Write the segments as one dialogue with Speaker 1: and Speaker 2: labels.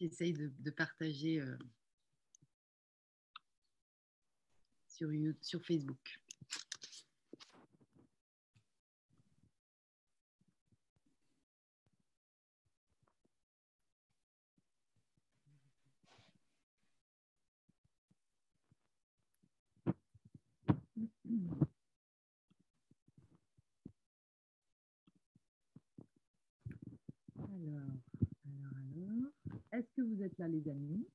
Speaker 1: J'essaye de, partager euh, sur, sur Facebook. Êtes là, les amis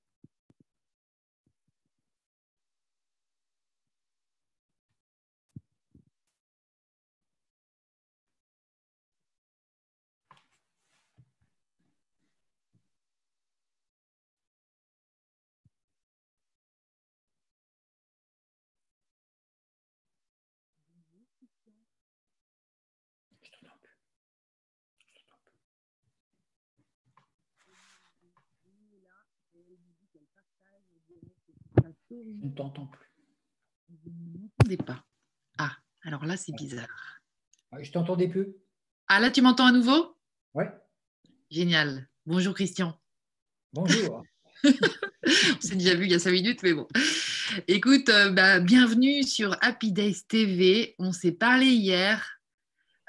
Speaker 2: Je ne t'entends plus.
Speaker 1: Vous ne m'entendez pas. Ah, alors là, c'est bizarre.
Speaker 2: Je t'entendais plus.
Speaker 1: Ah, là, tu m'entends à nouveau?
Speaker 2: Oui.
Speaker 1: Génial. Bonjour, Christian.
Speaker 2: Bonjour.
Speaker 1: On s'est déjà vu il y a cinq minutes, mais bon. Écoute, euh, bah, bienvenue sur Happy Days TV. On s'est parlé hier.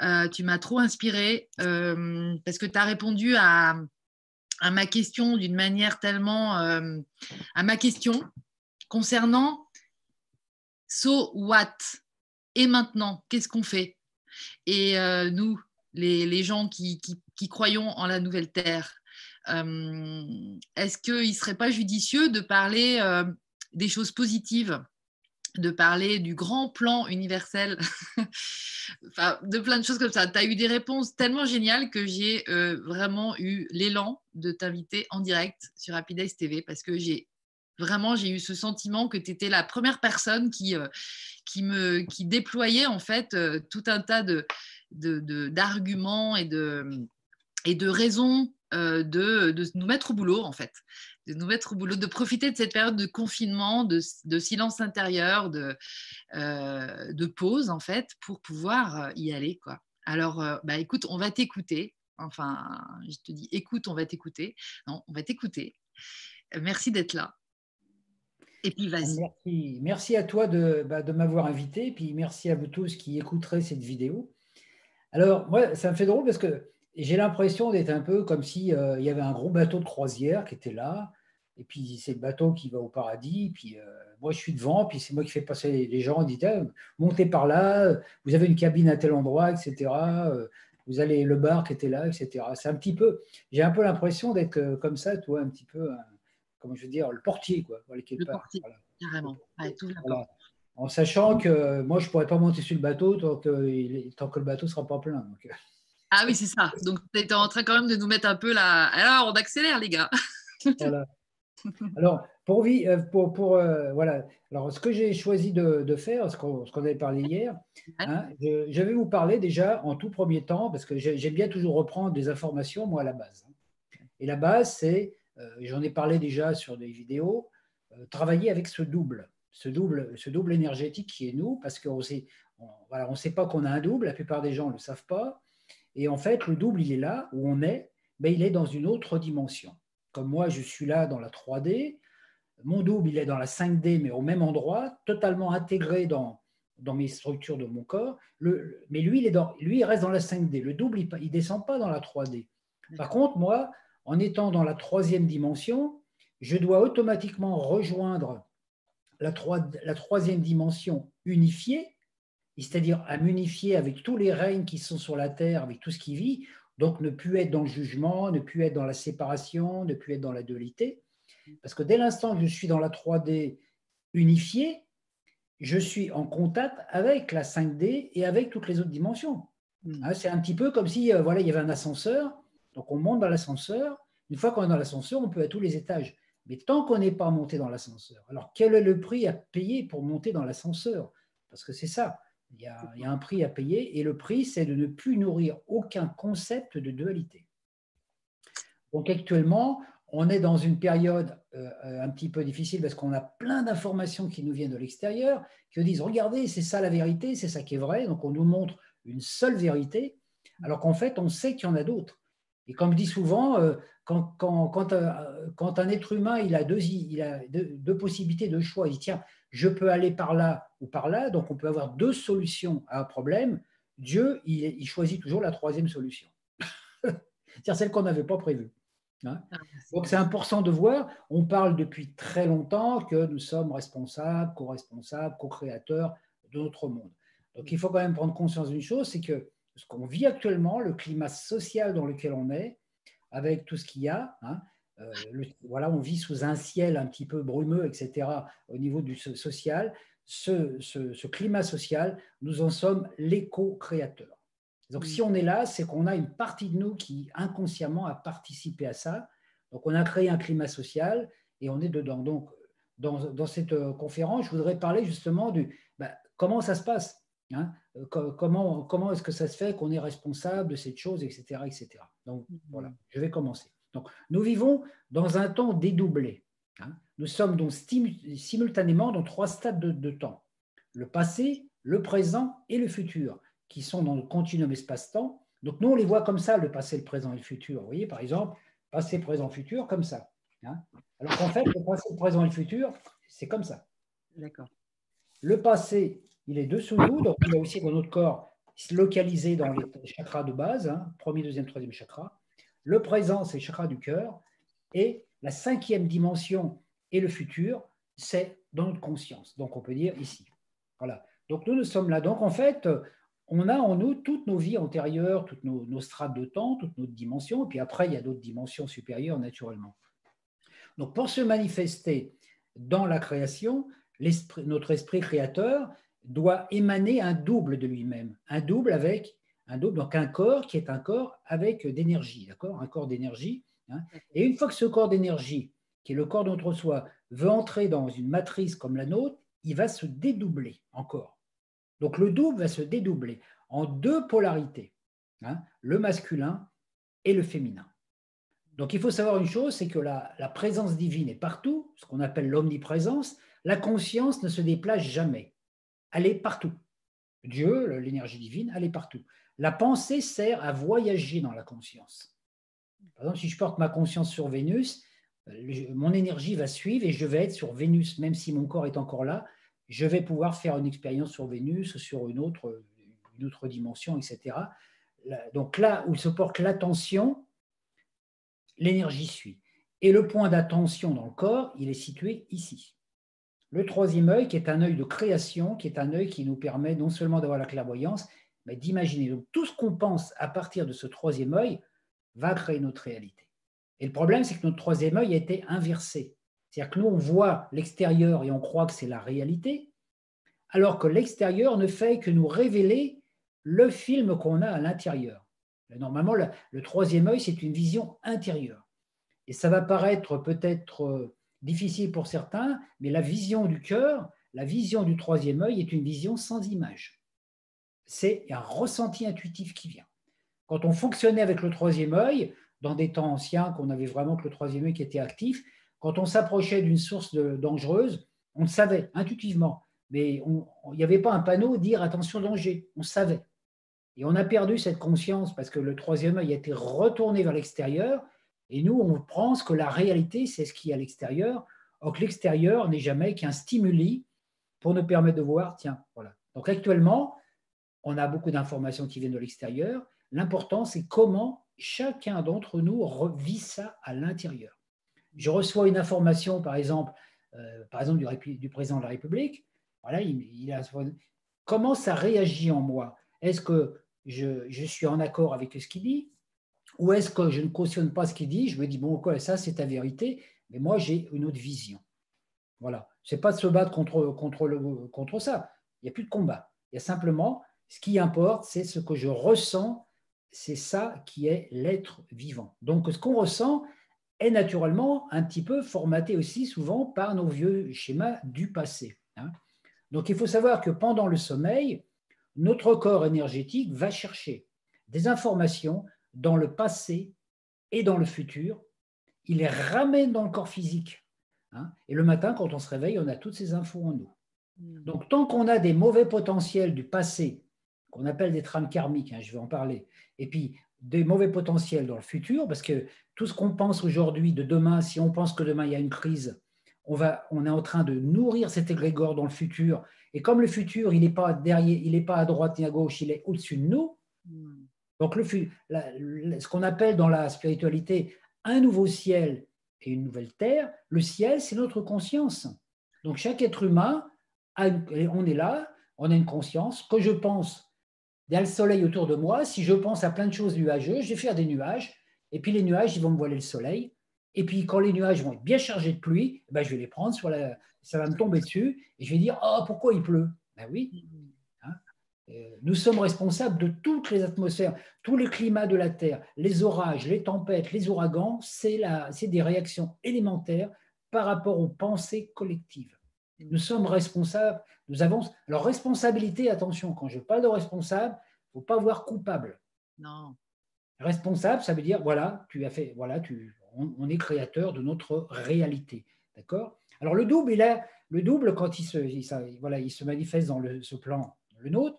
Speaker 1: Euh, tu m'as trop inspiré euh, parce que tu as répondu à, à ma question d'une manière tellement euh, à ma question concernant so what et maintenant qu'est-ce qu'on fait? Et euh, nous les, les gens qui, qui, qui, croyons en la nouvelle terre euh, est-ce qu'il ne serait pas judicieux de parler des choses positives? De parler du grand plan universel, de plein de choses comme ça. Tu as eu des réponses tellement géniales que j'ai euh, vraiment eu l'élan de t'inviter en direct sur Rapidace TV parce que j'ai vraiment eu ce sentiment que tu étais la première personne qui, euh, déployait en fait euh, tout un tas d'arguments et, de, raisons de, de, nous mettre au boulot en fait de nous mettre au boulot, de profiter de cette période de confinement, de, silence intérieur, de, euh, de, pause en fait, pour pouvoir y aller. Quoi. Alors, euh, bah, écoute, on va t'écouter. Enfin, je te dis, écoute, on va t'écouter. Non, on va t'écouter. Merci d'être là. Et puis, vas-y.
Speaker 2: Merci. merci à toi de, bah, de m'avoir invité. Et puis, merci à vous tous qui écouterez cette vidéo. Alors, moi, ça me fait drôle parce que j'ai l'impression d'être un peu comme s'il euh, y avait un gros bateau de croisière qui était là, et puis c'est le bateau qui va au paradis, puis euh, moi je suis devant, puis c'est moi qui fais passer les gens, dit ah, montez par là, vous avez une cabine à tel endroit, etc. Euh, vous allez le bar qui était là, etc. C'est un petit peu, j'ai un peu l'impression d'être comme ça, toi, un petit peu, un, comment je veux dire, le portier, quoi.
Speaker 1: le portier, voilà. carrément. Ouais, tout
Speaker 2: voilà. En sachant que moi je pourrais pas monter sur le bateau tant que, tant que le bateau sera pas plein. Donc.
Speaker 1: Ah oui, c'est ça. Donc, tu étais en train quand même de nous mettre un peu là. Alors, on accélère, les gars.
Speaker 2: voilà. Alors, pour, pour, pour euh, voilà. Alors, ce que j'ai choisi de, de faire, ce qu'on qu avait parlé hier, hein, je, je, vais vous parler déjà en tout premier temps, parce que j'aime bien toujours reprendre des informations, moi, à la base. Hein. Et la base, c'est, euh, j'en ai parlé déjà sur des vidéos, euh, travailler avec ce double, ce double, ce double énergétique qui est nous, parce qu'on sait, on, voilà, on sait pas qu'on a un double, la plupart des gens ne le savent pas. Et en fait, le double, il est là où on est, mais il est dans une autre dimension. Comme moi, je suis là dans la 3D, mon double, il est dans la 5D, mais au même endroit, totalement intégré dans, dans mes structures de mon corps. Mais lui il, est dans, lui, reste dans la 5D. Le double, il ne descend pas dans la 3D. Par contre, moi, en étant dans la troisième dimension, je dois automatiquement rejoindre la, 3, la troisième dimension unifiée c'est-à-dire à m'unifier avec tous les règnes qui sont sur la terre, avec tout ce qui vit, donc ne plus être dans le jugement, ne plus être dans la séparation, ne plus être dans la dualité. Parce que dès l'instant que je suis dans la 3D unifiée, je suis en contact avec la 5D et avec toutes les autres dimensions. Hmm. Hein, c'est un petit peu comme si euh, voilà, il y avait un ascenseur, donc on monte dans l'ascenseur. Une fois qu'on est dans l'ascenseur, on peut à tous les étages. Mais tant qu'on n'est pas monté dans l'ascenseur, alors quel est le prix à payer pour monter dans l'ascenseur? Parce que c'est ça. Il y, a, un prix à payer et le prix, c'est de ne plus nourrir aucun concept de dualité. Donc actuellement, on est dans une période euh, un petit peu difficile parce qu'on a plein d'informations qui nous viennent de l'extérieur, qui nous disent, regardez, c'est ça la vérité, c'est ça qui est vrai. Donc on nous montre une seule vérité, alors qu'en fait, on sait qu'il y en a d'autres. Et comme je dis souvent, euh, quand, quand, quand, euh, quand, un être humain il a, deux, il a deux, possibilités de choix, il dit tiens, je peux aller par là ou par là, donc on peut avoir deux solutions à un problème. Dieu, il, il choisit toujours la troisième solution, c'est-à-dire celle qu'on n'avait pas prévue. Hein. Ah, donc c'est important de voir, on parle depuis très longtemps que nous sommes responsables, co-responsables, co-créateurs de notre monde. Donc il faut quand même prendre conscience d'une chose, c'est que ce qu'on vit actuellement, le climat social dans lequel on est, avec tout ce qu'il y a, hein, euh, voilà, on vit sous un ciel un petit peu brumeux, etc., au niveau du social. Ce, ce, climat social, nous en sommes l'éco-créateur. Donc, si on est là, c'est qu'on a une partie de nous qui inconsciemment a participé à ça. Donc, on a créé un climat social et on est dedans. Donc, dans, dans cette euh, conférence, je voudrais parler justement du bah, comment ça se passe? Hein euh, comment comment est-ce que ça se fait qu'on est responsable de cette chose, etc. etc. Donc mhm. voilà, je vais commencer. Donc, nous vivons dans un temps dédoublé. Hein. Nous sommes donc simultanément dans trois stades de, temps. Le passé, le présent et le futur, qui sont dans le continuum espace-temps. Donc nous, on les voit comme ça, le passé, le présent et le futur. Vous voyez, par exemple, passé, présent, futur, comme ça. Hein. Alors qu'en fait, le passé, le présent et le futur, c'est comme ça.
Speaker 1: D'accord.
Speaker 2: Le passé, il est dessous nous, donc il est aussi dans notre corps localisé dans les chakras de base, hein, premier, deuxième, troisième chakra. Le présent, c'est le chakra du cœur. Et la cinquième dimension et le futur, c'est dans notre conscience. Donc on peut dire ici. Voilà. Donc nous, nous sommes là. Donc en fait, on a en nous toutes nos vies antérieures, toutes nos, nos strates de temps, toutes nos dimensions. Et puis après, il y a d'autres dimensions supérieures naturellement. Donc pour se manifester dans la création, notre esprit créateur, doit émaner un double de lui-même, un double avec un double, donc un corps qui est un corps avec d'énergie, d'accord? Un corps d'énergie. Hein. Et une fois que ce corps d'énergie, qui est le corps notre soi, veut entrer dans une matrice comme la nôtre, il va se dédoubler encore. Donc le double va se dédoubler en deux polarités, hein, le masculin et le féminin. Donc il faut savoir une chose, c'est que la présence divine est partout, ce qu'on appelle l'omniprésence. La conscience ne se déplace jamais elle est partout. Dieu, l'énergie divine, elle est partout. La pensée sert à voyager dans la conscience. Par exemple, si je porte ma conscience sur Vénus, mon énergie va suivre et je vais être sur Vénus, même si mon corps est encore là, je vais pouvoir faire une expérience sur Vénus, sur une autre, une autre dimension, etc. Donc là où se porte l'attention, l'énergie suit. Et le point d'attention dans le corps, il est situé ici. Le troisième œil, qui est un œil de création, qui est un œil qui nous permet non seulement d'avoir la clairvoyance, mais d'imaginer. Donc tout ce qu'on pense à partir de ce troisième œil va créer notre réalité. Et le problème, c'est que notre troisième œil a été inversé. C'est-à-dire que nous, on voit l'extérieur et on croit que c'est la réalité, alors que l'extérieur ne fait que nous révéler le film qu'on a à l'intérieur. Normalement, le, troisième œil, c'est une vision intérieure. Et ça va paraître peut-être euh, difficile pour certains, mais la vision du cœur, la vision du troisième œil est une vision sans image. C'est un ressenti intuitif qui vient. Quand on fonctionnait avec le troisième œil, dans des temps anciens, qu'on avait vraiment que le troisième œil qui était actif, quand on s'approchait d'une source dangereuse, on le savait intuitivement, mais il n'y avait pas un panneau dire attention danger, on savait. Et on a perdu cette conscience parce que le troisième œil a été retourné vers l'extérieur et nous, on pense que la réalité, c'est ce qui est à l'extérieur, or que l'extérieur n'est jamais qu'un stimuli pour nous permettre de voir, tiens, voilà. Donc actuellement, on a beaucoup d'informations qui viennent de l'extérieur. L'important, c'est comment chacun d'entre nous vit ça à l'intérieur. Je reçois une information, par exemple, euh, par exemple du, président de la République. Voilà, il, a, comment ça réagit en moi? Est-ce que je, suis en accord avec ce qu'il dit? Ou est-ce que je ne cautionne pas ce qu'il dit Je me dis, bon, ça, c'est ta vérité, mais moi, j'ai une autre vision. Voilà. Ce n'est pas de se battre contre, contre, contre ça. Il n'y a plus de combat. Il y a simplement, ce qui importe, c'est ce que je ressens. C'est ça qui est l'être vivant. Donc, ce qu'on ressent est naturellement un petit peu formaté aussi souvent par nos vieux schémas du passé. Hein. Donc, il faut savoir que pendant le sommeil, notre corps énergétique va chercher des informations dans le passé et dans le futur. Il les ramène dans le corps physique. Hein. et le matin, quand on se réveille, on a toutes ces infos en nous. Hmm. Donc, tant qu'on a des mauvais potentiels du passé, qu'on appelle des trames karmiques, hein, je vais en parler, et puis des mauvais potentiels dans le futur, parce que tout ce qu'on pense aujourd'hui de demain, si on pense que demain il y a une crise, on, va, on est en train de nourrir cet égrégore dans le futur. Et comme le futur, il n'est pas derrière, il n'est pas à droite ni à gauche, il est au-dessus de nous. Hmm. Donc le, ce qu'on appelle dans la spiritualité un nouveau ciel et une nouvelle terre, le ciel, c'est notre conscience. Donc chaque être humain, on est là, on a une conscience. Que je pense, il y a le soleil autour de moi. Si je pense à plein de choses nuageuses, je vais faire des nuages. Et puis les nuages, ils vont me voiler le soleil. Et puis quand les nuages vont être bien chargés de pluie, eh ben, je vais les prendre, ça va me tomber dessus. Et je vais dire, oh, pourquoi il pleut? Ben oui. Nous sommes responsables de toutes les atmosphères, tous les climats de la Terre, les orages, les tempêtes, les ouragans, c'est des réactions élémentaires par rapport aux pensées collectives. Nous sommes responsables, nous avons. Alors, responsabilité, attention, quand je parle de responsable, il ne faut pas voir coupable.
Speaker 1: Non.
Speaker 2: Responsable, ça veut dire, voilà, tu as fait, voilà, tu, on, est créateur de notre réalité. D'accord? Alors, le double, il a, le double, quand il se, voilà, il se manifeste dans le, ce plan, le nôtre,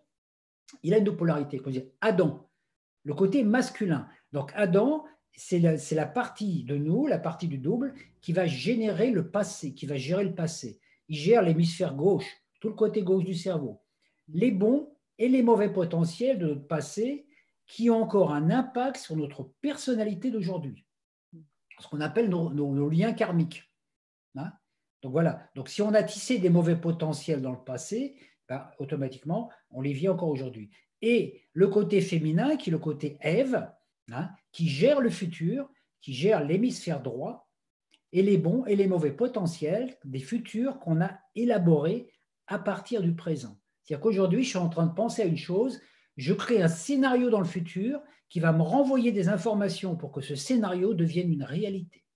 Speaker 2: il a une polarité. Adam, le côté masculin. Donc, Adam, c'est la, partie de nous, la partie du double, qui va générer le passé, qui va gérer le passé il gère l'hémisphère gauche, tout le côté gauche du cerveau. Les bons et les mauvais potentiels de notre passé qui ont encore un impact sur notre personnalité d'aujourd'hui. Ce qu'on appelle nos, liens karmiques. Hein? donc voilà. Donc si on a tissé des mauvais potentiels dans le passé, ben, automatiquement, on les vit encore aujourd'hui. Et le côté féminin, qui est le côté Ève, hein, qui gère le futur, qui gère l'hémisphère droit, et les bons et les mauvais potentiels des futurs qu'on a élaborés à partir du présent. C'est-à-dire qu'aujourd'hui, je suis en train de penser à une chose, je crée un scénario dans le futur qui va me renvoyer des informations pour que ce scénario devienne une réalité.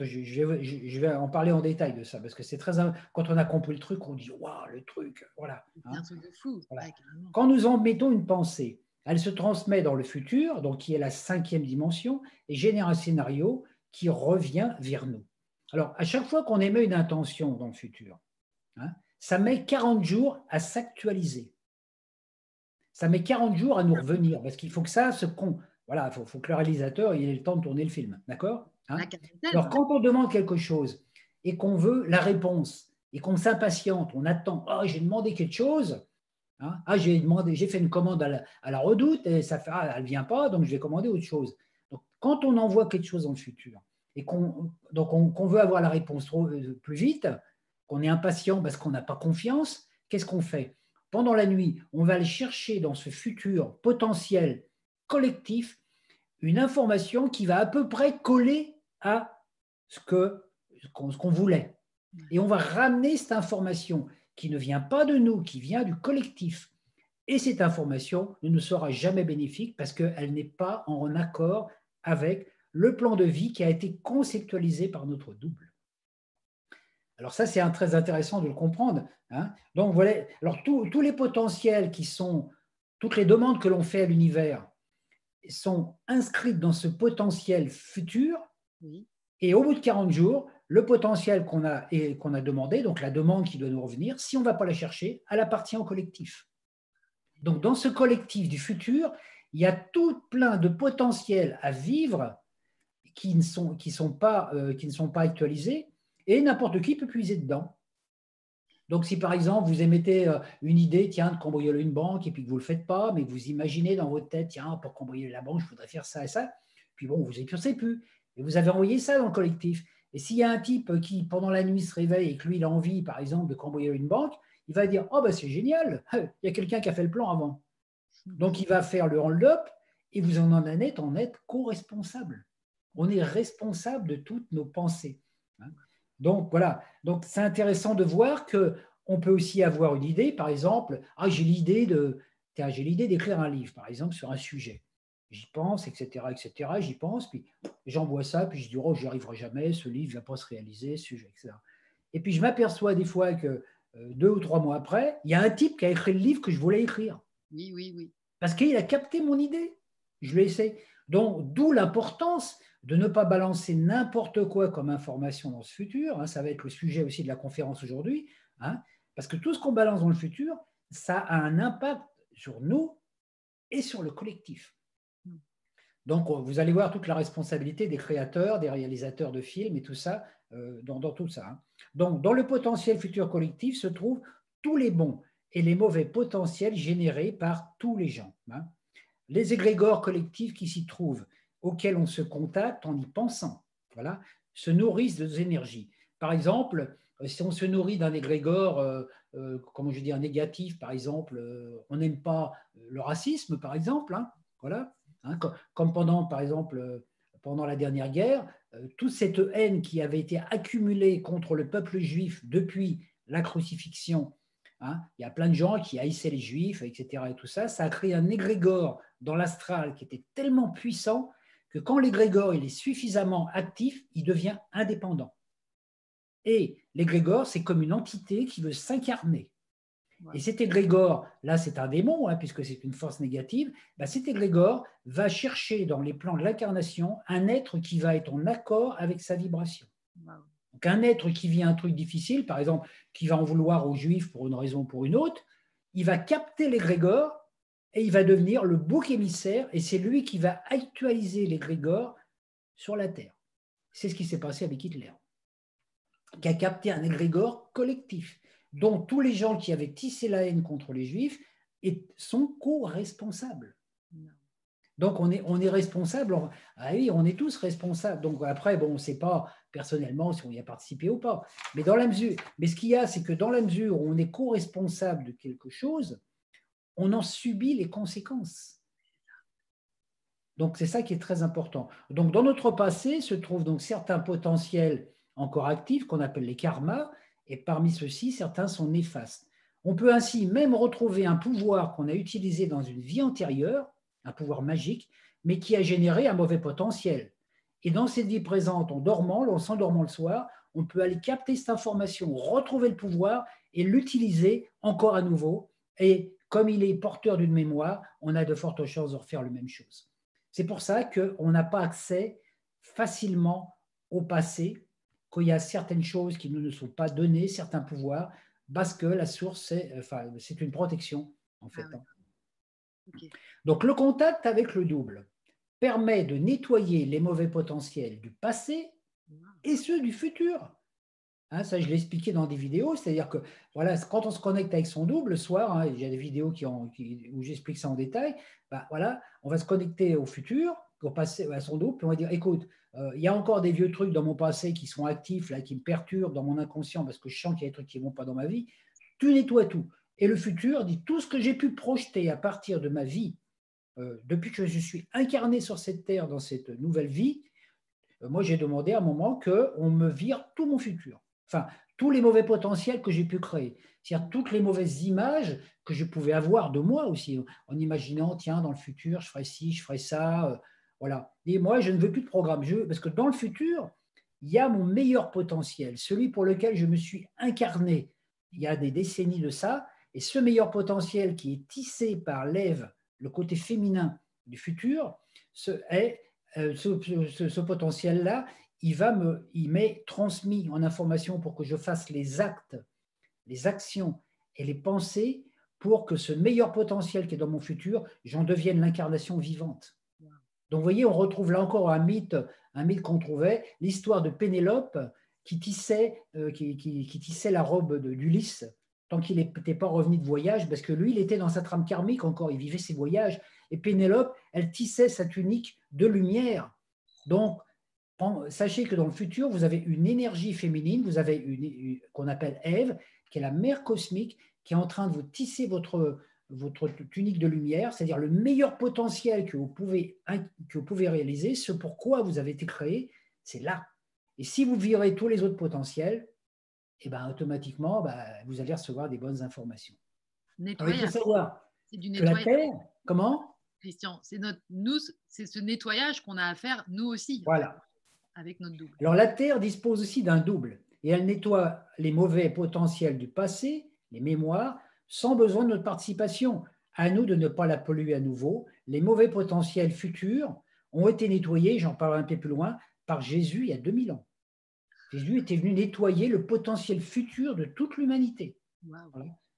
Speaker 2: Je vais, en parler en détail de ça, parce que c'est très. Quand on a compris le truc, on dit Waouh, le truc, voilà.
Speaker 1: C'est un truc de fou.
Speaker 2: Quand nous en mettons une pensée, elle se transmet dans le futur, donc qui est la cinquième dimension, et génère un scénario qui revient vers nous. Alors, à chaque fois qu'on émet une intention dans le futur, hein, ça met 40 jours à s'actualiser. Ça met 40 jours à nous revenir, parce qu'il faut que ça se... Con... Voilà, il faut, que le réalisateur ait le temps de tourner le film. D'accord? Hein Alors, quand on demande quelque chose et qu'on veut la réponse, et qu'on s'impatiente, on attend, oh, j'ai demandé quelque chose, Hein? ah, j'ai demandé, j'ai fait une commande à la, redoute et ça fait, ah, elle ne vient pas, donc je vais commander autre chose. Donc, quand on envoie quelque chose dans le futur et qu'on donc on, veut avoir la réponse euh, plus vite, qu'on est impatient parce qu'on n'a pas confiance, qu'est-ce qu'on fait? Pendant la nuit, on va aller chercher dans ce futur potentiel collectif une information qui va à peu près coller à ce que ce qu'on voulait. Et on va ramener cette information qui ne vient pas de nous, qui vient du collectif. Et cette information ne nous sera jamais bénéfique parce qu'elle n'est pas en accord avec le plan de vie qui a été conceptualisé par notre double. Alors ça, c'est très intéressant de le comprendre. Hein. Donc voilà, alors tous les potentiels qui sont, toutes les demandes que l'on fait à l'univers sont inscrites dans ce potentiel futur. Et au bout de 40 jours, le potentiel qu'on a, a demandé, donc la demande qui doit nous revenir, si on ne va pas la chercher, elle appartient au collectif. Donc dans ce collectif du futur, il y a tout plein de potentiels à vivre qui ne sont, euh, pas actualisés et n'importe qui peut puiser dedans. Donc si par exemple vous émettez euh, une idée, tiens, de cambrioler une banque et puis que vous ne le faites pas, mais que vous imaginez dans votre tête, tiens, pour cambrioler la banque, je voudrais faire ça et ça, puis bon, vous n'y pensez plus. Et vous avez envoyé ça dans le collectif. Et s'il y a un type qui, pendant la nuit, se réveille et que lui, il a envie, par exemple, de cambrioler une banque, il va dire Oh, ben c'est génial, il y a quelqu'un qui a fait le plan avant. Donc, il va faire le hold-up et vous en êtes en êtes co-responsable. On est responsable de toutes nos pensées. Hein. Donc, voilà. Donc, c'est intéressant de voir que on peut aussi avoir une idée, par exemple, ah, j'ai l'idée de, j'ai l'idée d'écrire un livre, par exemple, sur un sujet j'y pense, etc., etc. J'y pense, puis j'envoie ça, puis je dis, oh, j'y arriverai jamais, ce livre ne va pas se réaliser, ce sujet, etc. Et puis je m'aperçois des fois que euh, deux ou trois mois après, il y a un type qui a écrit le livre que je voulais écrire.
Speaker 1: Oui, oui, oui.
Speaker 2: Parce qu'il a capté mon idée. Je l'ai essayé. Donc, d'où l'importance de ne pas balancer n'importe quoi comme information dans ce futur. Hein. ça va être le sujet aussi de la conférence aujourd'hui. Hein. parce que tout ce qu'on balance dans le futur, ça a un impact sur nous et sur le collectif. Donc, vous allez voir toute la responsabilité des créateurs, des réalisateurs de films et tout ça, euh, dans, tout ça. Hein. Donc, dans le potentiel futur collectif se trouvent tous les bons et les mauvais potentiels générés par tous les gens. Hein. Les égrégores collectifs qui s'y trouvent, auxquels on se contacte en y pensant, voilà, se nourrissent de énergies. Par exemple, euh, si on se nourrit d'un égrégore, euh, comment je dis, un négatif, par exemple, on n'aime pas le racisme, par exemple, hein, voilà, hein, comme pendant, par exemple, pendant la dernière guerre, toute cette haine qui avait été accumulée contre le peuple juif depuis la crucifixion, hein, il y a plein de gens qui haïssaient les juifs, etc. Et tout ça, ça a créé un égrégore dans l'astral qui était tellement puissant que quand l'égrégore il est suffisamment actif, il devient indépendant. Et l'égrégore, c'est comme une entité qui veut s'incarner. Et cet égrégore, là c'est un démon, hein, puisque c'est une force négative, bah, cet égrégore va chercher dans les plans de l'incarnation un être qui va être en accord avec sa vibration. Donc un être qui vit un truc difficile, par exemple, qui va en vouloir aux juifs pour une raison ou pour une autre, il va capter l'égrégore et il va devenir le bouc émissaire, et c'est lui qui va actualiser l'égrégore sur la Terre. C'est ce qui s'est passé avec Hitler qui a capté un égrégore collectif, dont tous les gens qui avaient tissé la haine contre les juifs sont co-responsables. Donc on est, on responsable, ah oui, on est tous responsables. Donc après, on ne sait pas personnellement si on y a participé ou pas. Mais, dans la mesure, mais ce qu'il y a, c'est que dans la mesure où on est co-responsable de quelque chose, on en subit les conséquences. Donc c'est ça qui est très important. Donc dans notre passé se trouvent donc certains potentiels encore actifs qu'on appelle les karmas, et parmi ceux-ci, certains sont néfastes. On peut ainsi même retrouver un pouvoir qu'on a utilisé dans une vie antérieure, un pouvoir magique, mais qui a généré un mauvais potentiel. Et dans cette vie présente, en dormant, en s'endormant le soir, on peut aller capter cette information, retrouver le pouvoir et l'utiliser encore à nouveau. Et comme il est porteur d'une mémoire, on a de fortes chances de refaire la même chose. C'est pour ça qu'on n'a pas accès facilement au passé, qu'il y a certaines choses qui ne nous sont pas données, certains pouvoirs, parce que la source, c'est enfin, une protection, en fait. Ah hein. Donc, le contact avec le double permet de nettoyer les mauvais potentiels du passé et ceux du futur. Hein, ça, je l'ai expliqué dans des vidéos, c'est-à-dire que voilà, quand on se connecte avec son double le soir, hein, il y a des vidéos qui où j'explique ça en détail, bah, voilà, on va se connecter au futur, au passé, à son double, puis on va dire, écoute, euh, il y a encore des vieux trucs dans mon passé qui sont actifs, qui me perturbent dans mon inconscient parce que je sens qu'il y a des trucs qui ne vont pas dans ma vie. Tu nettoies tout. Et le futur dit tout ce que j'ai pu projeter à partir de ma vie, euh, depuis que je suis incarné sur cette terre, dans cette nouvelle vie, euh, moi j'ai demandé à un moment qu'on me vire tout mon futur. Enfin, tous les mauvais potentiels que j'ai pu créer. C'est-à-dire toutes les mauvaises images que je pouvais avoir de moi aussi, en imaginant, tiens, dans le futur, je ferai ci, je ferai ça. Voilà. Et moi, je ne veux plus de programme. Je, parce que dans le futur, il y a mon meilleur potentiel, celui pour lequel je me suis incarné il y a des décennies de ça. Et ce meilleur potentiel qui est tissé par l'Ève, le côté féminin du futur, ce, est, euh, potentiel-là, il va me, il m'est transmis en information pour que je fasse les actes, les actions et les pensées pour que ce meilleur potentiel qui est dans mon futur, j'en devienne l'incarnation vivante. Donc, vous voyez, on retrouve là encore un mythe, un mythe qu'on trouvait, l'histoire de Pénélope qui tissait, euh, la robe d'Ulysse tant qu'il n'était pas revenu de voyage, parce que lui, il était dans sa trame karmique encore, il vivait ses voyages. Et Pénélope, elle tissait sa tunique de lumière. Donc, sachez que dans le futur, vous avez une énergie féminine, vous avez une, qu'on appelle Ève, qui est la mère cosmique, qui est en train de vous tisser votre, votre tunique de lumière, c'est-à-dire le meilleur potentiel que vous pouvez, que vous pouvez réaliser, ce pourquoi vous avez été créé, c'est là. Et si vous virez tous les autres potentiels, et eh ben, automatiquement, bah, vous allez recevoir des bonnes informations. Du nettoyage. la Terre, comment?
Speaker 1: Christian, c'est notre, nous, c'est ce nettoyage qu'on a à faire nous aussi.
Speaker 2: Voilà.
Speaker 1: Avec notre double.
Speaker 2: Alors la Terre dispose aussi d'un double et elle nettoie les mauvais potentiels du passé, les mémoires, sans besoin de notre participation. À nous de ne pas la polluer à nouveau. Les mauvais potentiels futurs ont été nettoyés, j'en parlerai un peu plus loin, par Jésus il y a 2000 ans. Jésus était venu nettoyer le potentiel futur de toute l'humanité.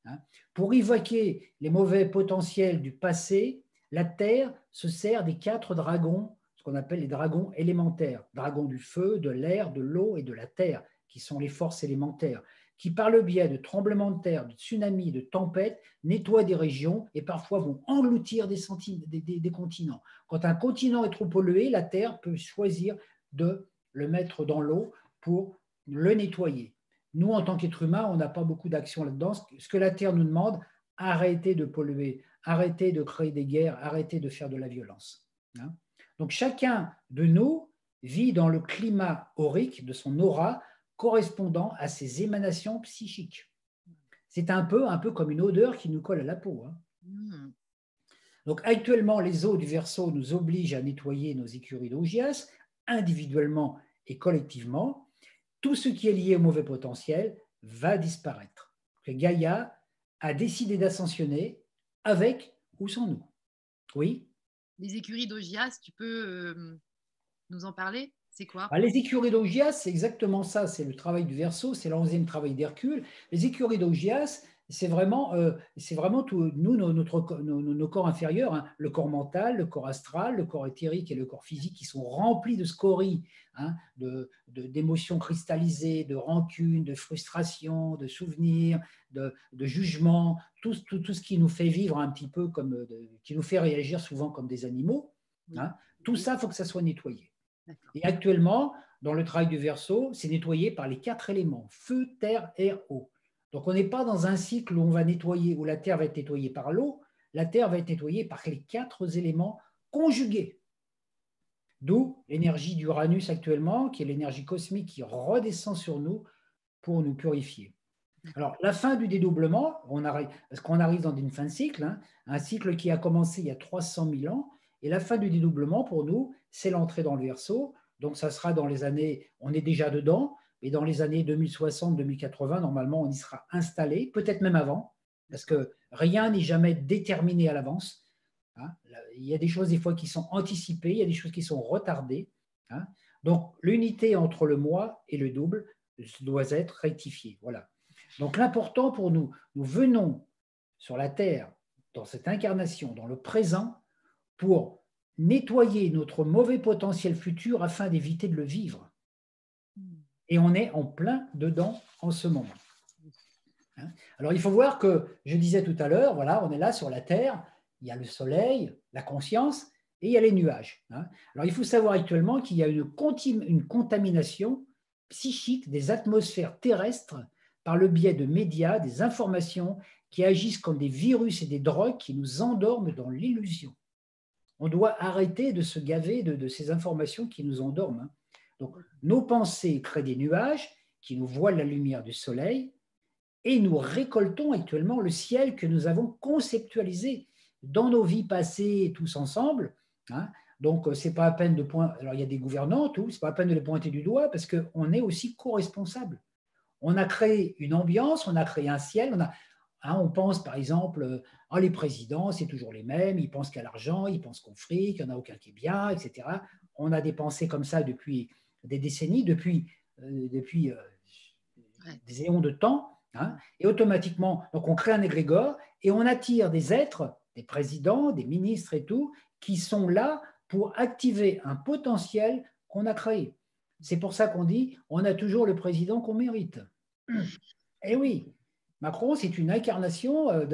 Speaker 2: Hein. Pour évoquer les mauvais potentiels du passé La Terre se sert des quatre dragons, ce qu'on appelle les dragons élémentaires, dragons du feu, de l'air, de l'eau et de la terre, qui sont les forces élémentaires, qui par le biais de tremblements de terre, de tsunamis, de tempêtes, nettoient des régions et parfois vont engloutir des, continents. Quand un continent est trop pollué, la Terre peut choisir de le mettre dans l'eau pour le nettoyer. Nous, en tant qu'êtres humains, on n'a pas beaucoup d'action là-dedans. Ce que la Terre nous demande, arrêtez de polluer, arrêtez de créer des guerres, arrêtez de faire de la violence. Hein. Donc chacun de nous vit dans le climat aurique de son aura correspondant à ses émanations psychiques. C'est un peu, un peu comme une odeur qui nous colle à la peau. Hein. Hmm. Donc actuellement, les eaux du verso nous obligent à nettoyer nos écuries d'Augias, individuellement et collectivement. Tout ce qui est lié au mauvais potentiel va disparaître. Gaïa a décidé d'ascensionner avec ou sans nous. Oui?
Speaker 1: Les écuries d'Augias, tu peux euh, nous en parler? C'est quoi
Speaker 2: ah, Les écuries d'Augias, c'est exactement ça. C'est le travail du Verseau, c'est l'onzième travail d'Hercule. Les écuries d'Augias, c'est vraiment, euh, c'est vraiment tout, nous, notre, nos, corps inférieurs, hein. le corps mental, le corps astral, le corps éthérique et le corps physique qui sont remplis de scories, hein, de, d'émotions cristallisées, de rancune, de frustration, de souvenirs, de, de jugements, tout, tout, tout, ce qui nous fait vivre un petit peu comme, qui nous fait réagir souvent comme des animaux. Hein. Tout ça, il faut que ça soit nettoyé. Et actuellement, dans le travail du verso, c'est nettoyé par les quatre éléments feu, terre, air, eau. Donc on n'est pas dans un cycle où on va nettoyer, où la terre va être nettoyée par l'eau, la terre va être nettoyée par les quatre éléments conjugués. D'où l'énergie d'Uranus actuellement, qui est l'énergie cosmique qui redescend sur nous pour nous purifier. Alors, la fin du dédoublement, on arrive, parce qu'on arrive dans une fin de cycle, hein, un cycle qui a commencé il y a 300 000 ans, et la fin du dédoublement, pour nous, c'est l'entrée dans le verso. Donc, ça sera dans les années, on est déjà dedans, mais dans les années 2060-2080, normalement, on y sera installé, peut-être même avant, parce que rien n'est jamais déterminé à l'avance. Hein. Il y a des choses des fois qui sont anticipées, il y a des choses qui sont retardées. Hein. Donc, l'unité entre le moi et le double doit être rectifiée. Voilà. Donc, l'important pour nous, nous venons sur la Terre, dans cette incarnation, dans le présent, pour nettoyer notre mauvais potentiel futur afin d'éviter de le vivre. Et on est en plein dedans en ce moment. Hein? Alors il faut voir que, je disais tout à l'heure, voilà, on est là sur la Terre, il y a le Soleil, la conscience, et il y a les nuages. Hein? Alors il faut savoir actuellement qu'il y a une, une contamination psychique des atmosphères terrestres par le biais de médias, des informations qui agissent comme des virus et des drogues qui nous endorment dans l'illusion on doit arrêter de se gaver de, ces informations qui nous endorment. Hein. Donc, nos pensées créent des nuages qui nous voilent la lumière du soleil et nous récoltons actuellement le ciel que nous avons conceptualisé dans nos vies passées tous ensemble. Hein. Donc, c'est pas à peine de pointer. Alors, il y a des gouvernants, tout, c'est pas à peine de les pointer du doigt parce qu'on est aussi co-responsable. On a créé une ambiance, on a créé un ciel, on a, Hein, on pense par exemple, ah, les présidents, c'est toujours les mêmes, ils pensent qu'à l'argent, ils pensent qu'au fric, il n'y en a aucun qui est bien, etc. On a des pensées comme ça depuis des décennies, depuis, euh, depuis euh, des éons de temps. Hein, et automatiquement, donc on crée un égrégore et on attire des êtres, des présidents, des ministres et tout, qui sont là pour activer un potentiel qu'on a créé. C'est pour ça qu'on dit, on a toujours le président qu'on mérite. Eh oui, Macron, c'est une incarnation euh,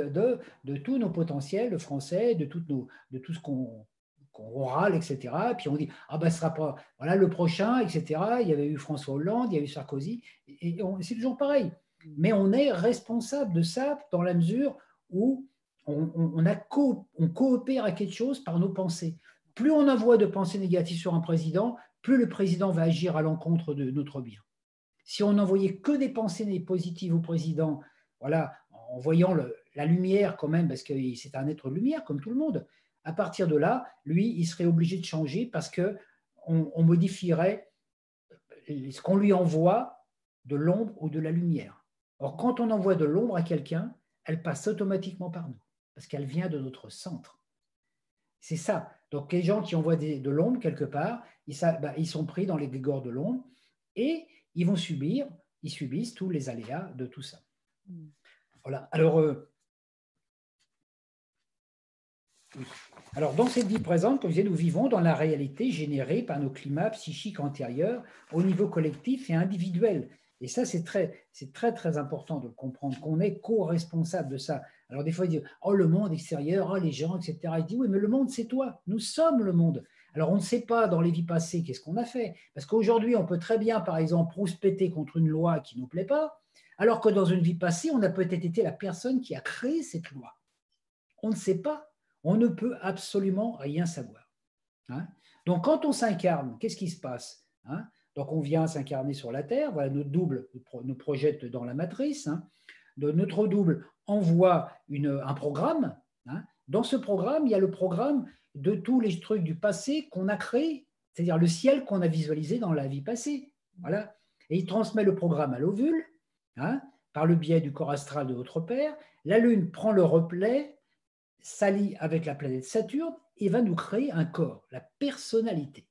Speaker 2: de, tous nos potentiels français, de, tout ce qu'on râle, etc. Puis on dit, ah ben ce sera pas, voilà le prochain, etc. Il y avait eu François Hollande, il y a eu Sarkozy, et, c'est toujours pareil. Mais on est responsable de ça dans la mesure où on, on coopère à quelque chose par nos pensées. Plus on envoie de pensées négatives sur un président, plus le président va agir à l'encontre de notre bien. Si on n'envoyait que des pensées positives au président, voilà, en voyant la lumière quand même, parce que c'est un être lumière comme tout le monde, à partir de là, lui, il serait obligé de changer parce que on, modifierait ce qu'on lui envoie de l'ombre ou de la lumière. Or, quand on envoie de l'ombre à quelqu'un, elle passe automatiquement par nous, parce qu'elle vient de notre centre. C'est ça. Donc, les gens qui envoient de l'ombre quelque part, ils, bah, sont pris dans les grégores de l'ombre et ils vont subir, ils subissent tous les aléas de tout ça. Voilà. Alors, euh, Alors, dans cette vie présente, comme je disais, nous vivons dans la réalité générée par nos climats psychiques antérieurs au niveau collectif et individuel. Et ça, c'est très, très, très important de comprendre, qu'on est co-responsable de ça. Alors, des fois, ils disent, oh, le monde extérieur, oh, les gens, etc. Il dit, oui, mais le monde, c'est toi. Nous sommes le monde. Alors, on ne sait pas dans les vies passées qu'est-ce qu'on a fait. Parce qu'aujourd'hui, on peut très bien, par exemple, rouspéter contre une loi qui ne nous plaît pas, alors que dans une vie passée, on a peut-être été la personne qui a créé cette loi. On ne sait pas. On ne peut absolument rien savoir. Hein. Donc, quand on s'incarne, qu'est-ce qui se passe hein? Donc, on vient s'incarner sur la Terre. Voilà, notre double nous projette dans la matrice. Hein. Notre double envoie un programme. Dans ce programme, il y a le programme de tous les trucs du passé qu'on a créé, c'est-à-dire le ciel qu'on a visualisé dans la vie passée. Voilà. Et il transmet le programme à l'ovule, hein, par le biais du corps astral de votre père. La Lune prend le replay, s'allie avec la planète Saturne et va nous créer un corps, la personnalité.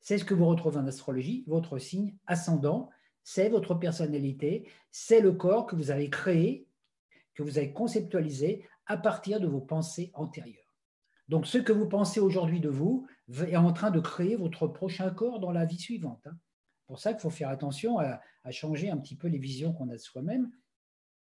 Speaker 2: C'est ce que vous retrouvez en astrologie, votre signe ascendant, c'est votre personnalité, c'est le corps que vous avez créé, que vous avez conceptualisé à partir de vos pensées antérieures. Donc, ce que vous pensez aujourd'hui de vous est en train de créer votre prochain corps dans la vie suivante. Hein. Pour ça qu'il faut faire attention à, changer un petit peu les visions qu'on a de soi-même.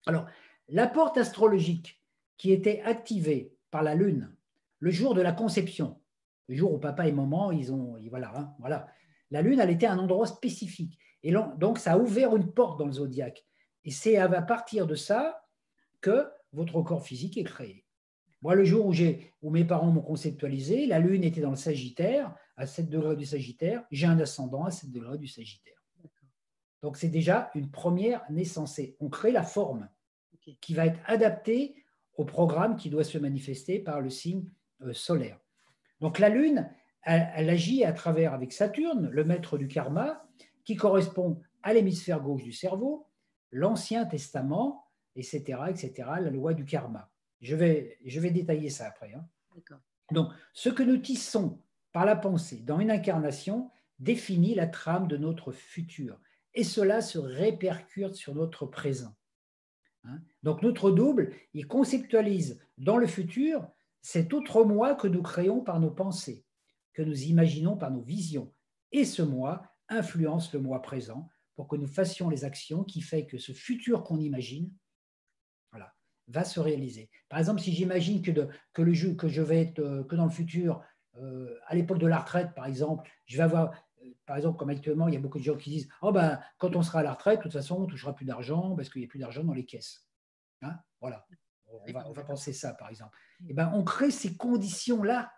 Speaker 2: Alors, la porte astrologique qui était activée par la Lune le jour de la conception, le jour où papa et maman, ils ont, voilà, hein, voilà. La Lune, elle était à un endroit spécifique. Et donc, ça a ouvert une porte dans le zodiaque. Et c'est à partir de ça que votre corps physique est créé. Moi, le jour où, où mes parents m'ont conceptualisé, la Lune était dans le Sagittaire, à 7 degrés du Sagittaire. J'ai un ascendant à 7 degrés du Sagittaire. Donc, c'est déjà une première naissance. On crée la forme qui va être adaptée au programme qui doit se manifester par le signe euh, solaire. Donc, la Lune, elle, agit à travers, avec Saturne, le maître du karma, qui correspond à l'hémisphère gauche du cerveau, l'Ancien Testament, etc., etc., la loi du karma. Je vais, je vais détailler ça après. Hein. Donc, ce que nous tissons par la pensée dans une incarnation définit la trame de notre futur. Et cela se répercute sur notre présent. Hein? Donc, notre double, il conceptualise dans le futur cet autre moi que nous créons par nos pensées, que nous imaginons par nos visions. Et ce moi influence le moi présent pour que nous fassions les actions qui font que ce futur qu'on imagine va se réaliser. Par exemple, si j'imagine que, euh, que dans le futur, à l'époque de la retraite, par exemple, je vais avoir, euh, par exemple, comme actuellement, il y a beaucoup de gens qui disent Oh, ben, quand on sera à la retraite, de toute façon, on ne touchera plus d'argent parce qu'il n'y a plus d'argent dans les caisses. Hein voilà. On va, penser ça, par exemple. Et eh ben, on crée ces conditions-là,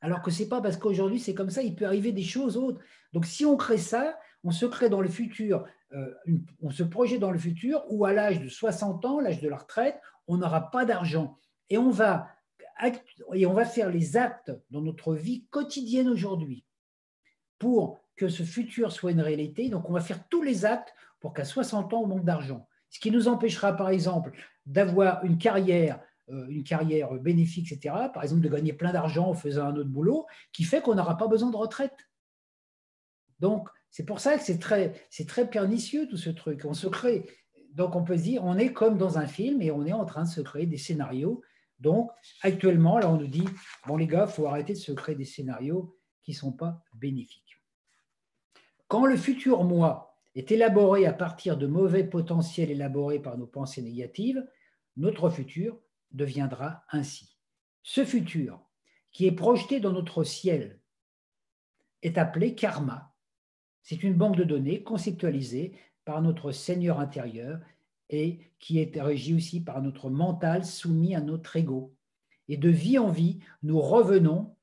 Speaker 2: alors que ce n'est pas parce qu'aujourd'hui c'est comme ça, il peut arriver des choses autres. Donc, si on crée ça, on se crée dans le futur, on se projette dans le futur où à l'âge de 60 ans, l'âge de la retraite, on n'aura pas d'argent. Et on, va, et on va faire les actes dans notre vie quotidienne aujourd'hui pour que ce futur soit une réalité. Donc, on va faire tous les actes pour qu'à 60 ans, on manque d'argent. Ce qui nous empêchera, par exemple, d'avoir une carrière, euh, une carrière bénéfique, etc. Par exemple, de gagner plein d'argent en faisant un autre boulot, qui fait qu'on n'aura pas besoin de retraite. Donc, c'est pour ça que c'est très, très pernicieux tout ce truc. On se crée donc on peut se dire, on est comme dans un film et on est en train de se créer des scénarios. Donc actuellement, là on nous dit, bon les gars, il faut arrêter de se créer des scénarios qui ne sont pas bénéfiques. Quand le futur moi est élaboré à partir de mauvais potentiels élaborés par nos pensées négatives, notre futur deviendra ainsi. Ce futur, qui est projeté dans notre ciel, est appelé karma. C'est une banque de données conceptualisée par notre Seigneur intérieur et qui est régi aussi par notre mental soumis à notre ego. Et de vie en vie, nous revenons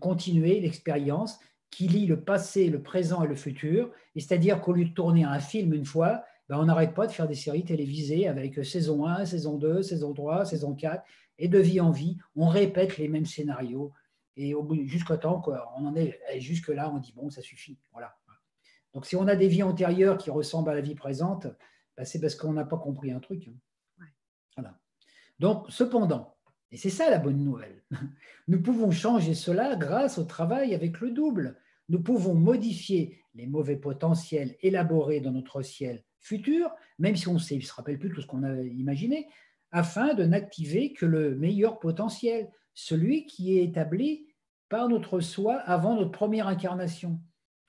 Speaker 2: continuer l'expérience qui lie le passé, le présent et le futur. C'est-à-dire qu'au lieu de tourner un film une fois, ben on n'arrête pas de faire des séries télévisées avec saison 1, saison 2, saison 3, saison 4. Et de vie en vie, on répète les mêmes scénarios. Et jusqu'au temps qu'on en est jusque-là, on dit bon, ça suffit. Voilà. Donc, si on a des vies antérieures qui ressemblent à la vie présente, bah, c'est parce qu'on n'a pas compris un truc. Voilà. Donc, cependant, et c'est ça la bonne nouvelle, nous pouvons changer cela grâce au travail avec le double. Nous pouvons modifier les mauvais potentiels élaborés dans notre ciel futur, même si on ne se rappelle plus tout ce qu'on a imaginé, afin de n'activer que le meilleur potentiel, celui qui est établi par notre soi avant notre première incarnation.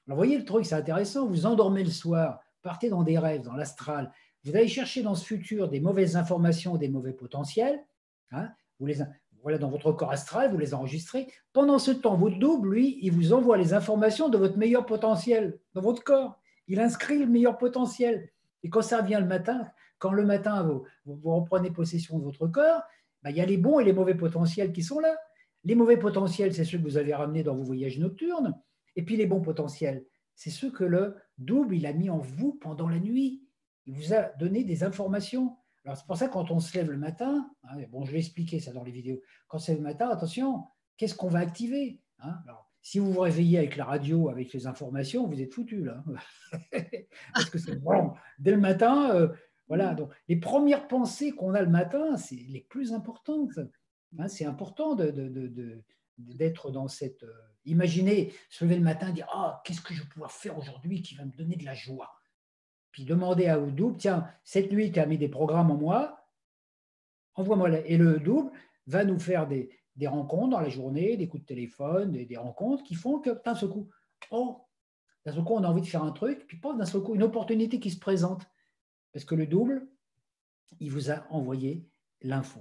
Speaker 2: Alors, voyez le truc, c'est intéressant. Vous endormez le soir, partez dans des rêves, dans l'astral. Vous allez chercher dans ce futur des mauvaises informations, des mauvais potentiels. Hein. voilà, dans votre corps astral, vous les enregistrez. Pendant ce temps, votre double, lui, il vous envoie les informations de votre meilleur potentiel dans votre corps. Il inscrit le meilleur potentiel. Et quand ça revient le matin, quand le matin vous, reprenez possession de votre corps, bah, il y a les bons et les mauvais potentiels qui sont là. Les mauvais potentiels, c'est ceux que vous avez ramenés dans vos voyages nocturnes. Et puis les bons potentiels, c'est ceux que le double, il a mis en vous pendant la nuit. Il vous a donné des informations. Alors c'est pour ça que quand on se lève le matin, hein, bon, je vais expliquer ça dans les vidéos. Quand c'est le matin, attention, qu'est-ce qu'on va activer hein? Si vous vous réveillez avec la radio, avec les informations, vous êtes foutu là. Parce que c'est bon. Dès le matin, euh, voilà. Donc, les premières pensées qu'on a le matin, c'est les plus importantes. Hein, c'est important d'être dans cette. Euh, imaginez se lever le matin et dire Ah, qu'est-ce que je vais pouvoir faire aujourd'hui qui va me donner de la joie? Puis demander à double Tiens, cette nuit, tu as mis des programmes en moi, envoie-moi. Et le double va nous faire des, rencontres dans la journée, des coups de téléphone, des, rencontres qui font que d'un seul coup, oh, d'un seul coup, on a envie de faire un truc, puis d'un seul coup, une opportunité qui se présente. Parce que le double, il vous a envoyé l'info.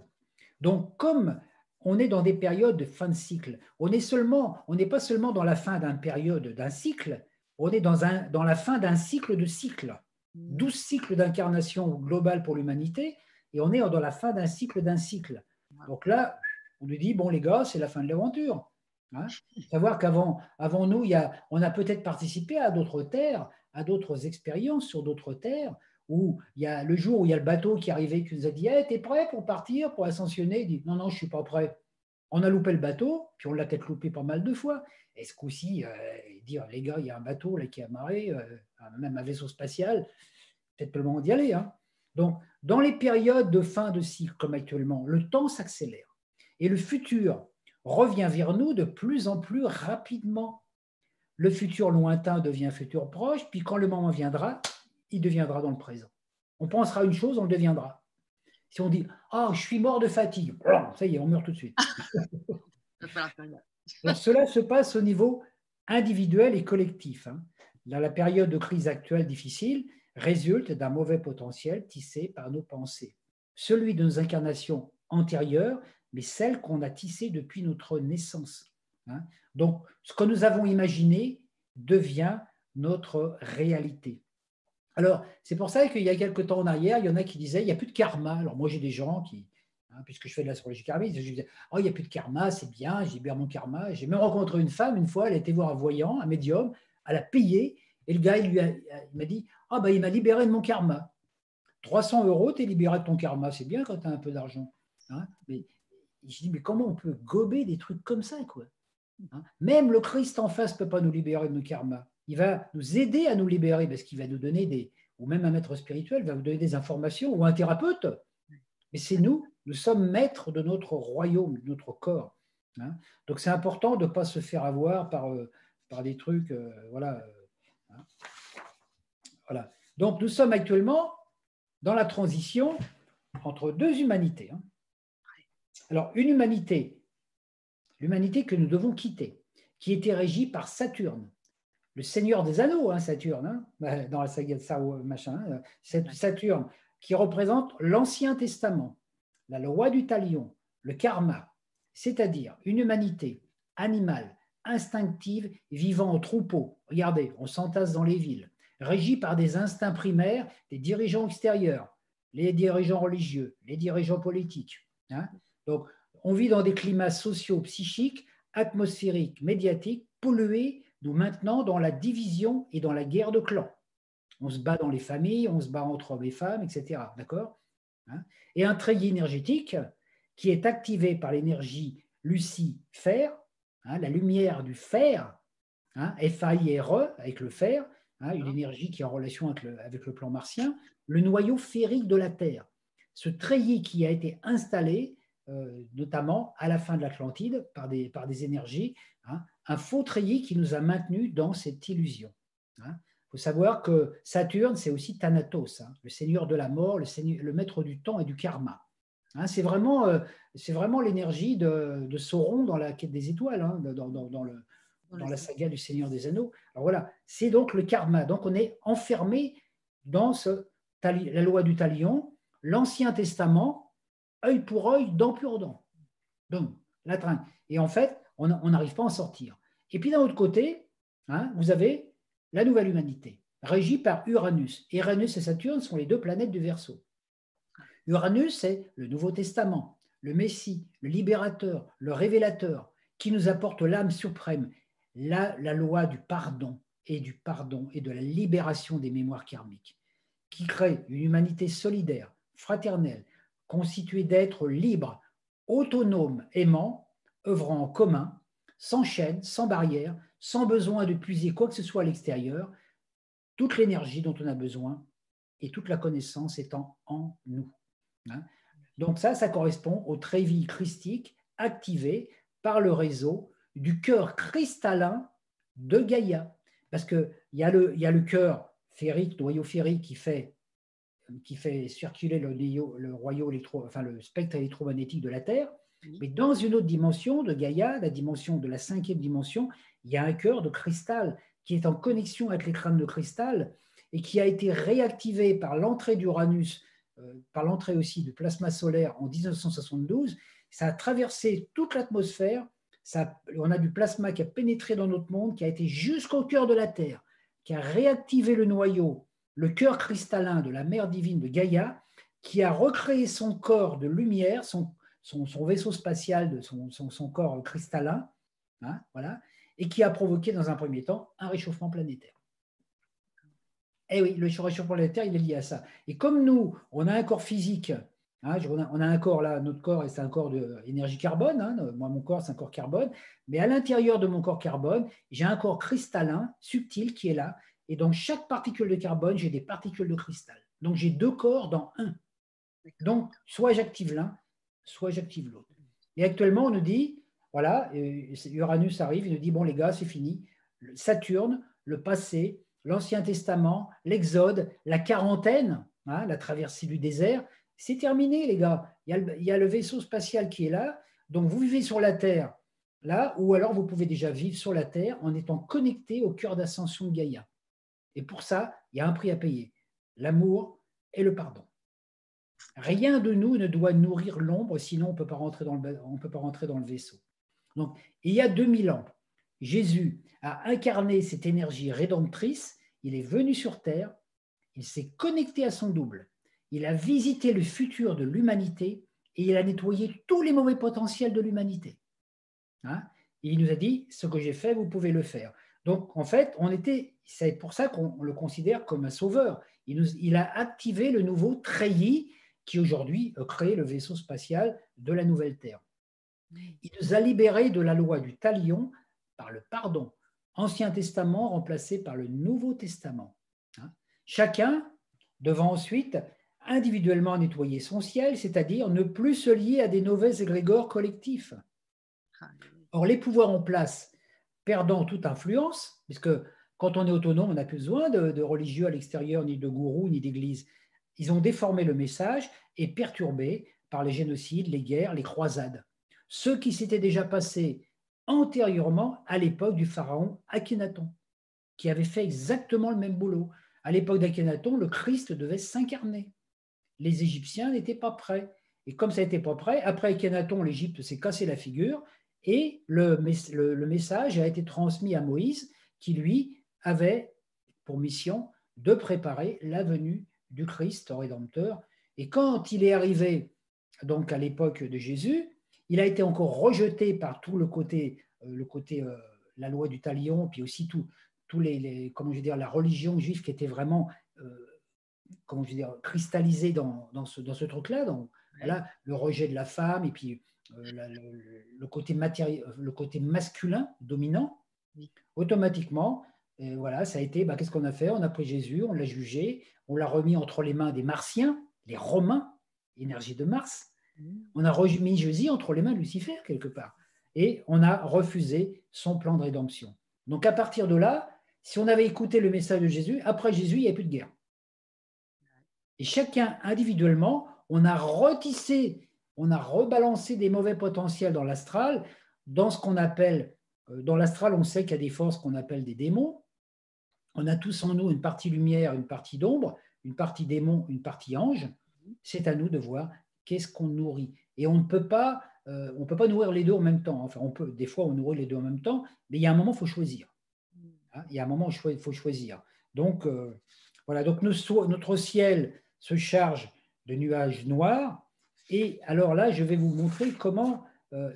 Speaker 2: Donc, comme on est dans des périodes de fin de cycle, on est seulement, on n'est pas seulement dans la fin d'une période d'un cycle, on est dans, un, dans la fin d'un cycle de cycle. 12 mmh. cycles d'incarnation globale pour l'humanité, et on est dans la fin d'un cycle d'un cycle. Donc là, on lui dit, bon les gars, c'est la fin de l'aventure. Hein Savoir qu'avant avant nous, il y a, on a peut-être participé à d'autres terres, à d'autres expériences sur d'autres terres, où il y a le jour où il y a le bateau qui arrivé, qui nous a dit, hey, t'es prêt pour partir, pour ascensionner? Il dit, non, non, je suis pas prêt. On a loupé le bateau, puis on l'a peut-être loupé pas mal de fois. Et ce coup-ci, euh, dire, les gars, il y a un bateau là qui est amarré, euh, même un vaisseau spatial, peut-être le moment d'y aller. Hein. Donc, dans les périodes de fin de cycle comme actuellement, le temps s'accélère. Et le futur revient vers nous de plus en plus rapidement. Le futur lointain devient futur proche, puis quand le moment viendra, il deviendra dans le présent. On pensera une chose, on le deviendra. Si on dit Ah, je suis mort de fatigue, ça y est, on meurt tout de suite. cela se passe au niveau individuel et collectif. Hein. Dans la période de crise actuelle difficile, résulte d'un mauvais potentiel tissé par nos pensées. Celui de nos incarnations antérieures mais celle qu'on a tissée depuis notre naissance. Hein. Donc, ce que nous avons imaginé devient notre réalité. Alors, c'est pour ça qu'il y a quelques temps en arrière, il y en a qui disaient il n'y a plus de karma. Alors, moi, j'ai des gens qui, hein, puisque je fais de l'astrologie karmique, je disais oh, il n'y a plus de karma, c'est bien, j'ai bien mon karma. J'ai même rencontré une femme, une fois, elle a été voir un voyant, un médium, elle a payé, et le gars, il, lui m'a dit Ah, bah, il m'a libéré de mon karma. 300 euros, tu libéré de ton karma, c'est bien quand tu as un peu d'argent. Hein. mais je dis, mais comment on peut gober des trucs comme ça quoi hein Même le Christ en face ne peut pas nous libérer de nos karmas. Il va nous aider à nous libérer parce qu'il va nous donner des, ou même un maître spirituel va vous donner des informations, ou un thérapeute. Mais c'est nous, nous sommes maîtres de notre royaume, de notre corps. Hein Donc c'est important de ne pas se faire avoir par, euh, des trucs. Euh, euh, hein voilà. Donc nous sommes actuellement dans la transition entre deux humanités. Alors, une humanité, l'humanité que nous devons quitter, qui était régie par Saturne, le seigneur des anneaux, hein, Saturne, hein, dans la saga de Sao, machin, hein, Saturne, qui représente l'Ancien Testament, la loi du talion, le karma, c'est-à-dire une humanité animale, instinctive, vivant en troupeau. Regardez, on s'entasse dans les villes, régie par des instincts primaires des dirigeants extérieurs, les dirigeants religieux, les dirigeants politiques. Donc, on vit dans des climats sociaux, psychiques, atmosphériques, médiatiques, pollués, nous maintenant dans la division et dans la guerre de clans. On se bat dans les familles, on se bat entre hommes et femmes, etc. D'accord hein Et un treillis énergétique qui est activé par l'énergie Lucie-Fer, hein, la lumière du fer, hein, F-A-I-R-E, avec le fer, hein, une énergie qui est en relation avec le, avec le plan martien, le noyau férique de la Terre. Ce treillis qui a été installé euh, notamment à la fin de l'Atlantide, par des, par des énergies, hein, un faux treillis qui nous a maintenus dans cette illusion. Il hein. faut savoir que Saturne, c'est aussi Thanatos, hein, le seigneur de la mort, le, le maître du temps et du karma. C'est vraiment, euh, vraiment l'énergie de, Sauron dans la quête des étoiles, dans, le, dans la saga du Seigneur des Anneaux. Alors voilà, c'est donc le karma. Donc on est enfermé dans ce, la loi du talion, l'Ancien Testament, œil pour œil, dent pour dent. Donc, la. Et en fait, on n'arrive pas à en sortir. Et puis d'un autre côté, hein, vous avez la nouvelle humanité, régie par Uranus. Uranus et Saturne sont les deux planètes du Verseau. Uranus, c'est le Nouveau Testament, le Messie, le libérateur, le révélateur, qui nous apporte l'âme suprême, la, la loi du pardon et du pardon et de la libération des mémoires karmiques, qui crée une humanité solidaire, fraternelle, constituée d'êtres libres, autonomes, aimants, œuvrant en commun, sans chaîne, sans barrière, sans besoin de puiser quoi que ce soit à l'extérieur, toute l'énergie dont on a besoin et toute la connaissance étant en nous. Hein. Donc ça, ça correspond au trévis christique activé par le réseau du cœur cristallin de Gaïa. Parce qu'il y, a le, le cœur férique, noyau ferrique qui fait, qui fait circuler le, le, électro, enfin, le spectre électromagnétique de la Terre. Mais dans une autre dimension de Gaïa, la dimension de la cinquième dimension, il y a un cœur de cristal qui est en connexion avec les crânes de cristal et qui a été réactivé par l'entrée d'Uranus euh, par l'entrée aussi du plasma solaire en 1972, ça a traversé toute l'atmosphère. On a du plasma qui a pénétré dans notre monde, qui a été jusqu'au cœur de la Terre, qui a réactivé le noyau, le cœur cristallin de la mère divine de Gaïa, qui a recréé son corps de lumière, son, vaisseau spatial, de son, corps cristallin, hein, voilà, et qui a provoqué dans un premier temps un réchauffement planétaire. Eh oui, le réchauffement planétaire, il est lié à ça. Et comme nous, on a un corps physique, hein, on, a, un corps là, notre corps, c'est un corps d'énergie carbone. Hein, moi, mon corps, c'est un corps carbone. Mais à l'intérieur de mon corps carbone, j'ai un corps cristallin, subtil, qui est là. Et dans chaque particule de carbone, j'ai des particules de cristal. Donc, j'ai deux corps dans un. Donc, soit j'active l'un, soit j'active l'autre. Et actuellement, on nous dit, voilà, Uranus arrive, il nous dit, bon, les gars, c'est fini. Saturne, le passé, l'Ancien Testament, l'Exode, la quarantaine, hein, la traversée du désert, c'est terminé, les gars. Il y, a le, vaisseau spatial qui est là. Donc, vous vivez sur la Terre, là, ou alors vous pouvez déjà vivre sur la Terre en étant connecté au cœur d'ascension de Gaïa. Et pour ça, il y a un prix à payer l'amour et le pardon. Rien de nous ne doit nourrir l'ombre, sinon on ne peut pas rentrer dans le vaisseau. Donc, il y a 2000 ans, Jésus a incarné cette énergie rédemptrice, il est venu sur Terre, il s'est connecté à son double, il a visité le futur de l'humanité et il a nettoyé tous les mauvais potentiels de l'humanité. Hein? Il nous a dit, ce que j'ai fait, vous pouvez le faire. Donc, en fait, on était, c'est pour ça qu'on le considère comme un sauveur. Il, il a activé le nouveau treillis qui aujourd'hui crée le vaisseau spatial de la nouvelle Terre. Il nous a libérés de la loi du talion par le pardon. Ancien Testament remplacé par le Nouveau Testament. Hein. Chacun devant ensuite individuellement nettoyer son ciel, c'est-à-dire ne plus se lier à des mauvais égrégores collectifs. Or, les pouvoirs en place perdant toute influence, puisque quand on est autonome, on n'a plus besoin de, de religieux à l'extérieur, ni de gourous, ni d'église. Ils ont déformé le message et perturbé par les génocides, les guerres, les croisades. Ceux qui s'étaient déjà passés antérieurement à l'époque du pharaon Akhenaton, qui avait fait exactement le même boulot. À l'époque d'Akhenaton, le Christ devait s'incarner. Les Égyptiens n'étaient pas prêts. Et comme ça n'était pas prêt, après Akhenaton, l'Égypte s'est cassé la figure et le, le, message a été transmis à Moïse, qui lui avait pour mission de préparer la venue du Christ rédempteur. Et quand il est arrivé donc à l'époque de Jésus, il a été encore rejeté par tout le côté, euh, le côté euh, la loi du talion, puis aussi tout, tous les, comment je veux dire, la religion juive qui était vraiment euh, comment je veux dire, cristallisée dans, dans ce, dans ce truc-là, dans voilà, le rejet de la femme et puis le, côté le côté masculin dominant, automatiquement, voilà, ça a été, bah, qu'est-ce qu'on a fait? On a pris Jésus, on l'a jugé, on l'a remis entre les mains des Martiens, les Romains, énergie de Mars, on a remis Jésus entre les mains de Lucifer, quelque part. Et on a refusé son plan de rédemption. Donc à partir de là, si on avait écouté le message de Jésus, après Jésus, il n'y a plus de guerre. Et chacun individuellement, on a retissé on a rebalancé des mauvais potentiels dans l'astral, dans ce qu'on appelle, euh, dans l'astral, on sait qu'il y a des forces qu'on appelle des démons. On a tous en nous une partie lumière, une partie d'ombre, une partie démon, une partie ange. C'est à nous de voir qu'est-ce qu'on nourrit. Et on ne peut pas, euh, on peut pas nourrir les deux en même temps. Enfin, on peut, des fois, on nourrit les deux en même temps, mais il y a un moment, il faut choisir. Hein, il y a un moment, il faut choisir. Donc, euh, voilà. Donc, notre ciel se charge de nuages noirs. Et alors là, je vais vous montrer comment euh,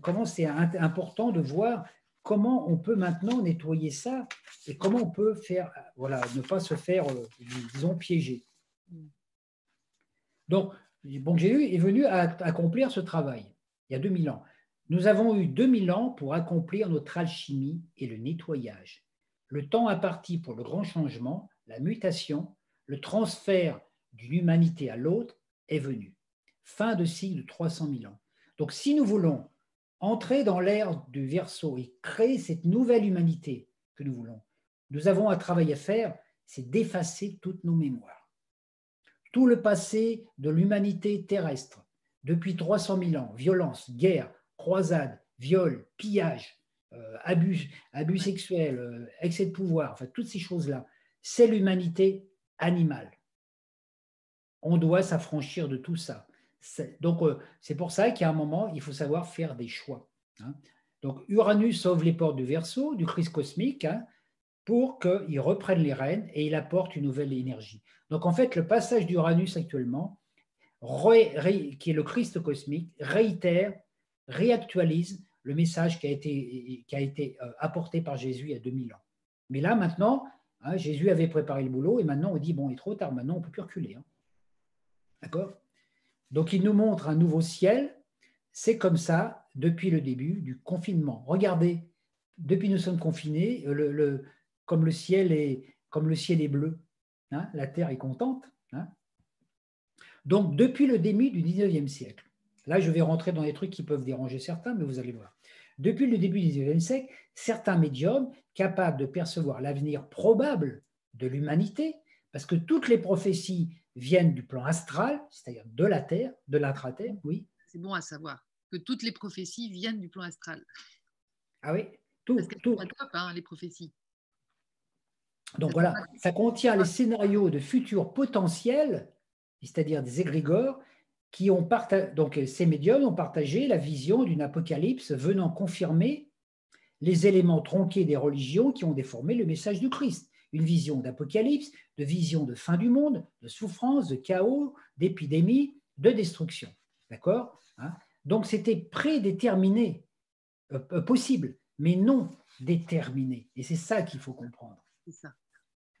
Speaker 2: comment c'est important de voir comment on peut maintenant nettoyer ça et comment on peut faire, voilà, ne pas se faire, euh, disons, piéger. Donc, bon, Jésus est venu à accomplir ce travail il y a 2000 ans. Nous avons eu 2000 ans pour accomplir notre alchimie et le nettoyage. Le temps a parti pour le grand changement, la mutation, le transfert d'une humanité à l'autre est venu. Fin de cycle de 300 000 ans. Donc, si nous voulons entrer dans l'ère du verso et créer cette nouvelle humanité que nous voulons, nous avons un travail à faire, c'est d'effacer toutes nos mémoires. Tout le passé de l'humanité terrestre, depuis 300 000 ans, violence, guerre, croisade, viol, pillage, euh, abus, abus sexuels, euh, excès de pouvoir, enfin toutes ces choses-là, c'est l'humanité animale. On doit s'affranchir de tout ça. Donc, euh, c'est pour ça qu'à un moment, il faut savoir faire des choix. Hein. Donc, Uranus sauve les portes du Verseau, du Christ cosmique, hein, pour qu'il reprenne les rênes et il apporte une nouvelle énergie. Donc, en fait, le passage d'Uranus actuellement, qui est le Christ cosmique, réitère, réactualise le message qui a été, qui a été euh, apporté par Jésus il y a 2000 ans. Mais là, maintenant, hein, Jésus avait préparé le boulot et maintenant on dit, bon, il est trop tard, maintenant on ne peut plus reculer. D'accord? Donc il nous montre un nouveau ciel. C'est comme ça depuis le début du confinement. Regardez, depuis nous sommes confinés, le, comme, le ciel est, comme le ciel est bleu, hein, la terre est contente. Hein. Donc depuis le début du 19e siècle, là je vais rentrer dans des trucs qui peuvent déranger certains, mais vous allez voir. Depuis le début du 19e siècle, certains médiums capables de percevoir l'avenir probable de l'humanité, parce que toutes les prophéties viennent du plan astral, c'est-à-dire de la Terre, de l'intra-terre, oui.
Speaker 1: C'est bon à savoir que toutes les prophéties viennent du plan astral.
Speaker 2: Ah oui, tout.
Speaker 1: Parce tout. Top, hein, les prophéties.
Speaker 2: Donc voilà, ça contient les scénarios de futurs potentiels, c'est-à-dire des égrégores, qui ont partagé, donc ces médiums ont partagé la vision d'une apocalypse venant confirmer les éléments tronqués des religions qui ont déformé le message du Christ une vision d'apocalypse, de vision de fin du monde, de souffrance, de chaos, d'épidémie, de destruction. D'accord hein? Donc c'était prédéterminé, euh, euh, possible, mais non déterminé. Et c'est ça qu'il faut comprendre. Ça.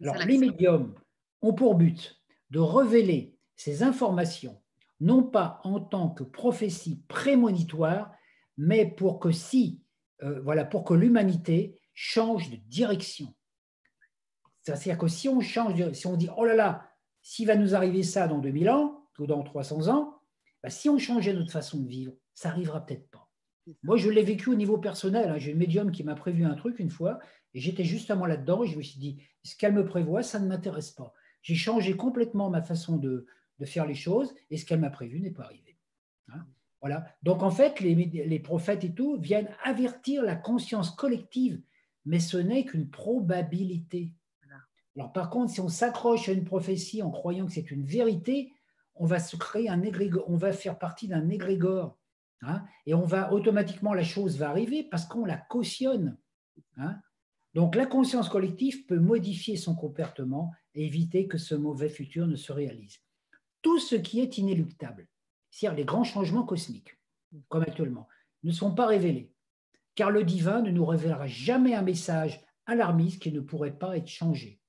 Speaker 2: Alors les médiums ont pour but de révéler ces informations, non pas en tant que prophétie prémonitoire, mais pour que si, euh, voilà, pour que l'humanité change de direction, c'est-à-dire que si on change, si on dit, oh là là, s'il va nous arriver ça dans 2000 ans ou dans 300 ans, bah, si on changeait notre façon de vivre, ça n'arrivera peut-être pas. Moi, je l'ai vécu au niveau personnel. Hein. J'ai une médium qui m'a prévu un truc une fois, et j'étais justement là-dedans, et je me suis dit, ce qu'elle me prévoit, ça ne m'intéresse pas. J'ai changé complètement ma façon de, faire les choses, et ce qu'elle m'a prévu n'est pas arrivé. Hein. voilà. Donc, en fait, les, les prophètes et tout viennent avertir la conscience collective, mais ce n'est qu'une probabilité. Alors par contre, si on s'accroche à une prophétie en croyant que c'est une vérité, on va se créer un égrégore, on va faire partie d'un égrégore. Hein, et on va automatiquement, la chose va arriver parce qu'on la cautionne. Hein. Donc la conscience collective peut modifier son comportement et éviter que ce mauvais futur ne se réalise. Tout ce qui est inéluctable, c'est-à-dire les grands changements cosmiques, comme actuellement, ne sont pas révélés, car le divin ne nous révélera jamais un message alarmiste qui ne pourrait pas être changé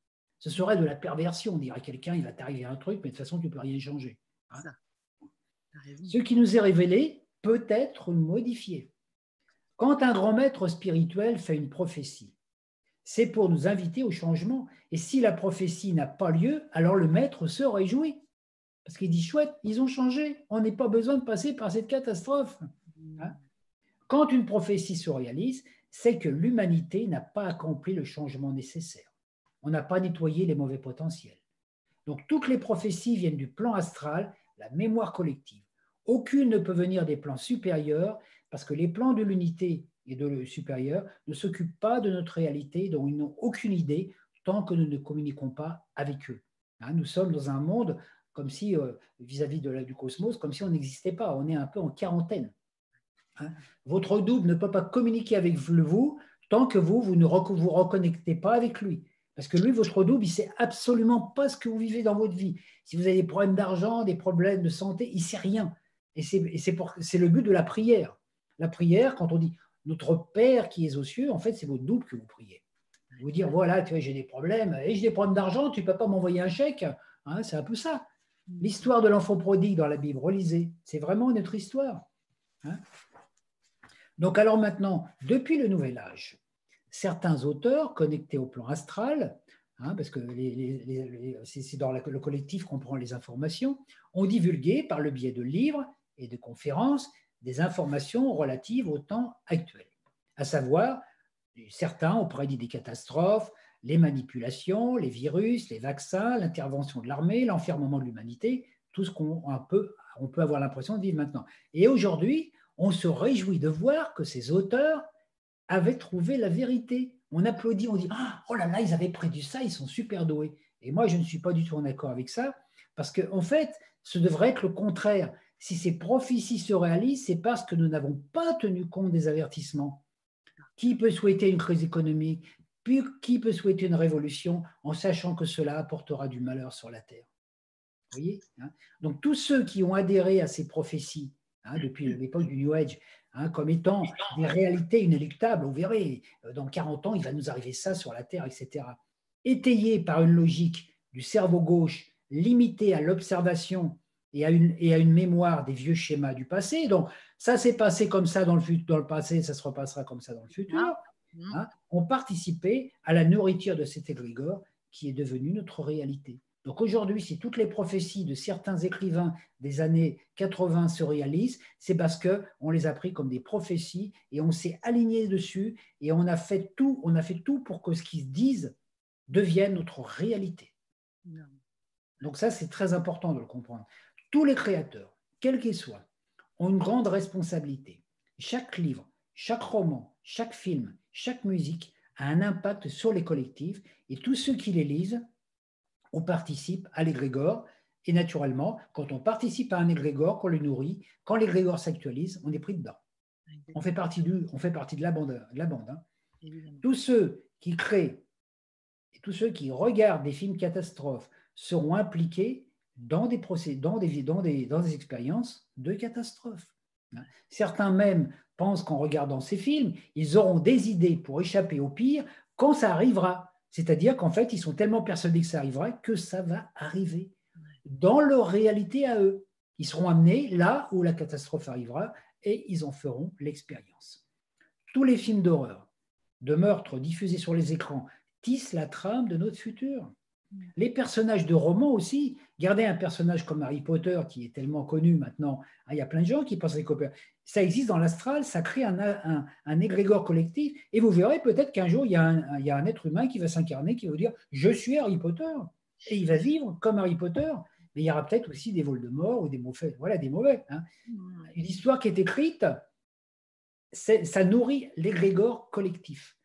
Speaker 2: ce serait de la perversion. On dirait à quelqu'un, il va t'arriver un truc, mais de toute façon, tu ne peux rien changer. Hein. Ce qui nous est révélé peut être modifié. Quand un grand maître spirituel fait une prophétie, c'est pour nous inviter au changement. Et si la prophétie n'a pas lieu, alors le maître se réjouit. Parce qu'il dit, chouette, ils ont changé, on n'a pas besoin de passer par cette catastrophe. Hein. Quand une prophétie se réalise, c'est que l'humanité n'a pas accompli le changement nécessaire on n'a pas nettoyé les mauvais potentiels. Donc toutes les prophéties viennent du plan astral, la mémoire collective. Aucune ne peut venir des plans supérieurs parce que les plans de l'unité et de le supérieur ne s'occupent pas de notre réalité, dont ils n'ont aucune idée tant que nous ne communiquons pas avec eux. Hein, nous sommes dans un monde comme si, euh, vis-à-vis du cosmos, comme si on n'existait pas. On est un peu en quarantaine. Hein. Votre double ne peut pas communiquer avec vous tant que vous, vous ne vous reconnectez pas avec lui. Parce que lui, votre double, il ne sait absolument pas ce que vous vivez dans votre vie. Si vous avez des problèmes d'argent, des problèmes de santé, il ne sait rien. Et c'est le but de la prière. La prière, quand on dit notre Père qui est aux cieux, en fait, c'est votre double que vous priez. Vous dire, voilà, tu vois, j'ai des problèmes, et j'ai des problèmes d'argent, tu ne peux pas m'envoyer un chèque. Hein, c'est un peu ça. L'histoire de l'enfant prodigue dans la Bible, relisez, c'est vraiment notre histoire. Hein. Donc alors maintenant, depuis le Nouvel Âge, certains auteurs connectés au plan astral, hein, parce que c'est dans le collectif qu'on prend les informations, ont divulgué par le biais de livres et de conférences des informations relatives au temps actuel, à savoir certains ont prédit des catastrophes, les manipulations, les virus, les vaccins, l'intervention de l'armée, l'enfermement de l'humanité, tout ce qu'on on peut avoir l'impression de vivre maintenant. Et aujourd'hui, on se réjouit de voir que ces auteurs avaient trouvé la vérité. On applaudit, on dit ah, Oh là là, ils avaient prédit ça, ils sont super doués. Et moi, je ne suis pas du tout en accord avec ça, parce qu'en en fait, ce devrait être le contraire. Si ces prophéties se réalisent, c'est parce que nous n'avons pas tenu compte des avertissements. Qui peut souhaiter une crise économique? Puis, qui peut souhaiter une révolution en sachant que cela apportera du malheur sur la terre? Vous voyez hein? Donc, tous ceux qui ont adhéré à ces prophéties hein, depuis l'époque du New Age, hein, comme étant des réalités inéluctables, vous verrez, euh, dans 40 ans, il va nous arriver ça sur la terre, etc. Étayés par une logique du cerveau gauche limitée à l'observation et, à une, et à une mémoire des vieux schémas du passé. Donc, ça s'est passé comme ça dans le, dans le passé, ça se repassera comme ça dans le futur. Mmh. Hein, ont participé à la nourriture de cet égrégore qui est devenu notre réalité. Donc aujourd'hui, si toutes les prophéties de certains écrivains des années 80 se réalisent, c'est parce qu'on les a pris comme des prophéties et on s'est aligné dessus et on a fait tout, on a fait tout pour que ce qu'ils disent devienne notre réalité. Donc ça, c'est très important de le comprendre. Tous les créateurs, quels qu'ils soient, ont une grande responsabilité. Chaque livre, chaque roman, chaque film, chaque musique a un impact sur les collectifs et tous ceux qui les lisent, on participe à l'égrégore. Et naturellement, quand on participe à un égrégore, qu'on le nourrit, quand l'égrégore s'actualise, on est pris dedans. On fait partie, du, on fait partie de la bande. De la bande hein. Tous ceux qui créent et tous ceux qui regardent des films catastrophes seront impliqués dans des, procès, dans des, dans des, dans des expériences de catastrophes. Hein. Certains même pensent qu'en regardant ces films, ils auront des idées pour échapper au pire quand ça arrivera. C'est-à-dire qu'en fait, ils sont tellement persuadés que ça arrivera que ça va arriver dans leur réalité à eux. Ils seront amenés là où la catastrophe arrivera et ils en feront l'expérience. Tous les films d'horreur, de meurtre diffusés sur les écrans tissent la trame de notre futur. Les personnages de romans aussi, gardez un personnage comme Harry Potter qui est tellement connu maintenant, hein, il y a plein de gens qui pensent que ça existe dans l'astral, ça crée un, un, égrégore collectif, et vous verrez peut-être qu'un jour il y, a un, être humain qui va s'incarner, qui va vous dire je suis Harry Potter, et il va vivre comme Harry Potter, mais il y aura peut-être aussi des vols de mort ou des mauvais, voilà, des mauvais. Hein. Une histoire qui est écrite, ça nourrit l'égrégore collectif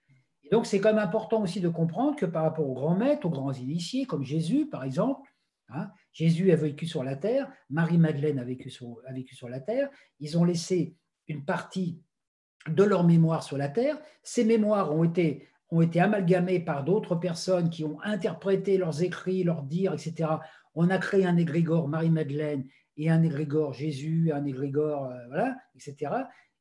Speaker 2: donc, c'est quand même important aussi de comprendre que par rapport aux grands maîtres, aux grands initiés, comme Jésus, par exemple, hein, Jésus a vécu sur la terre, Marie-Madeleine a vécu sur, a vécu sur la terre, ils ont laissé une partie de leur mémoire sur la terre. Ces mémoires ont été, ont été amalgamées par d'autres personnes qui ont interprété leurs écrits, leurs dires, etc. On a créé un égrégore Marie-Madeleine et un égrégore Jésus, un égrégore, euh, voilà, etc.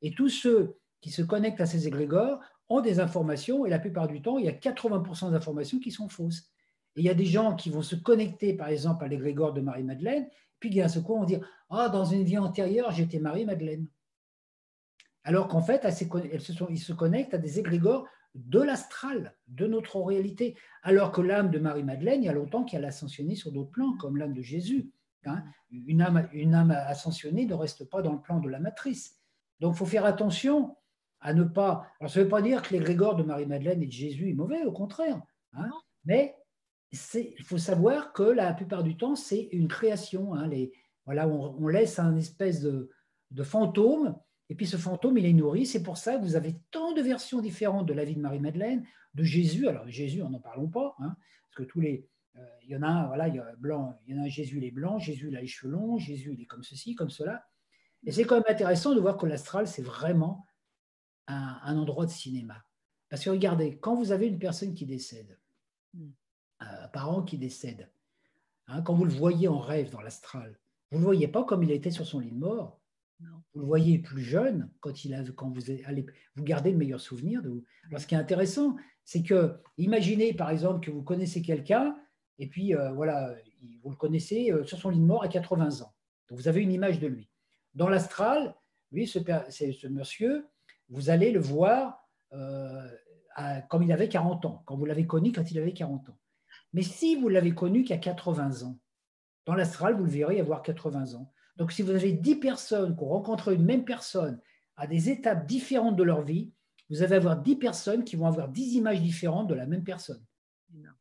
Speaker 2: Et tous ceux qui se connectent à ces égrégores ont des informations et la plupart du temps, il y a 80% d'informations qui sont fausses. Et il y a des gens qui vont se connecter, par exemple, à l'égrégore de Marie-Madeleine, puis ce coup, on va dire Ah, dans une vie antérieure, j'étais Marie-Madeleine. Alors qu'en fait, elles se ils se connectent à des égrégores de l'astral, de notre réalité. Alors que l'âme de Marie-Madeleine, il y a longtemps qu'elle a ascensionné sur d'autres plans, comme l'âme de Jésus. Hein. Une, âme, une âme ascensionnée ne reste pas dans le plan de la matrice. Donc, il faut faire attention à ne pas. Alors, ça ne veut pas dire que l'égrégore de Marie-Madeleine et de Jésus est mauvais, au contraire. Hein, mais il faut savoir que la plupart du temps, c'est une création. Hein, les, voilà, on, laisse un espèce de, de fantômes. Et puis ce fantôme, il est nourri. C'est pour ça que vous avez tant de versions différentes de la vie de Marie-Madeleine, de Jésus. Alors Jésus, on n'en parlons pas, hein, parce que tous les, euh, il y en a un, voilà, il y a blanc, il y en a un Jésus, il est blanc, Jésus, il a les cheveux longs, Jésus, il est comme ceci, comme cela. Et c'est quand même intéressant de voir que l'astral, c'est vraiment un, endroit de cinéma. Parce que regardez, quand vous avez une personne qui décède, hmm. un parent qui décède, hein, quand vous le voyez en rêve dans l'astral, vous ne le voyez pas comme il était sur son lit de mort. Vous le voyez plus jeune quand, il a, quand vous, allez, vous gardez le meilleur souvenir de vous. Alors, ce qui est intéressant, c'est que, imaginez par exemple que vous connaissez quelqu'un, et puis euh, voilà, vous le connaissez euh, sur son lit de mort à 80 ans. Donc vous avez une image de lui. Dans l'astral, lui, ce, ce monsieur, vous allez le voir euh, comme il avait 40 ans, quand vous l'avez connu quand il avait 40 ans. Mais si vous l'avez connu qu'à 80 ans, dans l'astral, vous le verrez avoir 80 ans. Donc si vous avez 10 personnes qui ont rencontré une même personne à des étapes différentes de leur vie, vous allez avoir 10 personnes qui vont avoir 10 images différentes de la même personne.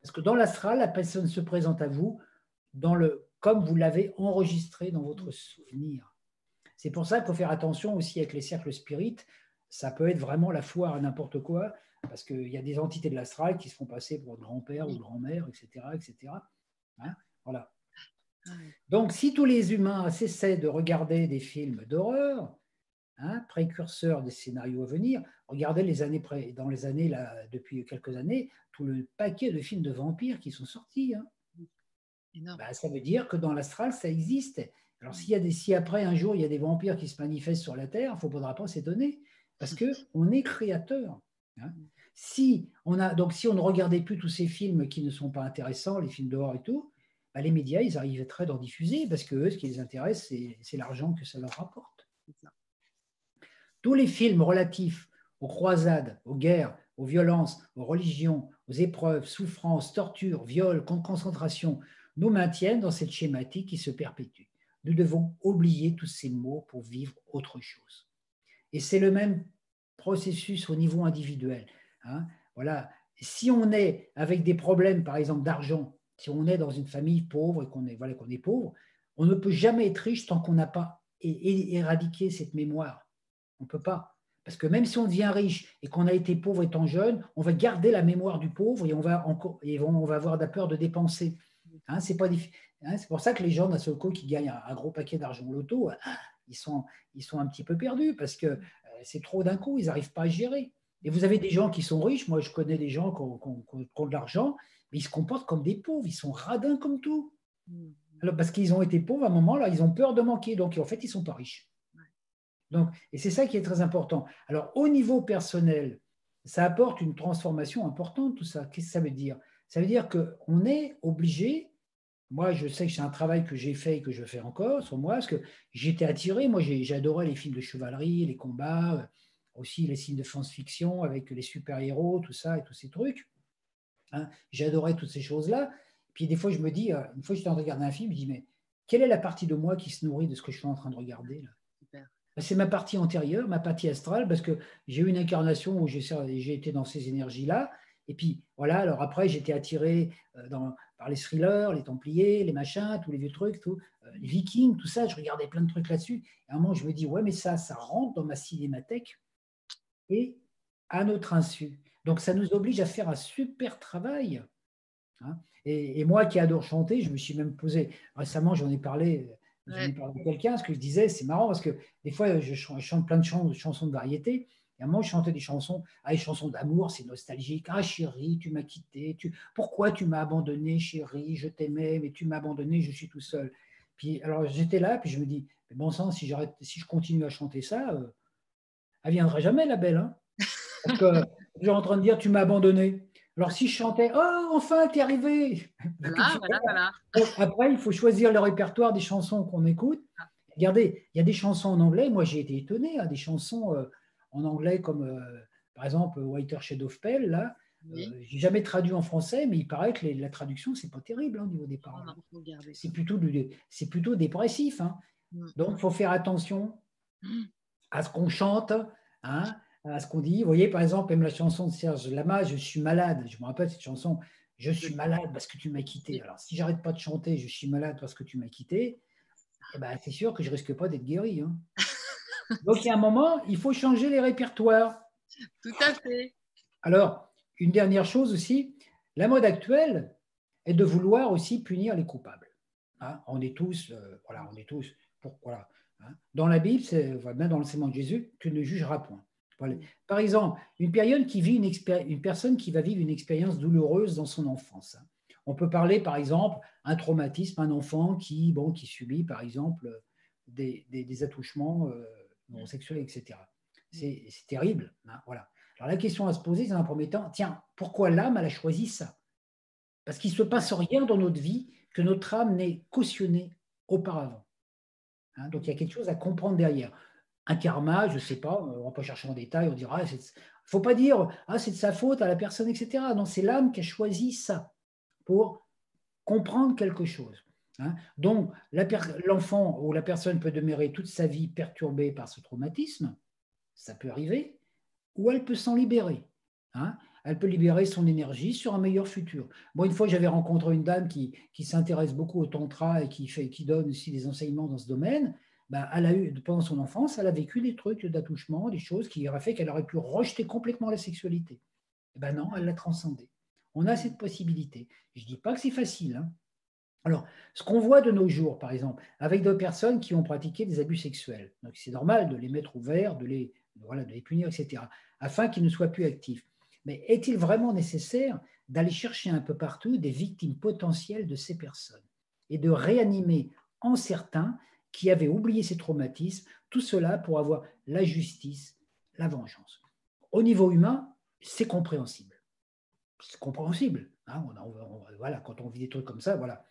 Speaker 2: Parce que dans l'astral, la personne se présente à vous dans le, comme vous l'avez enregistré dans votre souvenir. C'est pour ça qu'il faut faire attention aussi avec les cercles spirites ça peut être vraiment la foire à n'importe quoi, parce qu'il y a des entités de l'astral qui se font passer pour grand-père ou grand-mère, etc. etc. Hein, voilà. Donc, si tous les humains cessaient de regarder des films d'horreur, hein, précurseurs des scénarios à venir, regardez les années dans les années là, depuis quelques années, tout le paquet de films de vampires qui sont sortis. Hein. Bah, ça veut dire que dans l'astral, ça existe. Alors, s'il y a des, si après un jour il y a des vampires qui se manifestent sur la Terre, il ne faudra pas s'étonner. Parce qu'on est créateur. Hein. Si on a, donc, si on ne regardait plus tous ces films qui ne sont pas intéressants, les films d'horreur et tout, bah, les médias, ils arriveraient d'en diffuser parce que eux, ce qui les intéresse, c'est l'argent que ça leur rapporte. Tous les films relatifs aux croisades, aux guerres, aux violences, aux religions, aux épreuves, souffrances, tortures, viols, concentration, nous maintiennent dans cette schématique qui se perpétue. Nous devons oublier tous ces mots pour vivre autre chose. Et c'est le même processus au niveau individuel. Hein. Voilà. Si on est avec des problèmes, par exemple, d'argent, si on est dans une famille pauvre et qu'on est, voilà, est pauvre, on ne peut jamais être riche tant qu'on n'a pas éradiqué cette mémoire. On ne peut pas. Parce que même si on devient riche et qu'on a été pauvre étant jeune, on va garder la mémoire du pauvre et on va, encore, et on va avoir la peur de dépenser. Hein, hein, c'est pour ça que les gens d'un seul coup qui gagnent un, gros paquet d'argent loto, ils sont, ils sont un petit peu perdus parce que euh, c'est trop d'un coup, ils n'arrivent pas à gérer. Et vous avez des gens qui sont riches, moi je connais des gens qui ont, de l'argent, mais ils se comportent comme des pauvres, ils sont radins comme tout. Mm. Alors, parce qu'ils ont été pauvres à un moment, là, ils ont peur de manquer, donc en fait, ils ne sont pas riches. Donc, et c'est ça qui est très important. Alors, au niveau personnel, ça apporte une transformation importante, tout ça. Qu'est-ce que ça veut dire? Ça veut dire qu'on est obligé moi, je sais que c'est un travail que j'ai fait et que je fais encore sur moi, parce que j'étais attiré. Moi, j'adorais les films de chevalerie, les combats, euh, aussi les films de science-fiction avec les super-héros, tout ça et tous ces trucs. Hein. J'adorais toutes ces choses-là. Puis des fois, je me dis, euh, une fois que j'étais en train de regarder un film, je dis, mais quelle est la partie de moi qui se nourrit de ce que je suis en train de regarder là? Ben, c'est ma partie antérieure, ma partie astrale, parce que j'ai eu une incarnation où j'ai été dans ces énergies-là. Et puis, voilà, alors après, j'étais attiré euh, dans, par les thrillers, les Templiers, les machins, tous les vieux trucs, tout, euh, les Vikings, tout ça. Je regardais plein de trucs là-dessus. Et à un moment, je me dis, ouais, mais ça, ça rentre dans ma cinémathèque et à notre insu. Donc, ça nous oblige à faire un super travail. Hein. Et, moi qui adore chanter, je me suis même posé, récemment, j'en ai parlé, j'en ai parlé à quelqu'un, ce que je disais, c'est marrant parce que des fois, je chante plein de chansons de variété. Et à un moment, je chantais des chansons, ah, les chansons d'amour, c'est nostalgique. Ah, chérie, tu m'as quitté. Tu... Pourquoi tu m'as abandonné, chérie? Je t'aimais, mais tu m'as abandonné, je suis tout seul. Puis, alors, j'étais là, puis je me dis, mais bon sang, si, si je continue à chanter ça, euh, elle viendra jamais, la belle. Hein Parce que je suis en train de dire, tu m'as abandonné. Alors, si je chantais, oh, enfin, t'es arrivé. Voilà, voilà, voilà. Après, il faut choisir le répertoire des chansons qu'on écoute. Ah. Regardez, il y a des chansons en anglais. Moi, j'ai été étonné, hein, des chansons. Euh, en anglais comme euh, par exemple Whiter Shade of Pale, là, euh, j'ai jamais traduit en français, mais il paraît que la traduction, c'est pas terrible hein, au niveau des paroles. C'est plutôt, c'est plutôt dépressif. Hein. Mm. Donc, faut faire attention à ce qu'on chante, hein, à ce qu'on dit. Vous voyez, par exemple, même la chanson de Serge Lama, Je suis malade. Je me rappelle cette chanson, Je suis malade parce que tu m'as quitté. Alors, si j'arrête pas de chanter, Je suis malade parce que tu m'as quitté, eh ben, c'est sûr que je risque pas d'être guéri. Donc, il y a un moment, il faut changer les répertoires.
Speaker 1: Tout à fait.
Speaker 2: Alors, une dernière chose aussi, la mode actuelle est de vouloir aussi punir les coupables. Hein, on est tous, euh, voilà, on est tous, pour, voilà. Hein. Dans la Bible, c'est, même dans l'enseignement de Jésus, tu ne jugeras point. Par exemple, une, période qui vit une, une, personne qui va vivre une expérience douloureuse dans son enfance. Hein. On peut parler, par exemple, un traumatisme, un enfant qui, bon, qui subit, par exemple, des, des, attouchements euh, homosexuels, etc. C'est, terrible. voilà. Alors la question à se poser, dans un premier temps, tiens, pourquoi l'âme, a choisi ça? Parce qu'il ne se passe rien dans notre vie que notre âme n'ait cautionné auparavant. Hein, donc il y a quelque chose à comprendre derrière. Un karma, je ne sais pas, on ne va pas chercher en détail, on dira, il ah, ne faut pas dire, ah, c'est de sa faute à la personne, etc. Non, c'est l'âme qui a choisi ça pour comprendre quelque chose. Hein. Donc, l'enfant ou la personne peut demeurer toute sa vie perturbée par ce traumatisme, ça peut arriver, ou elle peut s'en libérer. Hein elle peut libérer son énergie sur un meilleur futur. Moi, une fois, j'avais rencontré une dame qui, s'intéresse beaucoup au tantra et qui, donne aussi des enseignements dans ce domaine. Ben, elle a eu, pendant son enfance, elle a vécu des trucs d'attouchement, des choses qui auraient fait qu'elle aurait pu rejeter complètement la sexualité. Et ben non, elle l'a transcendée. On a cette possibilité. Je ne dis pas que c'est facile. Hein. Alors, ce qu'on voit de nos jours, par exemple, avec des personnes qui ont pratiqué des abus sexuels, donc c'est normal de les mettre ouverts, de les, voilà, de les punir, etc., afin qu'ils ne soient plus actifs. Mais est-il vraiment nécessaire d'aller chercher un peu partout des victimes potentielles de ces personnes et de réanimer en certains qui avaient oublié ces traumatismes, tout cela pour avoir la justice, la vengeance? Au niveau humain, c'est compréhensible. C'est compréhensible. Hein, voilà, quand on vit des trucs comme ça, voilà.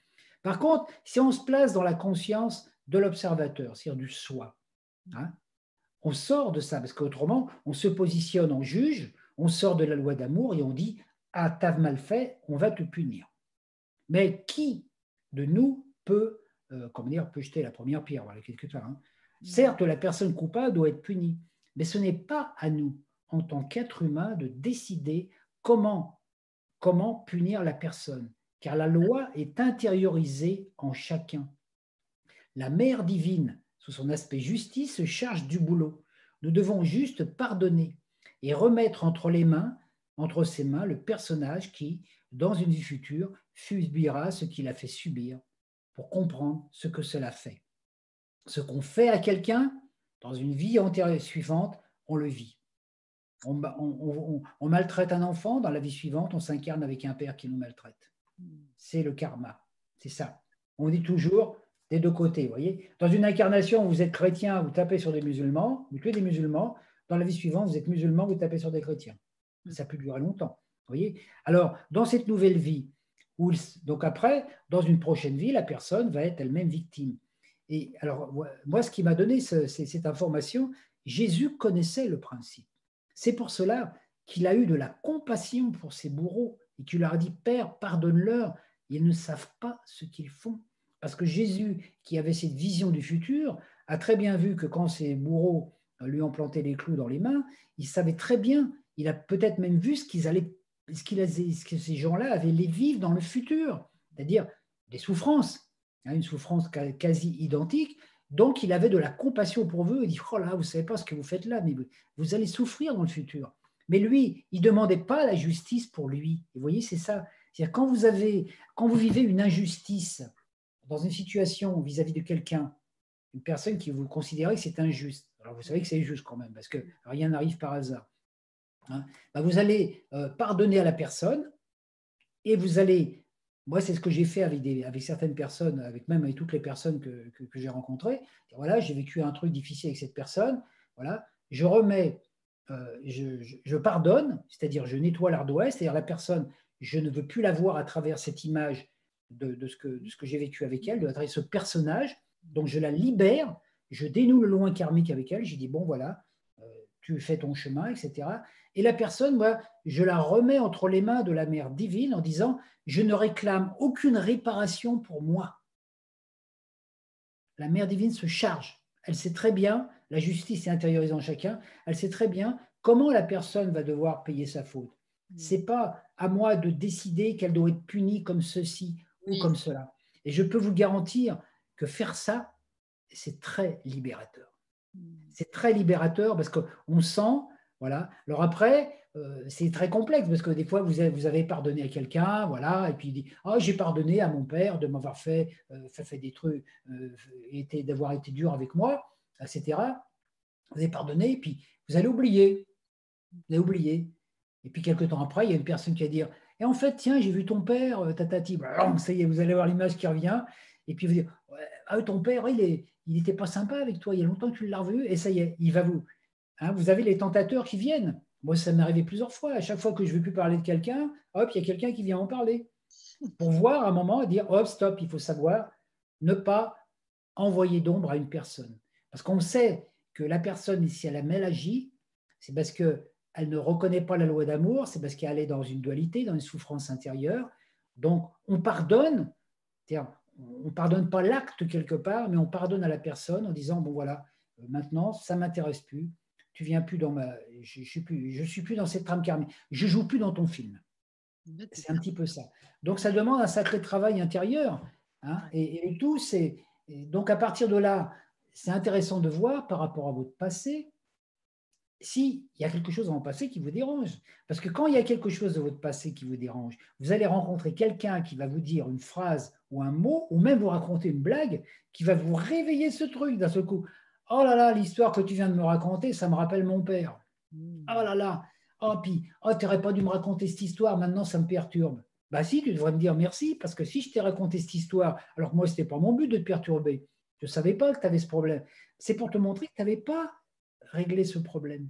Speaker 2: Par contre, si on se place dans la conscience de l'observateur, c'est-à-dire du soi, hein, on sort de ça, parce qu'autrement, on se positionne en juge, on sort de la loi d'amour et on dit Ah, t'as mal fait, on va te punir. Mais qui de nous peut, euh, comment dire, peut jeter la première pierre voilà, quelque part, hein. mm. Certes, la personne coupable doit être punie, mais ce n'est pas à nous, en tant qu'être humain, de décider comment, comment punir la personne, car la loi est intériorisée en chacun. La mère divine, sous son aspect justice, se charge du boulot. Nous devons juste pardonner, et remettre entre les mains, entre ses mains, le personnage qui, dans une vie future, subira ce qu'il a fait subir pour comprendre ce que cela fait. Ce qu'on fait à quelqu'un, dans une vie antérieure suivante, on le vit. On, on, maltraite un enfant, dans la vie suivante, on s'incarne avec un père qui nous maltraite. C'est le karma, c'est ça. On dit toujours des deux côtés, voyez. Dans une incarnation, vous êtes chrétien, vous tapez sur des musulmans, vous tuez des musulmans, dans la vie suivante, vous êtes musulman, vous tapez sur des chrétiens. Ça peut durer longtemps. Voyez Alors, dans cette nouvelle vie, donc après, dans une prochaine vie, la personne va être elle-même victime. Et alors, moi, ce qui m'a donné cette information, Jésus connaissait le principe. C'est pour cela qu'il a eu de la compassion pour ses bourreaux et qu'il leur a dit, Père, pardonne-leur, ils ne savent pas ce qu'ils font. Parce que Jésus, qui avait cette vision du futur, a très bien vu que quand ses bourreaux lui ont planté les clous dans les mains, il savait très bien, il a peut-être même vu ce, qu'ils allaient, ce, qu'il ce que ces gens-là avaient les vivre dans le futur, c'est-à-dire des souffrances, hein, une souffrance quasi identique. Donc il avait de la compassion pour eux, il dit, oh là, vous ne savez pas ce que vous faites là, mais vous allez souffrir dans le futur. Mais lui, il ne demandait pas la justice pour lui. vous voyez, c'est ça. C'est-à-dire quand vous, avez, quand vous vivez une injustice dans une situation vis-à-vis -vis de quelqu'un, une personne qui vous considérez que c'est injuste, alors vous savez que c'est juste quand même, parce que rien n'arrive par hasard. Hein. Bah, vous allez euh, pardonner à la personne et vous allez, moi c'est ce que j'ai fait avec, certaines personnes, avec même avec toutes les personnes que, j'ai rencontrées. Voilà, j'ai vécu un truc difficile avec cette personne. Voilà, je remets, euh, je, pardonne, c'est-à-dire je nettoie l'ardoise, c'est-à-dire la personne, je ne veux plus la voir à travers cette image de, ce que, j'ai vécu avec elle, de travers ce personnage. Donc je la libère je dénoue le loin karmique avec elle, j'ai dit, bon voilà, euh, tu fais ton chemin, etc. Et la personne, moi, je la remets entre les mains de la mère divine en disant, je ne réclame aucune réparation pour moi. La mère divine se charge. Elle sait très bien, la justice est intériorisée en chacun, elle sait très bien comment la personne va devoir payer sa faute. Mm. C'est pas à moi de décider qu'elle doit être punie comme ceci ou comme cela. Et je peux vous garantir que faire ça, c'est très libérateur. C'est très libérateur parce qu'on sent, voilà. Alors après, euh, c'est très complexe parce que des fois, vous avez, pardonné à quelqu'un, voilà, et puis il dit oh, j'ai pardonné à mon père de m'avoir fait, euh, fait, des trucs, euh, d'avoir été dur avec moi, etc. Vous avez pardonné, et puis vous allez oublier. Vous allez oublier. Et puis, quelques temps après, il y a une personne qui va dire Et en fait, tiens, j'ai vu ton père, tatati. ça y est, vous allez voir l'image qui revient. Et puis, vous dites ah, Ton père, il n'était pas sympa avec toi, il y a longtemps que tu l'as revu, et ça y est, il va vous. Hein, vous avez les tentateurs qui viennent. Moi, ça m'est arrivé plusieurs fois. À chaque fois que je ne veux plus parler de quelqu'un, hop, il y a quelqu'un qui vient en parler. Pour voir un moment dire, hop, stop, il faut savoir ne pas envoyer d'ombre à une personne. Parce qu'on sait que la personne, si elle a mal agi, c'est parce qu'elle ne reconnaît pas la loi d'amour, c'est parce qu'elle est dans une dualité, dans une souffrance intérieure. Donc, on pardonne, on ne pardonne pas l'acte quelque part, mais on pardonne à la personne en disant, bon voilà, maintenant, ça ne m'intéresse plus, tu viens plus dans ma, je, je suis plus, je suis plus dans cette trame karmique, je joue plus dans ton film. C'est un petit peu ça. Donc ça demande un sacré travail intérieur. Hein, et, le tout, c'est donc à partir de là, c'est intéressant de voir par rapport à votre passé s'il y a quelque chose dans votre passé qui vous dérange. Parce que quand il y a quelque chose de votre passé qui vous dérange, vous allez rencontrer quelqu'un qui va vous dire une phrase ou un mot, ou même vous raconter une blague qui va vous réveiller ce truc d'un seul coup. Oh là là, l'histoire que tu viens de me raconter, ça me rappelle mon père. Hmm. Oh là là, oh puis, oh, tu n'aurais pas dû me raconter cette histoire, maintenant ça me perturbe. Bah si, tu devrais me dire merci, parce que si je t'ai raconté cette histoire, alors que moi, ce n'était pas mon but de te perturber, je ne savais pas que tu avais ce problème. C'est pour te montrer que tu n'avais pas réglé ce problème.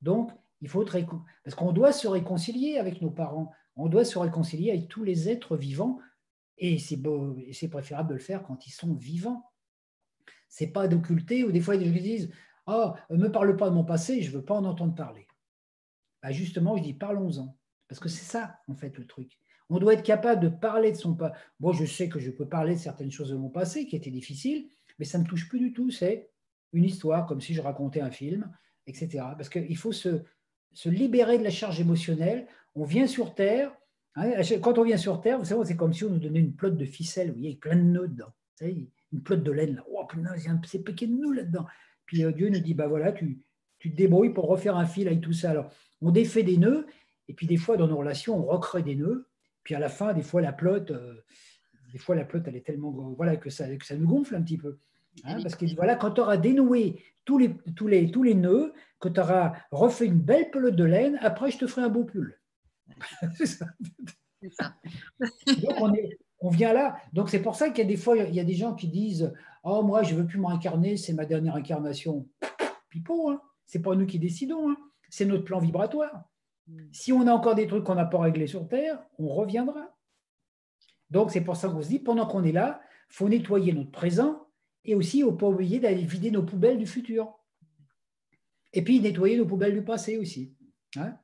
Speaker 2: Donc, il faut te parce qu'on doit se réconcilier avec nos parents, on doit se réconcilier avec tous les êtres vivants, et c'est préférable de le faire quand ils sont vivants c'est pas d'occulter, ou des fois, ils disent Oh, me parle pas de mon passé, je veux pas en entendre parler. Bah, justement, je dis Parlons-en. Parce que c'est ça, en fait, le truc. On doit être capable de parler de son passé. Bon, je sais que je peux parler de certaines choses de mon passé qui étaient difficiles, mais ça ne me touche plus du tout. C'est une histoire, comme si je racontais un film, etc. Parce qu'il faut se, se libérer de la charge émotionnelle. On vient sur Terre. Hein, quand on vient sur Terre, vous savez, c'est comme si on nous donnait une pelote de ficelle, vous voyez, avec plein de nœuds dedans. Une pelote de laine. Là. Oh, c'est piqué de nous là-dedans. Puis euh, Dieu nous dit, bah voilà, tu, tu te débrouilles pour refaire un fil avec tout ça. Alors, on défait des nœuds, et puis des fois, dans nos relations, on recrée des nœuds. Puis à la fin, des fois, la pelote, euh, des fois, la pelote, elle est tellement voilà, que, ça, que ça nous gonfle un petit peu. Hein, parce que voilà, quand tu auras dénoué tous les, tous, les, tous les nœuds, que tu auras refait une belle pelote de laine, après, je te ferai un beau pull. c'est ça. ça. Donc, on est, on vient là. Donc c'est pour ça qu'il y a des fois, il y a des gens qui disent Oh, moi, je ne veux plus m'incarner, c'est ma dernière incarnation. Pipo, hein c'est pas nous qui décidons, hein. c'est notre plan vibratoire. Hmm. Si on a encore des trucs qu'on n'a pas réglés sur Terre, on reviendra. Donc c'est pour ça qu'on se dit pendant qu'on est là, il faut nettoyer notre présent et aussi il ne pas oublier d'aller vider nos poubelles du futur. Et puis nettoyer nos poubelles du passé aussi. Hein.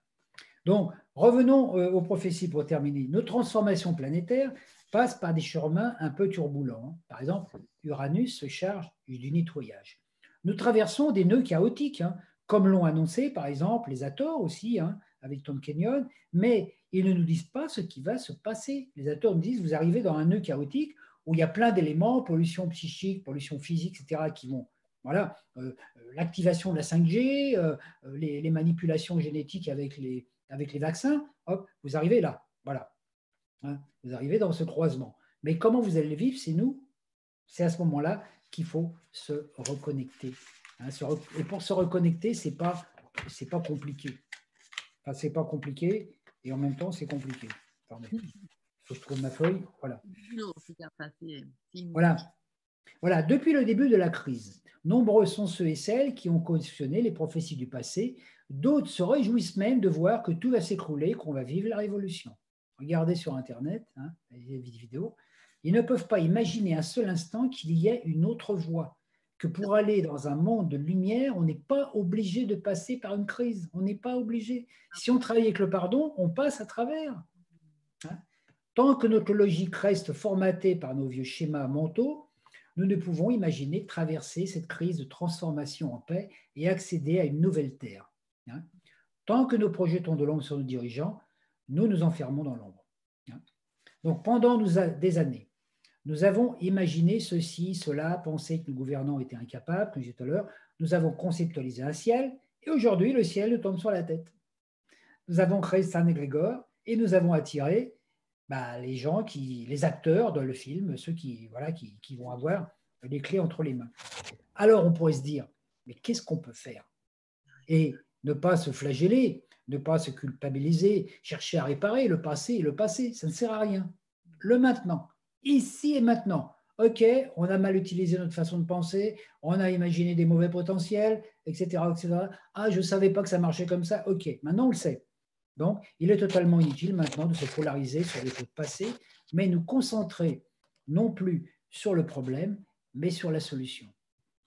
Speaker 2: Donc, revenons euh, aux prophéties pour terminer. Nos transformations planétaires, passe par des chemins un peu turbulents. Par exemple, Uranus se charge du nettoyage. Nous traversons des nœuds chaotiques, hein, comme l'ont annoncé par exemple les Ators aussi, hein, avec Tom Kenyon, mais ils ne nous disent pas ce qui va se passer. Les Ators nous disent, vous arrivez dans un nœud chaotique où il y a plein d'éléments, pollution psychique, pollution physique, etc., qui vont voilà, euh, euh, l'activation de la 5G, euh, les, les, manipulations génétiques avec les, avec les vaccins, hop, vous arrivez là. Voilà. Hein, vous arrivez dans ce croisement. Mais comment vous allez le vivre, c'est nous. C'est à ce moment-là qu'il faut se reconnecter. Hein, et pour se reconnecter, ce n'est pas, pas compliqué. Enfin, ce n'est pas compliqué et en même temps, c'est compliqué. Il faut que je trouve ma feuille. Voilà. Voilà. Voilà, depuis le début de la crise, nombreux sont ceux et celles qui ont cautionné les prophéties du passé. D'autres se réjouissent même de voir que tout va s'écrouler, qu'on va vivre la révolution regardez sur Internet, hein, les vidéos, ils ne peuvent pas imaginer un seul instant qu'il y ait une autre voie, que pour aller dans un monde de lumière, on n'est pas obligé de passer par une crise, on n'est pas obligé. Si on travaille avec le pardon, on passe à travers. Hein? Tant que notre logique reste formatée par nos vieux schémas mentaux, nous ne pouvons imaginer traverser cette crise de transformation en paix et accéder à une nouvelle terre. Hein? Tant que nous projetons de l'ombre sur nos dirigeants, nous nous enfermons dans l'ombre. Hein? Donc pendant des années, Nous avons imaginé ceci, cela, pensé que nos gouvernants étaient incapables, comme disais tout à l'heure. Nous avons conceptualisé un ciel, et aujourd'hui, le ciel nous tombe sur la tête. Nous avons créé Saint-Égrégore, et nous avons attiré bah, les gens, qui, les acteurs dans le film, ceux qui, voilà, qui, qui vont avoir les clés entre les mains. Alors, on pourrait se dire, mais qu'est-ce qu'on peut faire? Et ne pas se flageller, ne pas se culpabiliser, chercher à réparer le passé et le passé, ça ne sert à rien. Le maintenant, ici et maintenant. OK, on a mal utilisé notre façon de penser, on a imaginé des mauvais potentiels, etc. etc. Ah, je ne savais pas que ça marchait comme ça. OK, maintenant on le sait. Donc, il est totalement inutile maintenant de se polariser sur les fautes passées, mais nous concentrer non plus sur le problème, mais sur la solution.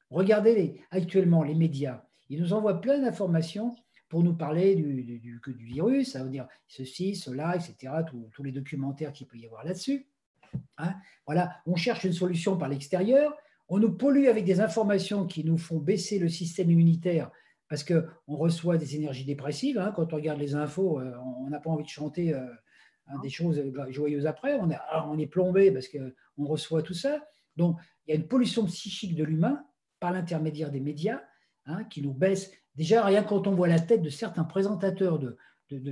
Speaker 2: Regardez actuellement les médias, ils nous envoient plein d'informations pour nous parler du, du, virus, ça veut dire ceci, cela, etc., tous les documentaires qu'il peut y avoir là-dessus. Hein. voilà, on cherche une solution par l'extérieur, on nous pollue avec des informations qui nous font baisser le système immunitaire parce qu'on reçoit des énergies dépressives. Hein. quand on regarde les infos, euh, on n'a pas envie de chanter euh, hein, des choses joyeuses après. On est, ah, plombé parce qu'on reçoit tout ça. Donc, il y a une pollution psychique de l'humain par l'intermédiaire des médias qui nous baisse. Déjà, rien quand on voit la tête de certains présentateurs de,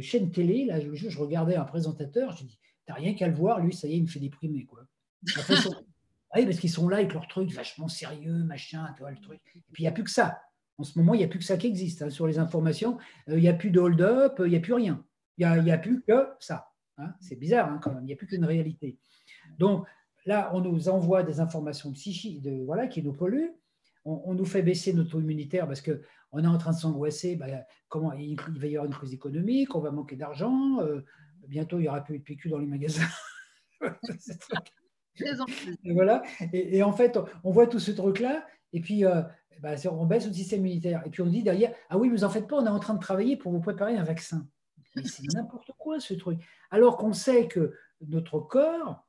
Speaker 2: chaînes télé, là, je regardais un présentateur, je dis, rien qu'à le voir, lui, ça y est, il me fait déprimer. Quoi. oui, parce qu'ils sont là avec leur truc vachement sérieux, machin, tu vois, le truc. Et puis, il n'y a plus que ça. En ce moment, il n'y a plus que ça qui existe hein, sur les informations. Euh, il n'y a plus de hold-up, il n'y a plus rien. Il n'y a, plus que ça. Hein. C'est bizarre hein, quand même, il n'y a plus qu'une réalité. Donc là, on nous envoie des informations psychiques de, voilà, qui nous polluent. On, nous fait baisser notre immunitaire parce qu'on est en train de s'angoisser. Bah, comment il, va y avoir une crise économique, on va manquer d'argent. Euh, bientôt, il n'y aura plus de PQ dans les magasins. et voilà. Et, en fait, on voit tout ce truc-là. Et puis, euh, bah, on baisse le système immunitaire. Et puis on dit derrière, ah oui, mais vous en faites pas, on est en train de travailler pour vous préparer un vaccin. c'est n'importe quoi ce truc. Alors qu'on sait que notre corps,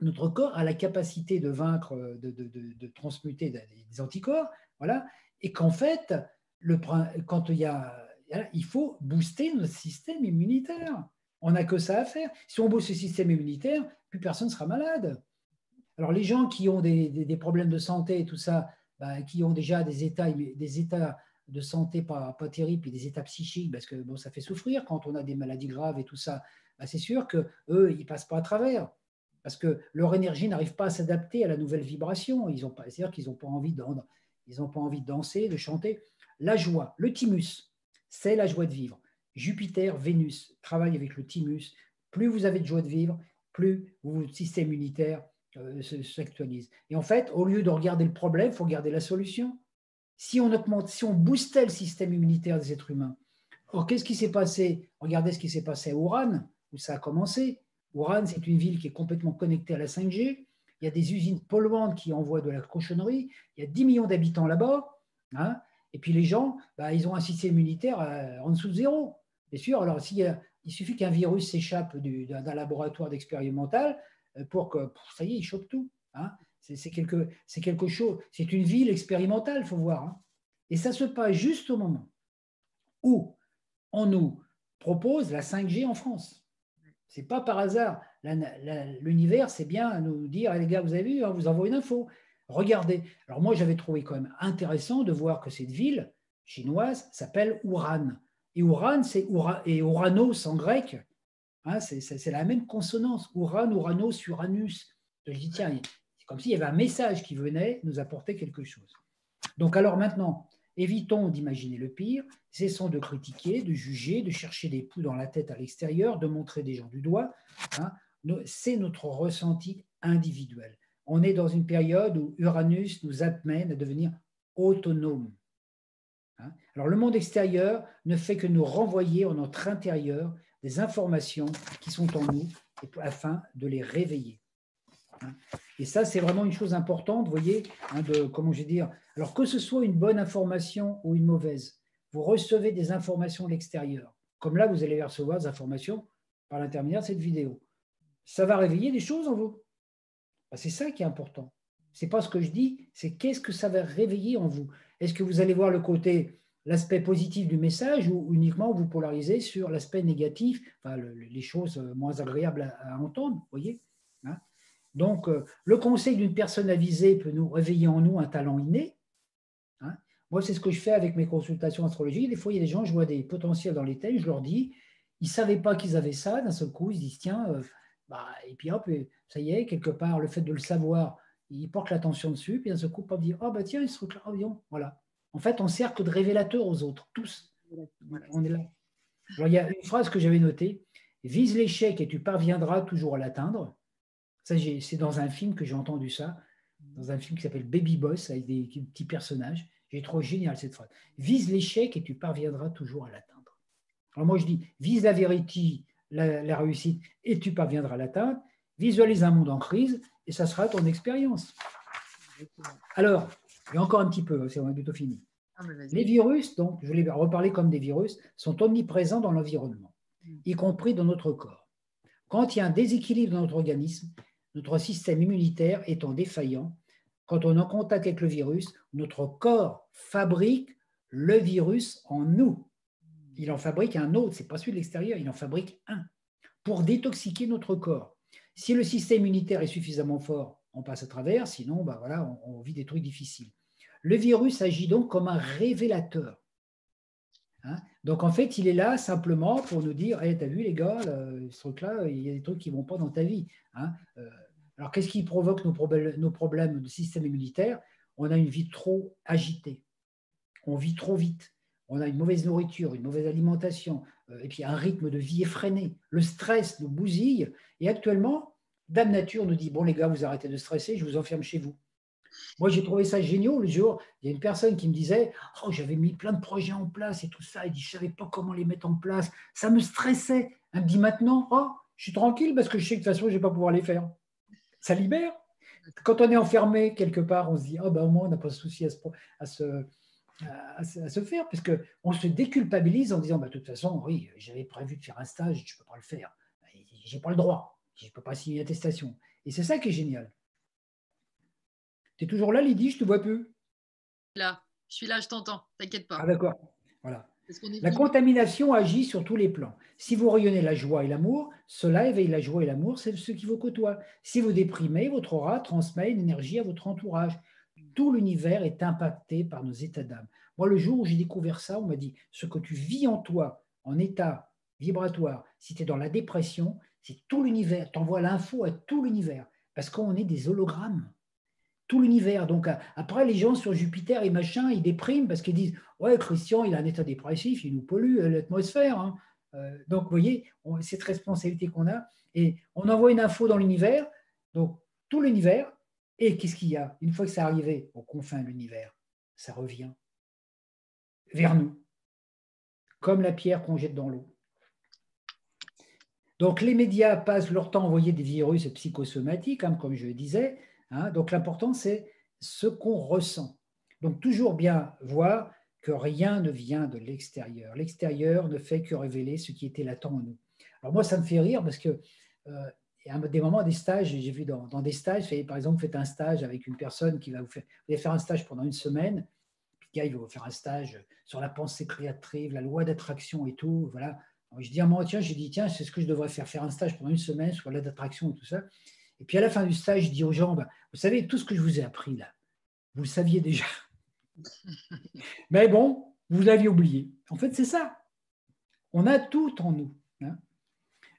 Speaker 2: notre corps a la capacité de vaincre, de, transmuter des anticorps, voilà, et qu'en fait, le, quand il y a, il faut booster notre système immunitaire. On n'a que ça à faire. Si on booste le système immunitaire, plus personne ne sera malade. Alors les gens qui ont des, problèmes de santé et tout ça, bah, qui ont déjà des états, des états de santé pas, terribles et des états psychiques, parce que bon, ça fait souffrir quand on a des maladies graves et tout ça, bah, c'est sûr qu'eux, ils ne passent pas à travers. Parce que leur énergie n'arrive pas à s'adapter à la nouvelle vibration. Ils ont pas, c'est-à-dire qu'ils n'ont pas envie ils ont pas envie de danser, de chanter. La joie, le thymus, c'est la joie de vivre. Jupiter, Vénus travaille avec le thymus. Plus vous avez de joie de vivre, plus votre système immunitaire euh, s'actualise. Et en fait, au lieu de regarder le problème, il faut regarder la solution. Si on augmente, si on boostait le système immunitaire des êtres humains, or qu'est-ce qui s'est passé? Regardez ce qui s'est passé à Ouran, où ça a commencé. Ouran, c'est une ville qui est complètement connectée à la 5G. Il y a des usines polluantes qui envoient de la cochonnerie. Il y a 10 millions d'habitants là-bas. Hein. et puis les gens, bah, ils ont un système immunitaire euh, en dessous de zéro. Bien sûr, alors il suffit qu'un virus s'échappe d'un laboratoire d'expérimental, euh, pour que, ça y est, il chope tout. Hein. C'est quelque, quelque, chose, c'est une ville expérimentale, il faut voir. Hein. Et ça se passe juste au moment où on nous propose la 5G en France. C'est pas par hasard. L'univers, c'est bien à nous dire, les gars, vous avez vu, hein, vous envoie une info. Regardez. Alors moi, j'avais trouvé quand même intéressant de voir que cette ville chinoise s'appelle Ouran. Et Ouran, c'est et Ouranos en grec, Hein, c'est la même consonance, Uran, Uranos, Uranus. Je dis, tiens, c'est comme s'il y avait un message qui venait nous apporter quelque chose. Donc alors maintenant, évitons d'imaginer le pire, cessons de critiquer, de juger, de chercher des poux dans la tête à l'extérieur, de montrer des gens du doigt. Hein. C'est notre ressenti individuel. On est dans une période où Uranus nous amène à devenir autonomes. Hein. Alors le monde extérieur ne fait que nous renvoyer en notre intérieur des informations qui sont en nous afin de les réveiller. Hein. Et ça, c'est vraiment une chose importante, vous voyez, hein, de, comment je vais dire, alors que ce soit une bonne information ou une mauvaise, vous recevez des informations de l'extérieur. Comme là, vous allez recevoir des informations par l'intermédiaire de cette vidéo. Ça va réveiller des choses en vous. Ben, c'est ça qui est important. C'est pas ce que je dis, c'est qu'est-ce que ça va réveiller en vous. Est-ce que vous allez voir le côté l'aspect positif du message ou uniquement vous polarisez sur l'aspect négatif, les choses moins agréables à, entendre, voyez hein? Donc, euh, le conseil d'une personne avisée peut nous réveiller en nous un talent inné. Hein? Moi, c'est ce que je fais avec mes consultations astrologiques. Des fois, il y a des gens, je vois des potentiels dans les thèmes, je leur dis, ils ne savaient pas qu'ils avaient ça. D'un seul coup, ils se disent, tiens, euh, bah, et puis hop, ça y est, quelque part, le fait de le savoir, ils portent l'attention dessus. Puis d'un seul coup, ils dire, oh, bah tiens, il se reclare, voilà. En fait, on sert que de révélateur aux autres, tous. On est là. Alors, il y a une phrase que j'avais notée vise l'échec et tu parviendras toujours à l'atteindre. Ça, c'est dans un film que j'ai entendu ça, dans un film qui s'appelle Baby Boss, avec des petits personnages. J'ai trouvé génial cette phrase. Vise l'échec et tu parviendras toujours à l'atteindre. Alors moi, je dis, vise la vérité, la, réussite, et tu parviendras à l'atteindre. Visualise un monde en crise, et ça sera ton expérience. Alors, il y a encore un petit peu, c'est bientôt fini. Ah, Les virus, donc, je voulais reparler comme des virus, sont omniprésents dans l'environnement, y compris dans notre corps. Quand il y a un déséquilibre dans notre organisme, notre système immunitaire étant défaillant, quand on est en contact avec le virus, notre corps fabrique le virus en nous. Il en fabrique un autre, c'est pas celui de l'extérieur, il en fabrique un pour détoxiquer notre corps. Si le système immunitaire est suffisamment fort, on passe à travers, sinon, bah voilà, on vit des trucs difficiles. Le virus agit donc comme un révélateur. Hein. donc en fait, il est là simplement pour nous dire hey, T'as vu les gars, ce truc-là, il y a des trucs qui ne vont pas dans ta vie. Hein. Euh, alors qu'est-ce qui provoque nos problèmes, nos problèmes de système immunitaire? On a une vie trop agitée. On vit trop vite. On a une mauvaise nourriture, une mauvaise alimentation, euh, et puis un rythme de vie effréné. Le stress nous bousille. Et actuellement, Dame Nature nous dit Bon, les gars, vous arrêtez de stresser, je vous enferme chez vous. Moi, j'ai trouvé ça génial le jour. Il y a une personne qui me disait Oh, j'avais mis plein de projets en place et tout ça. Et dit, je ne savais pas comment les mettre en place. Ça me stressait. Elle me dit maintenant Oh, je suis tranquille parce que je sais que de toute façon, je ne vais pas pouvoir les faire. Ça libère. Quand on est enfermé quelque part, on se dit Oh, ben au moins, on n'a pas de souci à se, à se, faire. Parce qu'on se déculpabilise en disant bah, De toute façon, oui, j'avais prévu de faire un stage, je ne peux pas le faire. Je n'ai pas le droit. Je ne peux pas signer une attestation. Et c'est ça qui est génial. Tu es toujours là, Lydie Je ne te vois plus.
Speaker 1: Là, je suis là, je t'entends, t'inquiète pas.
Speaker 2: Ah, d'accord. Voilà. La contamination agit sur tous les plans. Si vous rayonnez la joie et l'amour, cela éveille la joie et l'amour, c'est ce qui vous côtoie. Si vous déprimez, votre aura transmet une énergie à votre entourage. Tout l'univers est impacté par nos états d'âme. Moi, le jour où j'ai découvert ça, on m'a dit ce que tu vis en toi, en état vibratoire, si tu es dans la dépression, c'est tout l'univers. Tu envoies l'info à tout l'univers parce qu'on est des hologrammes tout l'univers. Donc après, les gens sur Jupiter et machin, ils dépriment parce qu'ils disent Ouais, Christian, il a un état dépressif, il nous pollue euh, l'atmosphère. Hein. Euh, donc, vous voyez, cette responsabilité qu'on a. Et on envoie une info dans l'univers, donc tout l'univers. Et qu'est-ce qu'il y a? Une fois que c'est arrivé aux confins de l'univers, ça revient vers nous, comme la pierre qu'on jette dans l'eau. Donc les médias passent leur temps à envoyer des virus psychosomatiques, hein, comme je le disais, Hein. donc l'important, c'est ce qu'on ressent. Donc toujours bien voir que rien ne vient de l'extérieur. L'extérieur ne fait que révéler ce qui était latent en nous. Alors moi, ça me fait rire parce que euh, y a des moments, des stages, j'ai vu dans, des stages, par exemple, vous faites un stage avec une personne qui va vous faire, vous allez faire un stage pendant une semaine, puis le gars, il va vous faire un stage sur la pensée créative, la loi d'attraction et tout, voilà. je dis à moi, tiens, j'ai dit, tiens, c'est ce que je devrais faire, faire un stage pendant une semaine sur la loi d'attraction et tout ça. Et puis à la fin du stage, je dis aux gens, bah, vous savez, tout ce que je vous ai appris là, vous le saviez déjà. Mais bon, vous l'aviez oublié. En fait, c'est ça. On a tout en nous.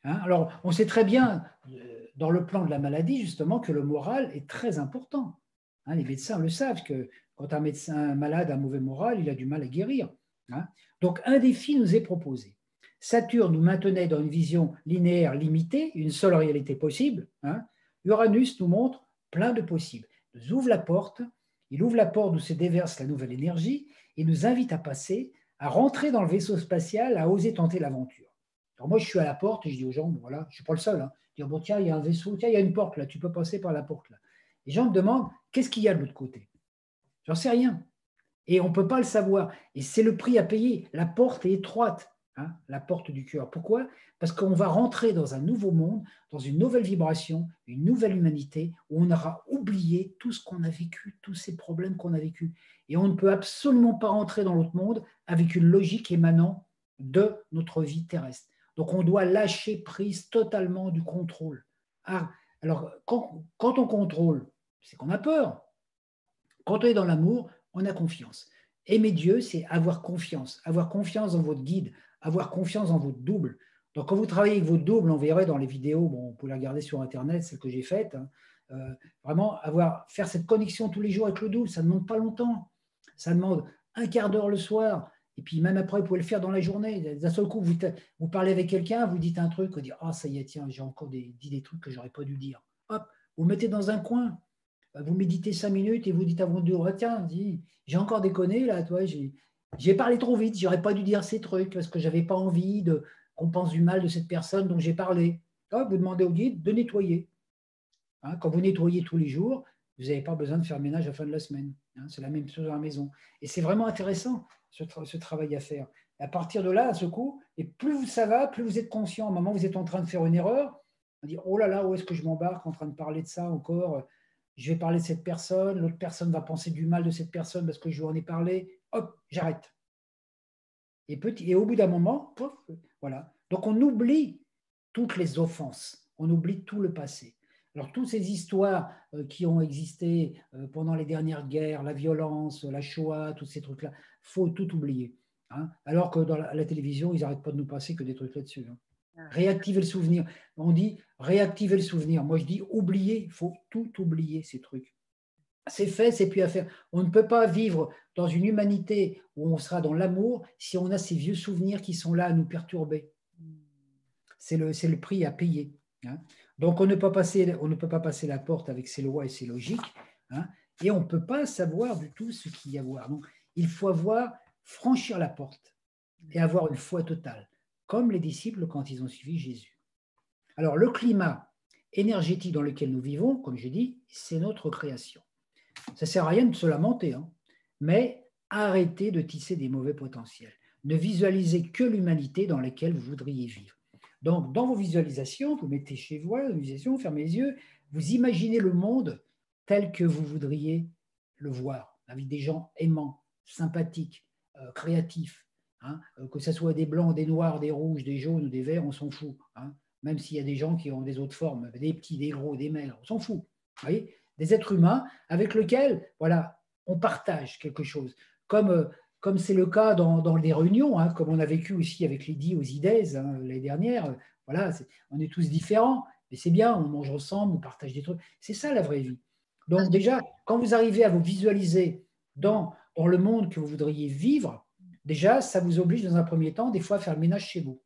Speaker 2: Hein. Hein, alors, on sait très bien, euh, dans le plan de la maladie, justement, que le moral est très important. Hein, les médecins le savent, que quand un médecin malade a un mauvais moral, il a du mal à guérir. Donc, un défi nous est proposé. Saturne nous maintenait dans une vision linéaire limitée, une seule réalité possible. Uranus nous montre plein de possibles. Il nous ouvre la porte, il ouvre la porte où se déverse la nouvelle énergie et nous invite à passer, à rentrer dans le vaisseau spatial, à oser tenter l'aventure. Alors moi, je suis à la porte et je dis aux gens, voilà, je ne suis pas le seul. Hein. Dis, bon, tiens, il y a un vaisseau, tiens, il y a une porte là, tu peux passer par la porte là. Les gens me demandent, qu'est-ce qu'il y a de l'autre côté? J'en sais rien. Et on ne peut pas le savoir. Et c'est le prix à payer. La porte est étroite. Hein, la porte du cœur. Pourquoi? Parce qu'on va rentrer dans un nouveau monde, dans une nouvelle vibration, une nouvelle humanité, où on aura oublié tout ce qu'on a vécu, tous ces problèmes qu'on a vécu. Et on ne peut absolument pas rentrer dans l'autre monde avec une logique émanant de notre vie terrestre. Donc on doit lâcher prise totalement du contrôle. Ah, Alors, quand, on contrôle, c'est qu'on a peur. Quand on est dans l'amour, on a confiance. Aimer Dieu, c'est avoir confiance, avoir confiance dans votre guide, avoir confiance dans votre double. Donc, quand vous travaillez avec votre double, on verrait dans les vidéos, bon, on peut la regarder sur Internet, celle que j'ai faite, hein, euh, vraiment avoir, faire cette connexion tous les jours avec le double, ça ne demande pas longtemps. Ça demande un quart d'heure le soir, et puis même après, vous pouvez le faire dans la journée. D'un seul coup, vous, vous parlez avec quelqu'un, vous dites un truc, vous dites Ah, ça y est, tiens, j'ai encore dit des trucs que j'aurais pas dû dire. Hop, vous mettez dans un coin, vous méditez cinq minutes et vous dites à votre deux, tiens, j'ai encore déconné là, toi, j'ai parlé trop vite, j'aurais pas dû dire ces trucs parce que j'avais pas envie de qu'on pense du mal de cette personne dont j'ai parlé. Vous demandez au guide de nettoyer. Hein, quand vous nettoyez tous les jours, vous n'avez pas besoin de faire ménage à la fin de la semaine. Hein, c'est la même chose dans la maison. Et c'est vraiment intéressant ce, travail à faire. à partir de là, à ce coup, et plus ça va, plus vous êtes conscient. Au moment vous êtes en train de faire une erreur, on dit Oh là là, où est-ce que je m'embarque en train de parler de ça encore? Je vais parler de cette personne, l'autre personne va penser du mal de cette personne parce que je lui en ai parlé. Hop, j'arrête. Et, et au bout d'un moment, voilà. Donc on oublie toutes les offenses, on oublie tout le passé. Alors, toutes ces histoires euh, qui ont existé euh, pendant les dernières guerres, la violence, la Shoah, tous ces trucs-là, faut tout oublier. Hein. Alors que dans la, télévision, ils n'arrêtent pas de nous passer que des trucs là-dessus. Hein. Ah. Réactiver le souvenir. On dit réactiver le souvenir. Moi, je dis oublier. Il faut tout oublier, ces trucs. C'est fait, c'est plus à faire. On ne peut pas vivre dans une humanité où on sera dans l'amour si on a ces vieux souvenirs qui sont là à nous perturber. Hmm. C'est le, le prix à payer. Hein. Donc, on ne, peut pas passer la porte avec ses lois et ses logiques, hein, et on ne peut pas savoir du tout ce qu'il y a à voir. Donc, il faut avoir, franchir la porte et avoir une foi totale, comme les disciples quand ils ont suivi Jésus. Alors, le climat énergétique dans lequel nous vivons, comme je dis, c'est notre création. Ça ne sert à rien de se lamenter, hein, mais arrêtez de tisser des mauvais potentiels. Ne visualisez que l'humanité dans laquelle vous voudriez vivre. Donc, dans vos visualisations, vous mettez chez vous, la visualisation, fermez les yeux, vous imaginez le monde tel que vous voudriez le voir, avec des gens aimants, sympathiques, euh, créatifs, hein, euh, que ce soit des blancs, des noirs, des rouges, des jaunes ou des verts, on s'en fout. Hein, même s'il y a des gens qui ont des autres formes, des petits, des gros, des maigres, on s'en fout. Voyez des êtres humains avec lesquels voilà, on partage quelque chose. Comme euh, comme c'est le cas dans, dans les réunions, hein, comme on a vécu aussi avec Lydie aux IDES hein, l'année dernière. Voilà, on est tous différents, mais c'est bien, on mange ensemble, on partage des trucs. C'est ça la vraie vie. Donc déjà, quand vous arrivez à vous visualiser dans, dans le monde que vous voudriez vivre, déjà, ça vous oblige dans un premier temps, des fois, à faire le ménage chez vous.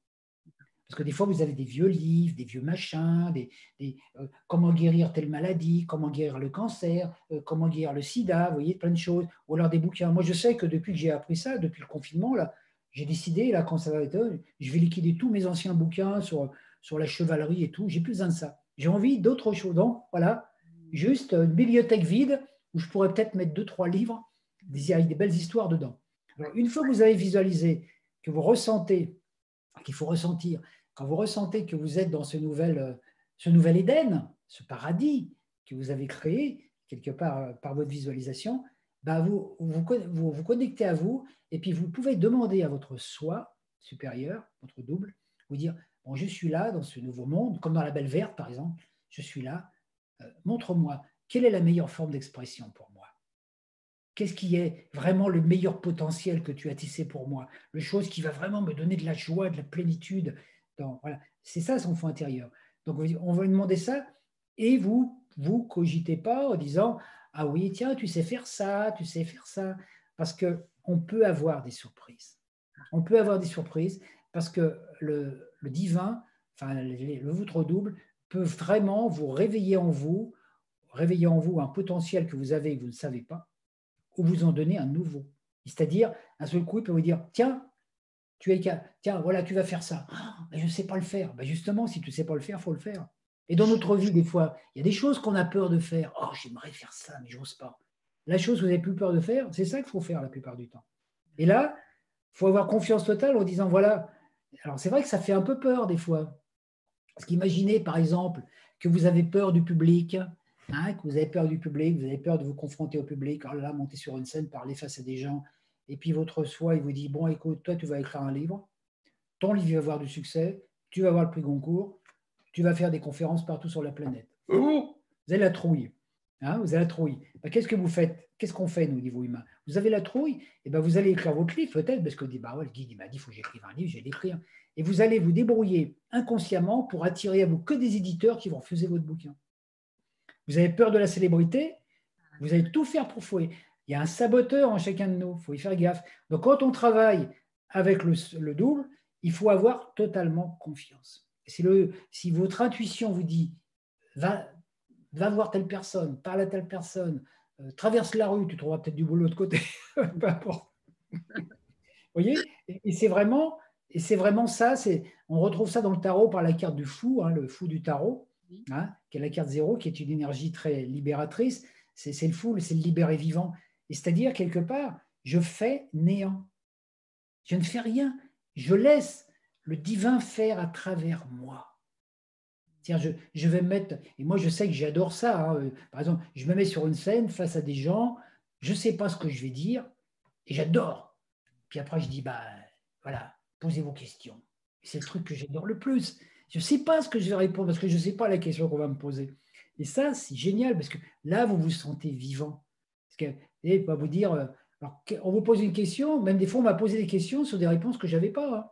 Speaker 2: Parce que des fois, vous avez des vieux livres, des vieux machins, des, euh, comment guérir telle maladie, comment guérir le cancer, euh, comment guérir le sida, vous voyez, plein de choses. Ou alors des bouquins. Moi, je sais que depuis que j'ai appris ça, depuis le confinement, là, j'ai décidé, là, quand ça va être, je vais liquider tous mes anciens bouquins sur, sur la chevalerie et tout. J'ai plus besoin de ça. J'ai envie d'autre chose. Donc, voilà, juste une bibliothèque vide où je pourrais peut-être mettre deux, trois livres avec des belles histoires dedans. Une fois que vous avez visualisé, que vous ressentez, qu'il faut ressentir quand vous ressentez que vous êtes dans ce nouvel, euh, ce nouvel Éden, ce paradis que vous avez créé quelque part euh, par votre visualisation, bah vous, vous, vous, connectez à vous et puis vous pouvez demander à votre soi supérieur, votre double, vous dire, bon, je suis là dans ce nouveau monde, comme dans la Belle Verte par exemple, je suis là, euh, montre-moi, quelle est la meilleure forme d'expression pour moi? Qu'est-ce qui est vraiment le meilleur potentiel que tu as tissé pour moi? Le chose qui va vraiment me donner de la joie, de la plénitude C'est ça son fond intérieur. Donc on va lui demander ça et vous, vous cogitez pas en disant Ah oui, tiens, tu sais faire ça, tu sais faire ça. Parce qu'on peut avoir des surprises. On peut avoir des surprises parce que le, divin, enfin le, votre double, peut vraiment vous réveiller en vous, réveiller en vous un potentiel que vous avez et que vous ne savez pas, ou vous en donner un nouveau. C'est-à-dire, un seul coup, il peut vous dire Tiens, tu es tiens, voilà, tu vas faire ça. Ah, mais je ne sais pas le faire. Ben justement, si tu ne sais pas le faire, il faut le faire. Et dans notre vie, des fois, il y a des choses qu'on a peur de faire. Oh, j'aimerais faire ça, mais je n'ose pas. La chose que vous avez plus peur de faire, c'est ça qu'il faut faire la plupart du temps. Et là, il faut avoir confiance totale en disant, voilà, alors c'est vrai que ça fait un peu peur des fois. Parce qu'imaginez, par exemple, que vous avez peur du public, hein, que vous avez peur du public, vous avez peur de vous confronter au public, alors là, monter sur une scène, parler face à des gens, et puis votre soi, il vous dit, bon, écoute, toi, tu vas écrire un livre, ton livre va avoir du succès, tu vas avoir le prix Goncourt, tu vas faire des conférences partout sur la planète. vous avez la trouille. Hein, vous avez la trouille. Bah, qu'est-ce que vous faites? Qu'est-ce qu'on fait, nous, au niveau humain? Vous avez la trouille, et eh ben vous allez écrire votre livre, peut-être, parce que bah, le guide m'a dit il faut que j'écrive un livre, je vais l'écrire. Et vous allez vous débrouiller inconsciemment pour attirer à vous que des éditeurs qui vont refuser votre bouquin. Vous avez peur de la célébrité, vous allez tout faire pour fouiller. Il y a un saboteur en chacun de nous, il faut y faire gaffe. Donc quand on travaille avec le, double, il faut avoir totalement confiance. Le, si votre intuition vous dit va, va voir telle personne, parle à telle personne, euh, traverse la rue, tu trouveras peut-être du boulot de côté, peu importe. Vous voyez? Et, c'est vraiment, et c'est vraiment ça. C'est, on retrouve ça dans le tarot par la carte du fou, hein, le fou du tarot, hein, qui est la carte zéro, qui est une énergie très libératrice. C'est le fou, c'est le libéré vivant. C'est-à-dire, quelque part, je fais néant. Je ne fais rien. Je laisse le divin faire à travers moi. Je, je, vais me mettre, et moi je sais que j'adore ça. Hein. Par exemple, je me mets sur une scène face à des gens, je ne sais pas ce que je vais dire, et j'adore. Puis après, je dis, bah voilà, posez vos questions. C'est le truc que j'adore le plus. Je ne sais pas ce que je vais répondre parce que je ne sais pas la question qu'on va me poser. Et ça, c'est génial parce que là, vous vous sentez vivant. Parce que, et pas vous dire, euh, alors, on vous pose une question, même des fois, on m'a posé des questions sur des réponses que je n'avais pas. Hein.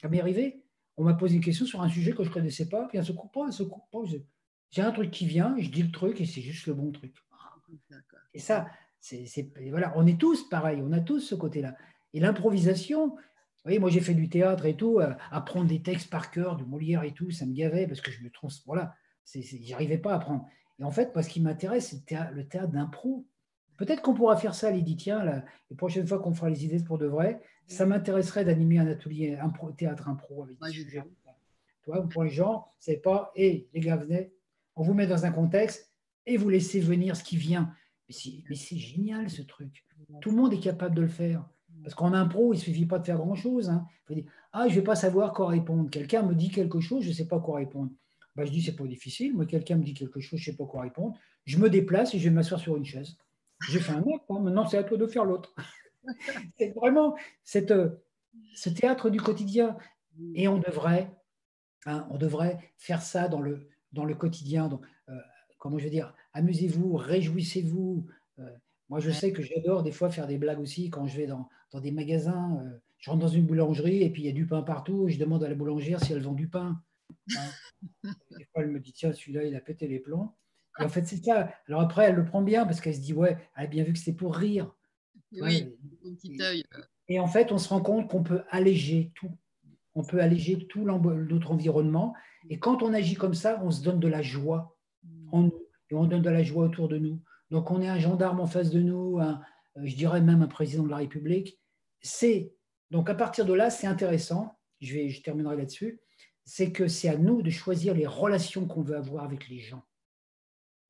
Speaker 2: Ça m'est arrivé on m'a posé une question sur un sujet que je ne connaissais pas, puis elle se coupe pas, elle se coupe pas. J'ai un truc qui vient, je dis le truc et c'est juste le bon truc. Et ça, c'est, voilà, on est tous pareils, on a tous ce côté-là. Et l'improvisation, vous voyez, moi j'ai fait du théâtre et tout, euh, apprendre des textes par cœur, de Molière et tout, ça me gavait parce que je me trans, voilà, j'arrivais pas à apprendre. Et en fait, moi, ce qui m'intéresse, c'est le théâtre, d'impro. Peut-être qu'on pourra faire ça, Lydie, tiens, la, les prochaines fois qu'on fera les idées pour de vrai, ça m'intéresserait d'animer un atelier, un théâtre impro avec des sujets. Toi, pour les gens, c'est pas, hé, les gars, venez, on vous met dans un contexte et vous laissez venir ce qui vient. Mais c'est génial ce truc. Tout le monde est capable de le faire. Parce qu'en impro, il ne suffit pas de faire grand-chose. Hein. Il faut dire, ah, je ne vais pas savoir quoi répondre. Quelqu'un me dit quelque chose, je ne sais pas quoi répondre. Bah, je dis, c'est pas difficile. Moi, quelqu'un me dit quelque chose, je ne sais pas quoi répondre. Je me déplace et je vais m'asseoir sur une chaise. J'ai fait un acte, hein. maintenant c'est à toi de faire l'autre. c'est vraiment cette, ce théâtre du quotidien. Et on devrait, hein, on devrait faire ça dans le, dans le quotidien. Donc, euh, comment je veux dire, amusez-vous, réjouissez-vous. Euh, moi, je sais que j'adore des fois faire des blagues aussi quand je vais dans, dans des magasins. Euh, je rentre dans une boulangerie et puis il y a du pain partout. Je demande à la boulangère si elle vend du pain. Hein. des fois, elle me dit tiens, celui-là, il a pété les plombs. Et en fait, c'est ça. Alors après, elle le prend bien parce qu'elle se dit ouais, elle a bien vu que c'était pour rire.
Speaker 1: Oui, un petit œil.
Speaker 2: Euh. Et en fait, on se rend compte qu'on peut alléger tout. On peut alléger tout notre environnement. Et quand on agit comme ça, on se donne de la joie en nous. Et on donne de la joie autour de nous. Donc, on est un gendarme en face de nous, euh, je dirais même un président de la République. C'est donc à partir de là, c'est intéressant. Je, vais, je terminerai là-dessus. C'est que c'est à nous de choisir les relations qu'on veut avoir avec les gens.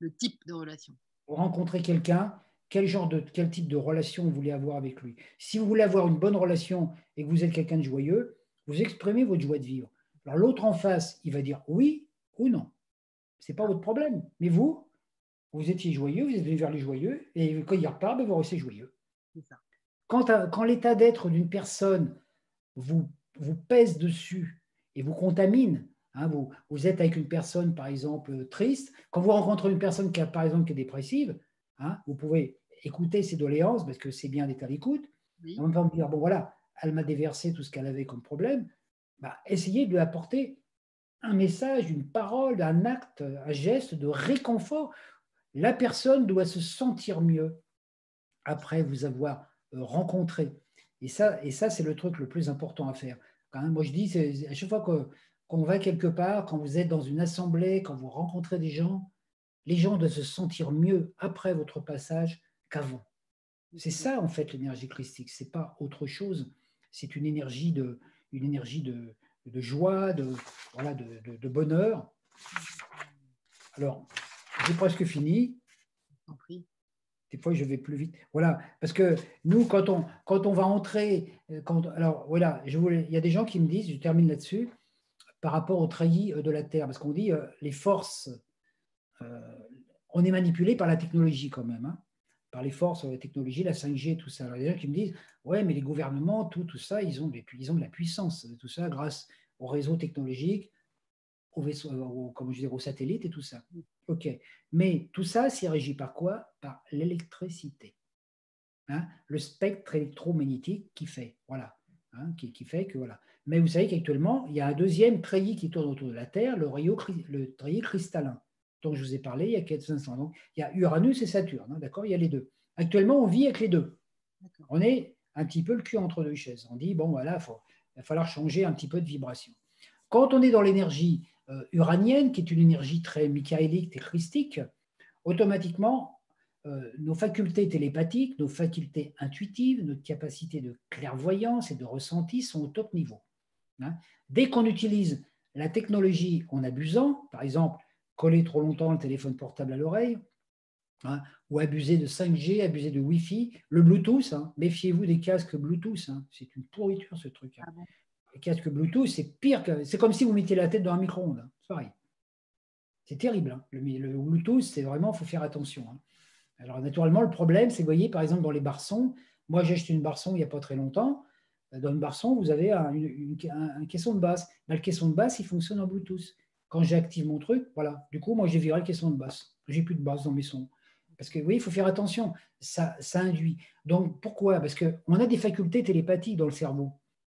Speaker 1: Le type de relation.
Speaker 2: Pour rencontrer quelqu'un, quel genre de quel type de relation vous voulez avoir avec lui? Si vous voulez avoir une bonne relation et que vous êtes quelqu'un de joyeux, vous exprimez votre joie de vivre. Alors l'autre en face, il va dire oui ou non. Ce n'est pas votre problème. Mais vous, vous étiez joyeux, vous êtes venu vers les joyeux, et quand il repart, ben, vous restez joyeux. Quand, quand l'état d'être d'une personne vous, vous pèse dessus et vous contamine, hein, vous, vous êtes avec une personne, par exemple, triste, quand vous rencontrez une personne qui a, par exemple, qui est dépressive, hein, vous pouvez écouter ses doléances, parce que c'est bien d'être à l'écoute, en même temps dire, bon voilà, elle m'a déversé tout ce qu'elle avait comme problème, bah, essayez de lui apporter un message, une parole, un acte, un geste de réconfort. La personne doit se sentir mieux après vous avoir euh, rencontré. Et ça, et ça c'est le truc le plus important à faire. Quand même, moi, je dis, à chaque fois qu'on va quelque part, quand vous êtes dans une assemblée, quand vous rencontrez des gens, les gens doivent se sentir mieux après votre passage qu'avant. C'est ça, en fait, l'énergie christique. Ce n'est pas autre chose. C'est une énergie de, une énergie de, de joie, de, voilà, de, de, bonheur. Alors, j'ai presque fini. Des fois, je vais plus vite. Voilà, parce que nous, quand on, quand on va entrer, euh, quand, alors voilà, je voulais, il y a des gens qui me disent, je termine là-dessus, par rapport aux treillis euh, de la Terre, parce qu'on dit euh, les forces, on est manipulé par la technologie quand même. Hein par les forces, la technologie, la 5G, tout ça. Alors, il y a des gens qui me disent, ouais, mais les gouvernements, tout, tout ça, ils ont, ils ont de la puissance, tout ça, grâce au réseau technologique. au vaisseau, au, comme je au satellite et tout ça. OK. Mais tout ça, c'est régi par quoi? Par l'électricité. Hein le spectre électromagnétique qui fait. Voilà. Hein, qui, fait que voilà. Mais vous savez qu'actuellement, il y a un deuxième treillis qui tourne autour de la Terre, le, le treillis cristallin, dont je vous ai parlé il y a quelques instants. Donc, il y a Uranus et Saturne, hein, d'accord Il y a les deux. Actuellement, on vit avec les deux. On est un petit peu le cul entre deux chaises. On dit, bon, voilà, il va falloir changer un petit peu de vibration. Quand on est dans l'énergie euh, uranienne, qui est une énergie très michaélique et christique, automatiquement, euh, nos facultés télépathiques, nos facultés intuitives, notre capacité de clairvoyance et de ressenti sont au top niveau. Hein. Dès qu'on utilise la technologie en abusant, par exemple, coller trop longtemps le téléphone portable à l'oreille, hein, ou abuser de 5G, abuser de Wi-Fi, le Bluetooth, hein, méfiez-vous des casques Bluetooth, c'est une pourriture ce truc. Ah les casques Bluetooth, c'est pire que. C'est comme si vous mettiez la tête dans un micro-ondes. C'est pareil. C'est terrible. Le, le, Bluetooth, c'est vraiment, il faut faire attention. Alors, naturellement, le problème, c'est, vous voyez, par exemple, dans les barçons, moi, j'ai acheté une barçon il n'y a pas très longtemps. Dans une barçon, vous avez un, caisson de basse. le caisson de basse, il fonctionne en Bluetooth. Quand j'active mon truc, voilà. Du coup, moi, j'ai viré le caisson de basse. J'ai plus de basse dans mes sons. Parce que oui, il faut faire attention. Ça, ça induit. Donc, pourquoi? Parce qu'on a des facultés télépathiques dans le cerveau.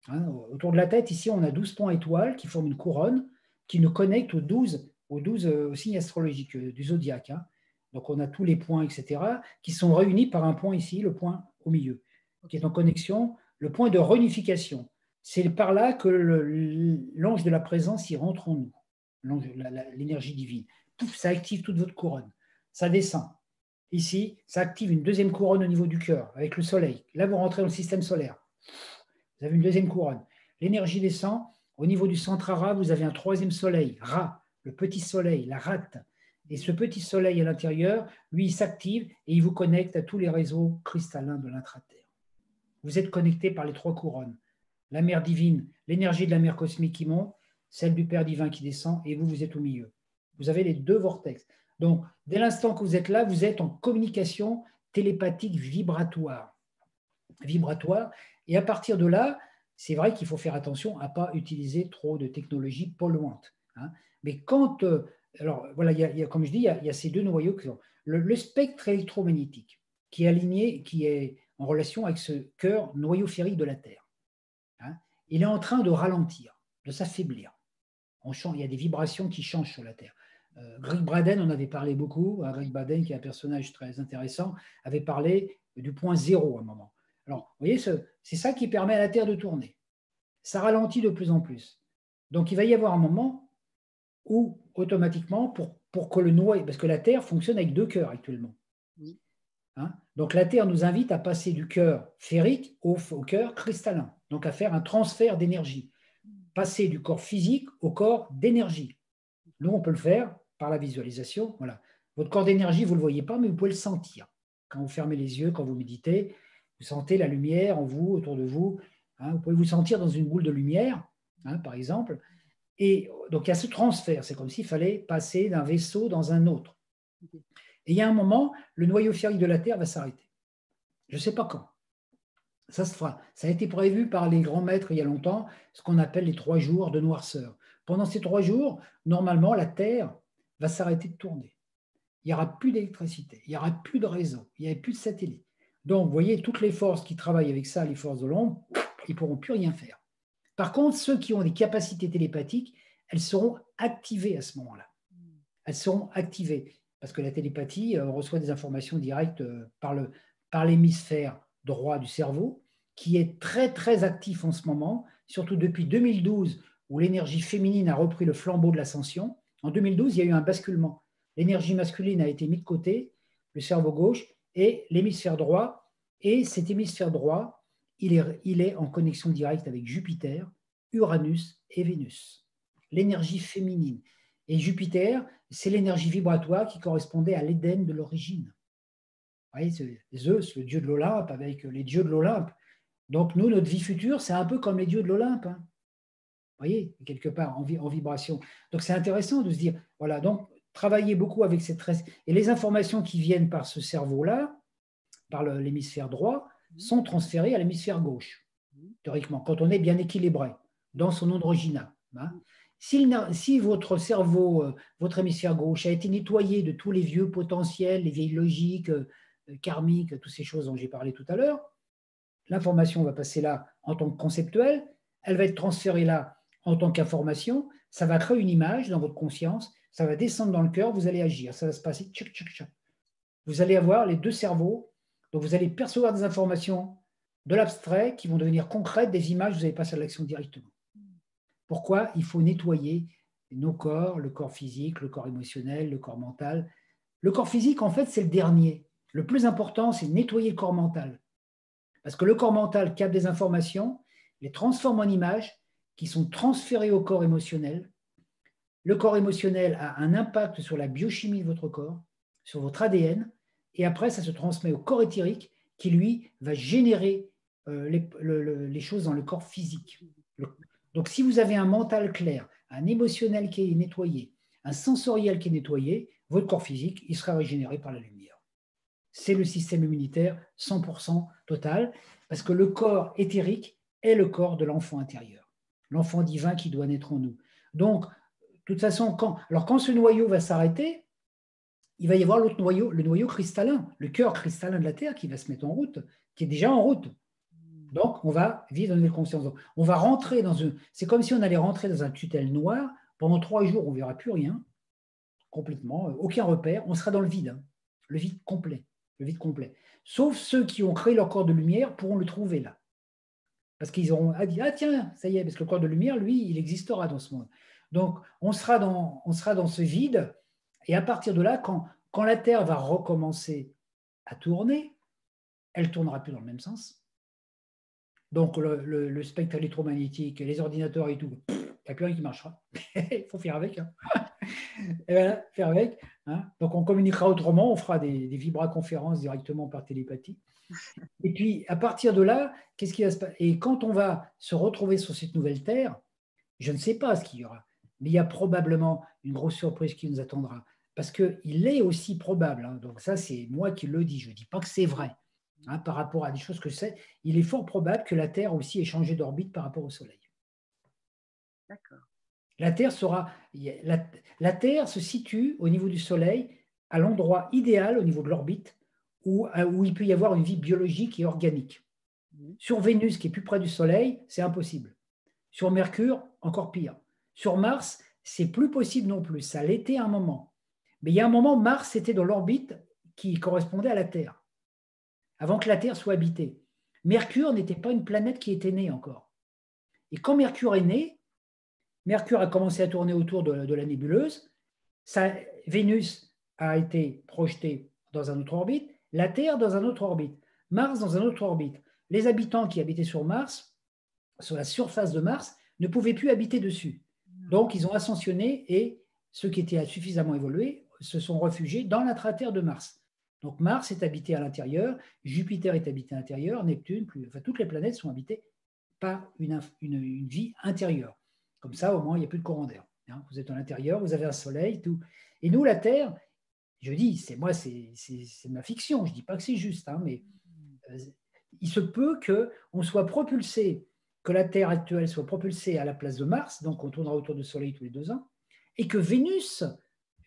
Speaker 2: Hein. autour de la tête, ici, on a 12 points étoiles qui forment une couronne qui nous connecte aux 12, aux 12 euh, signes astrologiques euh, du zodiaque. Hein. Donc, on a tous les points, etc., qui sont réunis par un point ici, le point au milieu, qui est en connexion, le point de réunification. C'est par là que l'ange de la présence y rentre en nous, l'énergie divine. ça active toute votre couronne. Ça descend. Ici, ça active une deuxième couronne au niveau du cœur, avec le soleil. Là, vous rentrez dans le système solaire. Vous avez une deuxième couronne. L'énergie descend. Au niveau du centre Ra, vous avez un troisième soleil, Ra, le petit soleil, la rate. Et ce petit soleil à l'intérieur, lui, il s'active et il vous connecte à tous les réseaux cristallins de l'intraterre. Vous êtes connecté par les trois couronnes. La mer divine, l'énergie de la mer cosmique qui monte, celle du Père divin qui descend, et vous, vous êtes au milieu. Vous avez les deux vortex. Donc, dès l'instant que vous êtes là, vous êtes en communication télépathique vibratoire. Vibratoire. Et à partir de là, c'est vrai qu'il faut faire attention à ne pas utiliser trop de technologies polluantes. Hein. Mais quand, euh, alors voilà, il y a, comme je dis, il y a, ces deux noyaux qui le, spectre électromagnétique qui est aligné, qui est en relation avec ce cœur noyau ferrique de la Terre. Hein. il est en train de ralentir, de s'affaiblir. Il y a des vibrations qui changent sur la Terre. Euh, Greg Braden en avait parlé beaucoup. Hein, Greg Braden, qui est un personnage très intéressant, avait parlé du point zéro à un moment. Alors, vous voyez, c'est ça qui permet à la Terre de tourner. Ça ralentit de plus en plus. Donc, il va y avoir un moment où, automatiquement, pour, pour que le noyau, parce que la Terre fonctionne avec deux cœurs actuellement. Hein donc, la Terre nous invite à passer du cœur férique au, au cœur cristallin, donc à faire un transfert d'énergie, passer du corps physique au corps d'énergie. Nous, on peut le faire par la visualisation. Voilà. Votre corps d'énergie, vous ne le voyez pas, mais vous pouvez le sentir. Quand vous fermez les yeux, quand vous méditez, vous sentez la lumière en vous, autour de vous. Hein. vous pouvez vous sentir dans une boule de lumière, hein, par exemple. Et donc, il y a ce transfert. C'est comme s'il fallait passer d'un vaisseau dans un autre. Et il y a un moment, le noyau ferrique de la Terre va s'arrêter. Je ne sais pas quand. Ça se fera. Ça a été prévu par les grands maîtres il y a longtemps, ce qu'on appelle les trois jours de noirceur. Pendant ces trois jours, normalement, la Terre va s'arrêter de tourner. Il n'y aura plus d'électricité, il n'y aura plus de réseau, il n'y aura plus de satellites. Donc, vous voyez, toutes les forces qui travaillent avec ça, les forces de l'ombre, ils ne pourront plus rien faire. Par contre, ceux qui ont des capacités télépathiques, elles seront activées à ce moment-là. Elles seront activées parce que la télépathie, euh, reçoit des informations directes euh, par l'hémisphère droit du cerveau, qui est très, très actif en ce moment, surtout depuis 2012, où l'énergie féminine a repris le flambeau de l'ascension. En 2012, il y a eu un basculement. L'énergie masculine a été mise de côté, le cerveau gauche, et l'hémisphère droit. Et cet hémisphère droit, il est en connexion directe avec Jupiter, Uranus et Vénus. L'énergie féminine. Et Jupiter, c'est l'énergie vibratoire qui correspondait à l'Éden de l'origine. Vous voyez, Zeus, le dieu de l'Olympe, avec les dieux de l'Olympe. Donc, nous, notre vie future, c'est un peu comme les dieux de l'Olympe. Hein. Vous voyez, quelque part, en, en vibration. Donc, c'est intéressant de se dire, voilà, donc travailler beaucoup avec cette et les informations qui viennent par ce cerveau-là, par l'hémisphère droit, mmh. sont transférées à l'hémisphère gauche, théoriquement, quand on est bien équilibré dans son. Hein. Si, votre cerveau, euh, votre hémisphère gauche a été nettoyé de tous les vieux potentiels, les vieilles logiques, euh, karmiques, toutes ces choses dont j'ai parlé tout à l'heure, l'information va passer là en tant que conceptuelle, elle va être transférée là en tant qu'information, ça va créer une image dans votre conscience, ça va descendre dans le cœur, vous allez agir, ça va se passer tchac, tchac, tchac. Vous allez avoir les deux cerveaux, donc vous allez percevoir des informations de l'abstrait qui vont devenir concrètes, des images, vous allez passer à l'action directement. Pourquoi il faut nettoyer nos corps, le corps physique, le corps émotionnel, le corps mental? Le corps physique, en fait, c'est le dernier. Le plus important, c'est nettoyer le corps mental. Parce que le corps mental capte des informations, les transforme en images qui sont transférées au corps émotionnel. Le corps émotionnel a un impact sur la biochimie de votre corps, sur votre ADN, et après, ça se transmet au corps éthérique qui, lui, va générer euh, les, choses dans le corps physique. Donc, si vous avez un mental clair, un émotionnel qui est nettoyé, un sensoriel qui est nettoyé, votre corps physique, il sera régénéré par la lumière. C'est le système immunitaire 100% total, parce que le corps éthérique est le corps de l'enfant intérieur, l'enfant divin qui doit naître en nous. Donc, de toute façon, quand, alors quand ce noyau va s'arrêter, il va y avoir l'autre noyau, le noyau cristallin, le cœur cristallin de la Terre qui va se mettre en route, qui est déjà en route. Donc, on va vivre dans une conscience. on va rentrer dans un. C'est comme si on allait rentrer dans un tunnel noir. Pendant trois jours, on ne verra plus rien, complètement, euh, aucun repère. On sera dans le vide, hein. le vide complet, le vide complet. Sauf ceux qui ont créé leur corps de lumière pourront le trouver là, parce qu'ils auront dit ah tiens, ça y est, parce que le corps de lumière, lui, il existera dans ce monde. Donc, on sera dans, on sera dans ce vide, et à partir de là, quand, quand la Terre va recommencer à tourner, elle tournera plus dans le même sens donc le, spectre électromagnétique, les ordinateurs et tout, il n'y a plus rien qui marchera. Il faut faire avec. Hein. et voilà, faire avec. Hein. Donc on communiquera autrement, on fera des, des vibra-conférences directement par télépathie. Et puis à partir de là, qu'est-ce qui va se passer Et quand on va se retrouver sur cette nouvelle Terre, je ne sais pas ce qu'il y aura, mais il y a probablement une grosse surprise qui nous attendra. Parce qu'il est aussi probable, hein. donc ça c'est moi qui le dis, je ne dis pas que c'est vrai, Hein, par rapport à des choses que sais, il est fort probable que la Terre aussi ait changé d'orbite par rapport au Soleil. D'accord. La Terre sera, la, Terre se situe au niveau du Soleil à l'endroit idéal au niveau de l'orbite où, euh, où il peut y avoir une vie biologique et organique. Mmh. Sur Vénus, qui est plus près du Soleil, c'est impossible. Sur Mercure, encore pire. Sur Mars, c'est plus possible non plus. Ça l'était à un moment. Mais il y a un moment, Mars était dans l'orbite qui correspondait à la Terre avant que la Terre soit habitée. Mercure n'était pas une planète qui était née encore. Et quand Mercure est né, Mercure a commencé à tourner autour de, la nébuleuse, Vénus a été projetée dans un autre orbite, la Terre dans un autre orbite, Mars dans un autre orbite. Les habitants qui habitaient sur Mars, sur la surface de Mars, ne pouvaient plus habiter dessus. Donc, ils ont ascensionné et ceux qui étaient suffisamment évolués se sont réfugiés dans l'intraterre de Mars. Donc Mars est habité à l'intérieur, Jupiter est habité à l'intérieur, Neptune, enfin, toutes les planètes sont habitées par une, vie intérieure. Comme ça, au moins, il n'y a plus de courant d'air. Hein. vous êtes à l'intérieur, vous avez un soleil, tout. Et nous, la Terre, je dis, c'est moi, c'est ma fiction, je ne dis pas que c'est juste, hein, mais euh, il se peut qu'on soit propulsé, que la Terre actuelle soit propulsée à la place de Mars, donc on tournera autour du Soleil tous les deux ans, et que Vénus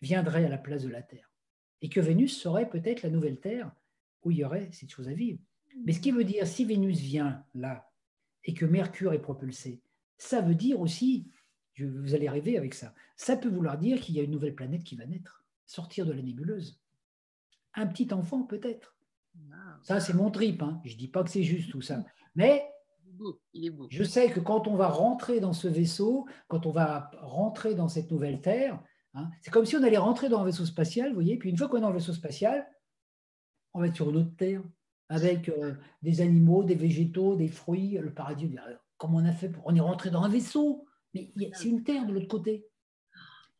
Speaker 2: viendrait à la place de la Terre et que Vénus serait peut-être la nouvelle Terre où il y aurait cette chose à vivre. Mais ce qui veut dire, si Vénus vient là et que Mercure est propulsé, ça veut dire aussi, vous allez rêver avec ça, ça peut vouloir dire qu'il y a une nouvelle planète qui va naître, sortir de la nébuleuse. Un petit enfant peut-être. Ça, c'est mon trip. Hein. Je ne dis pas que c'est juste tout ça. Mais je sais que quand on va rentrer dans ce vaisseau, quand on va rentrer dans cette nouvelle Terre, Hein. c'est comme si on allait rentrer dans un vaisseau spatial, vous voyez, puis une fois qu'on est dans le vaisseau spatial, on va être sur une autre Terre, avec euh, des animaux, des végétaux, des fruits, le paradis. Comment on a fait pour... On est rentré dans un vaisseau, mais c'est une Terre de l'autre côté.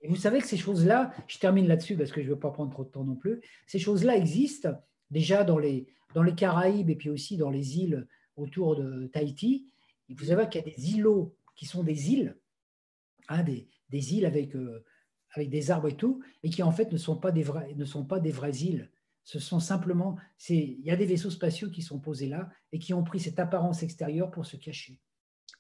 Speaker 2: Et vous savez que ces choses-là, je termine là-dessus parce que je ne veux pas prendre trop de temps non plus, ces choses-là existent déjà dans les, dans les Caraïbes et puis aussi dans les îles autour de Tahiti. Vous savez qu'il y a des îlots qui sont des îles, hein, des, des, îles avec euh, avec des arbres et tout, et qui en fait ne sont pas des, vrais, ne sont pas des vraies îles. Ce sont simplement, il y a des vaisseaux spatiaux qui sont posés là et qui ont pris cette apparence extérieure pour se cacher.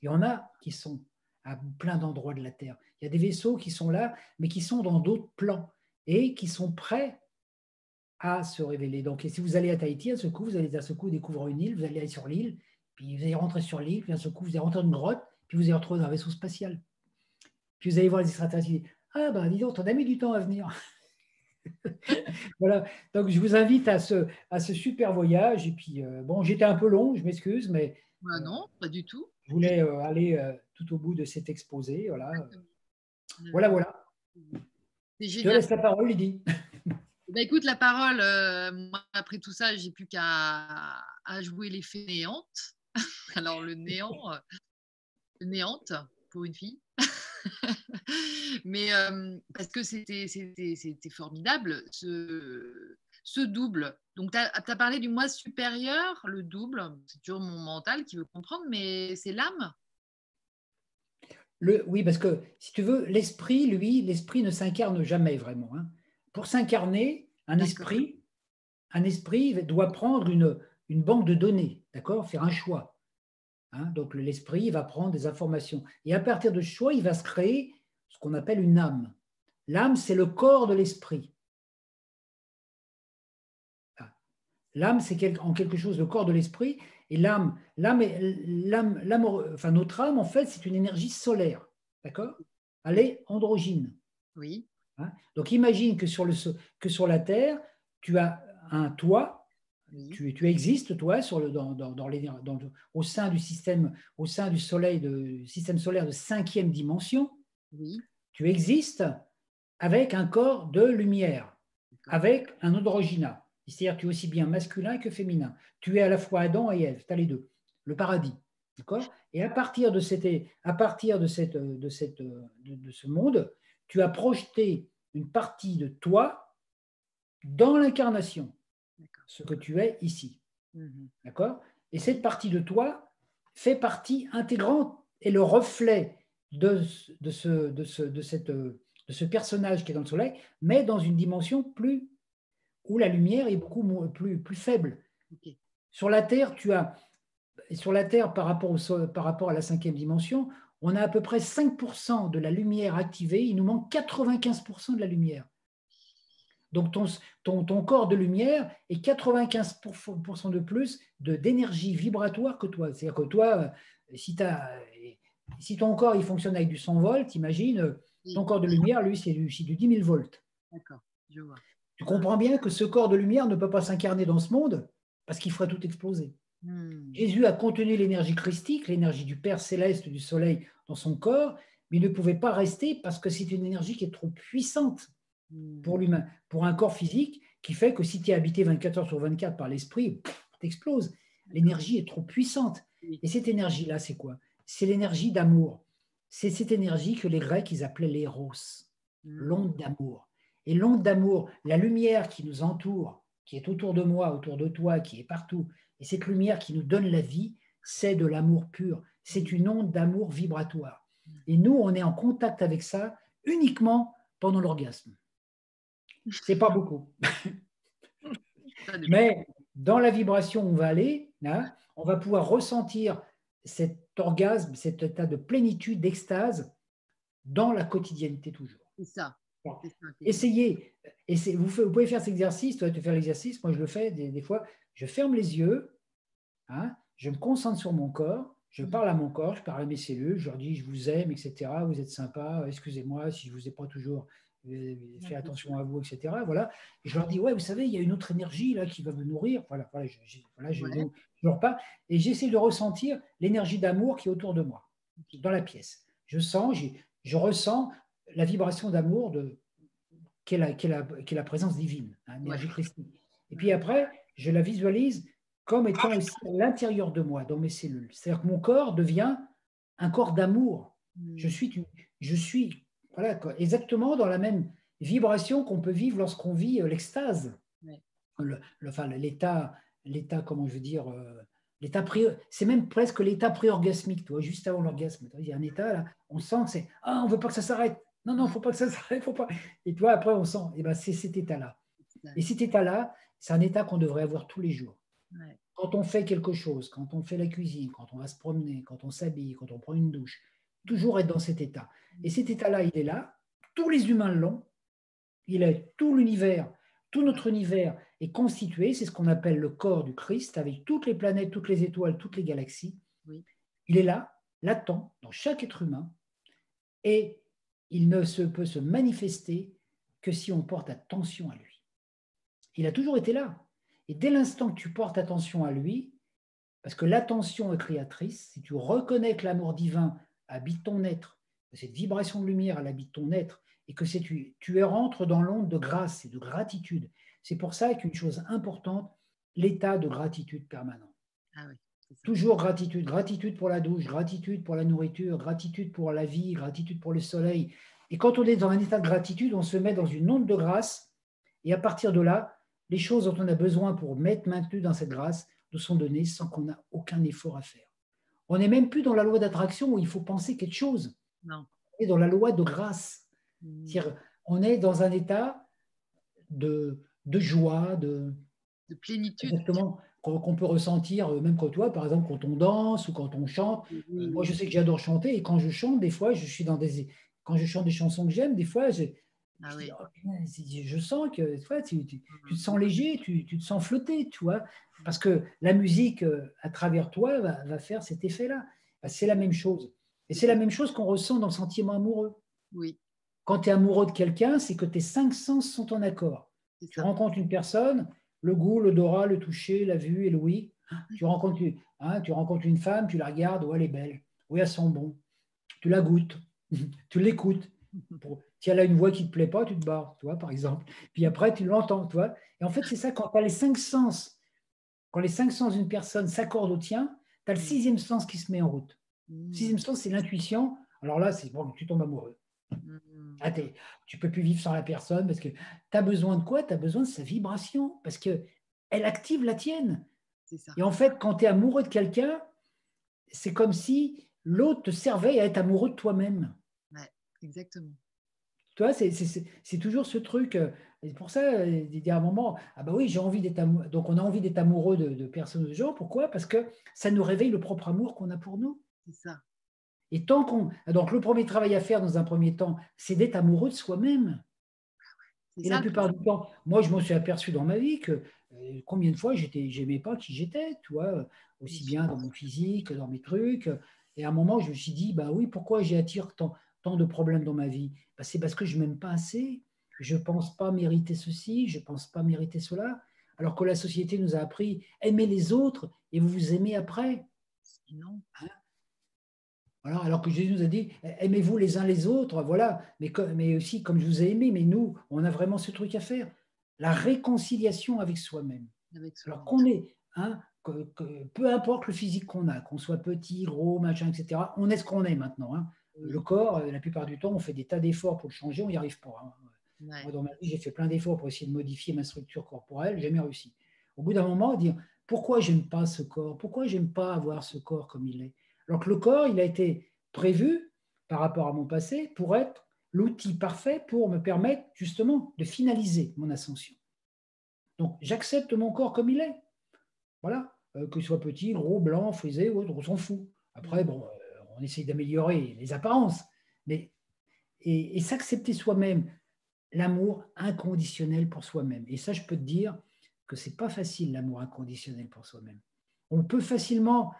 Speaker 2: Il y en a qui sont à plein d'endroits de la Terre. Il y a des vaisseaux qui sont là, mais qui sont dans d'autres plans et qui sont prêts à se révéler. Donc, si vous allez à Tahiti, à ce coup, vous allez à ce coup découvrir une île, vous allez aller sur l'île, puis vous allez rentrer sur l'île, puis à ce coup, vous allez rentrer dans une grotte, puis vous allez retrouver un vaisseau spatial. Puis vous allez voir les extraterrestres. Ah, ben dis donc, on a mis du temps à venir. voilà, donc je vous invite à ce, à ce super voyage. Et puis, euh, bon, j'étais un peu long, je m'excuse, mais.
Speaker 1: Bah non, pas du tout.
Speaker 2: Je voulais euh, aller euh, tout au bout de cet exposé. Voilà, voilà. voilà. Je te laisse la parole, Lydie.
Speaker 1: Bah, écoute, la parole, moi, après tout ça, j'ai plus qu'à jouer les fainéantes. Alors, le néant, néante pour une fille. Mais euh, parce que c'était formidable, ce, ce double. Donc, tu as, parlé du moi supérieur, le double. C'est toujours mon mental qui veut comprendre, mais c'est l'âme
Speaker 2: le, Oui, parce que si tu veux, l'esprit, lui, l'esprit ne s'incarne jamais vraiment. Hein. Pour s'incarner, un esprit, un esprit doit prendre une, une banque de données, d'accord? Faire un choix. Hein, donc l'esprit va prendre des informations. Et à partir de ce choix, il va se créer ce qu'on appelle une âme. L'âme, c'est le corps de l'esprit. Ah. L'âme, c'est en quelque chose le corps de l'esprit. Et l'âme, l'âme, l'âme, enfin notre âme, en fait, c'est une énergie solaire. D'accord? Elle est androgyne.
Speaker 1: Oui.
Speaker 2: Hein? Donc imagine que sur, le, que sur la Terre, tu as un toit tu, tu, existes, toi, sur le, dans, dans, dans les, au sein du système, au sein du soleil, de, système solaire de cinquième dimension.
Speaker 1: Oui.
Speaker 2: Tu existes avec un corps de lumière, avec un androgyna. C'est-à-dire tu es aussi bien masculin que féminin. Tu es à la fois Adam et Ève, tu as les deux, le paradis. D'accord? Et à partir de, cette, à partir de, cette, de, cette, de, de ce monde, tu as projeté une partie de toi dans l'incarnation ce que tu es ici. Mhm. D'accord? Et cette partie de toi fait partie intégrante et le reflet de, de, ce, de, ce, de, cette, de ce personnage qui est dans le soleil, mais dans une dimension plus où la lumière est beaucoup plus, plus faible. Sur la Terre, tu as sur la Terre par rapport, au, par rapport à la cinquième dimension, on a à peu près 5% de la lumière activée, il nous manque 95% de la lumière. Donc ton, ton, corps de lumière est 95% de plus d'énergie vibratoire que toi. C'est-à-dire que toi, euh, si, si, ton corps il fonctionne avec du 100 volts, imagine, euh, ton corps de lumière, lui, c'est du, du 10 000 volts.
Speaker 1: D'accord, je vois.
Speaker 2: Tu comprends bien que ce corps de lumière ne peut pas s'incarner dans ce monde parce qu'il ferait tout exploser.
Speaker 1: Hmm.
Speaker 2: Jésus a contenu l'énergie christique, l'énergie du Père céleste, du soleil dans son corps, mais il ne pouvait pas rester parce que c'est une énergie qui est trop puissante pour l'humain, pour un corps physique qui fait que si tu es habité 24 heures sur 24 par l'esprit, t'exploses. L'énergie est trop puissante. Et cette énergie-là, c'est quoi? C'est l'énergie d'amour. C'est cette énergie que les Grecs, ils appelaient l'éros, mm. l'onde d'amour. Et l'onde d'amour, la lumière qui nous entoure, qui est autour de moi, autour de toi, qui est partout, et cette lumière qui nous donne la vie, c'est de l'amour pur. C'est une onde d'amour vibratoire. Mm. Et nous, on est en contact avec ça uniquement pendant l'orgasme. C'est pas beaucoup. Mais dans la vibration où on va aller, hein, on va pouvoir ressentir cet orgasme, cet état de plénitude, d'extase dans la quotidienneté toujours.
Speaker 1: C'est ça.
Speaker 2: Essayez, vous, pouvez faire cet exercice, tu vas te faire l'exercice, moi je le fais des, fois, je ferme les yeux, hein, je me concentre sur mon corps, je parle à mon corps, je parle à mes cellules, je leur dis je vous aime, etc., vous êtes sympa, excusez-moi si je ne vous ai pas toujours fais attention à vous, etc. Voilà. Et je leur dis, ouais, vous savez, il y a une autre énergie là qui va me nourrir. Voilà, voilà, je, voilà, je, leur pas. Et j'essaie de ressentir l'énergie d'amour qui est autour de moi, dans la pièce. Je sens, je ressens la vibration d'amour de qu'est la, la, la, présence divine, hein, l'énergie christique. Et puis après, je la visualise comme étant aussi à l'intérieur de moi, dans mes cellules. C'est-à-dire que mon corps devient un corps d'amour. Je hmm. suis, je suis voilà, exactement dans la même vibration qu'on peut vivre lorsqu'on vit euh, l'extase. enfin, l'état, l'état, comment je veux dire, euh, l'état c'est même presque l'état pré-orgasmique, toi, juste avant l'orgasme. Il y a un état là, on sent que c'est ah, on veut pas que ça s'arrête. Non, non, faut pas que ça s'arrête, faut pas. Et toi, après, on sent, et eh ben, c'est cet état-là. Et cet état-là, c'est un état qu'on devrait avoir tous les jours. Quand on fait quelque chose, quand on fait la cuisine, quand on va se promener, quand on s'habille, quand on prend une douche, toujours être dans cet état. Et cet état-là, il est là, tous les humains l'ont, il est tout l'univers, tout notre univers est constitué, c'est ce qu'on appelle le corps du Christ, avec toutes les planètes, toutes les étoiles, toutes les galaxies. Il est là, latent, dans chaque être humain, et il ne se peut se manifester que si on porte attention à lui. Il a toujours été là. Et dès l'instant que tu portes attention à lui, parce que l'attention est créatrice, si tu reconnais que l'amour divin habite ton être, que cette vibration de lumière, elle habite ton être, et que tu, tu rentres dans l'onde de grâce et de gratitude. C'est pour ça qu'une chose importante, l'état de gratitude permanent. Ah Toujours gratitude, gratitude pour la douche, gratitude pour la nourriture, gratitude pour la vie, gratitude pour le soleil. Et quand on est dans un état de gratitude, on se met dans une onde de grâce, et à partir de là, les choses dont on a besoin pour mettre maintenu dans cette grâce nous sont données sans qu'on ait aucun effort à faire. On n'est même plus dans la loi d'attraction où il faut penser quelque chose. Non. On est dans la loi de grâce. Mmh. On est dans un état de, de joie, de,
Speaker 1: de plénitude.
Speaker 2: Exactement, qu'on peut ressentir, euh, même comme toi, par exemple, quand on danse ou quand on chante. Euh, moi, je sais que j'adore chanter et quand je chante, des fois, je suis dans des. Quand je chante des chansons que j'aime, des fois, je, ah oh, je, sens que tu, tu, te sens léger, tu, te sens flotter, tu vois, parce que la musique, euh, à travers toi, va, faire cet effet-là. Bah, c'est la même chose. Et c'est la même chose qu'on ressent dans le sentiment amoureux.
Speaker 1: Oui.
Speaker 2: Quand tu es amoureux de quelqu'un, c'est que tes cinq sens sont en accord. Tu rencontres une personne, le goût, l'odorat, le toucher, la vue et l'ouïe. Tu rencontres, hein, tu rencontres une femme, tu la regardes, ouais, elle est belle, oui, elle sent bon. Tu la goûtes, tu l'écoutes. Si elle a une voix qui ne te plaît pas, tu te barres, tu vois, par exemple. Puis après, tu l'entends, tu vois. Et en fait, c'est ça, quand tu as les cinq sens, quand les cinq sens d'une personne s'accordent au tien, tu as le mm. sixième sens qui se met en route. Le mm. sixième sens, c'est l'intuition. Alors là, c'est bon, tu tombes amoureux. Mm. Ah, tu peux plus vivre sans la personne parce que tu as besoin de quoi? Tu as besoin de sa vibration parce qu'elle active la tienne. Et en fait, quand tu es amoureux de quelqu'un, c'est comme si l'autre te servait à être amoureux de toi-même.
Speaker 1: Ouais, exactement.
Speaker 2: Tu vois, c'est toujours ce truc. Euh, et pour ça, il y a un moment, ah bah oui, j'ai envie d'être amoureux. Donc on a envie d'être amoureux de, de personnes de genre. Pourquoi? Parce que ça nous réveille le propre amour qu'on a pour nous.
Speaker 1: C'est ça.
Speaker 2: Et tant qu'on. Donc, le premier travail à faire dans un premier temps, c'est d'être amoureux de soi-même. Et la plupart du temps, moi, je m'en suis aperçu dans ma vie que euh, combien de fois j'étais, j'aimais pas qui j'étais, tu vois, aussi bien dans mon physique que dans mes trucs. Et à un moment, je me suis dit, bah oui, pourquoi j'attire tant, tant de problèmes dans ma vie bah, C'est parce que je m'aime pas assez. Je pense pas mériter ceci, je pense pas mériter cela. Alors que la société nous a appris, aimez les autres et vous vous aimez après.
Speaker 1: Non.
Speaker 2: Hein? Alors que Jésus nous a dit, aimez-vous les uns les autres, voilà, mais, mais aussi comme je vous ai aimé, mais nous, on a vraiment ce truc à faire, la réconciliation avec soi-même. alors qu'on est, hein, que, peu importe le physique qu'on a, qu'on soit petit, gros, machin, etc., on est ce qu'on est maintenant. Hein. Le corps, euh, la plupart du temps, on fait des tas d'efforts pour le changer, on n'y arrive pas. Hein. Moi, dans ma vie, j'ai fait plein d'efforts pour essayer de modifier ma structure corporelle, j'ai jamais réussi. Au bout d'un moment, dire pourquoi j'aime pas ce corps, pourquoi j'aime pas avoir ce corps comme il est? Alors que le corps, il a été prévu par rapport à mon passé pour être l'outil parfait pour me permettre justement de finaliser mon ascension. Donc j'accepte mon corps comme il est. Voilà, euh, que qu'il soit petit, gros, blanc, frisé ou autre, on s'en fout. Après, bon, euh, on essaye d'améliorer les apparences, mais et, et s'accepter soi-même, l'amour inconditionnel pour soi-même. Et ça, je peux te dire que c'est pas facile l'amour inconditionnel pour soi-même. On peut facilement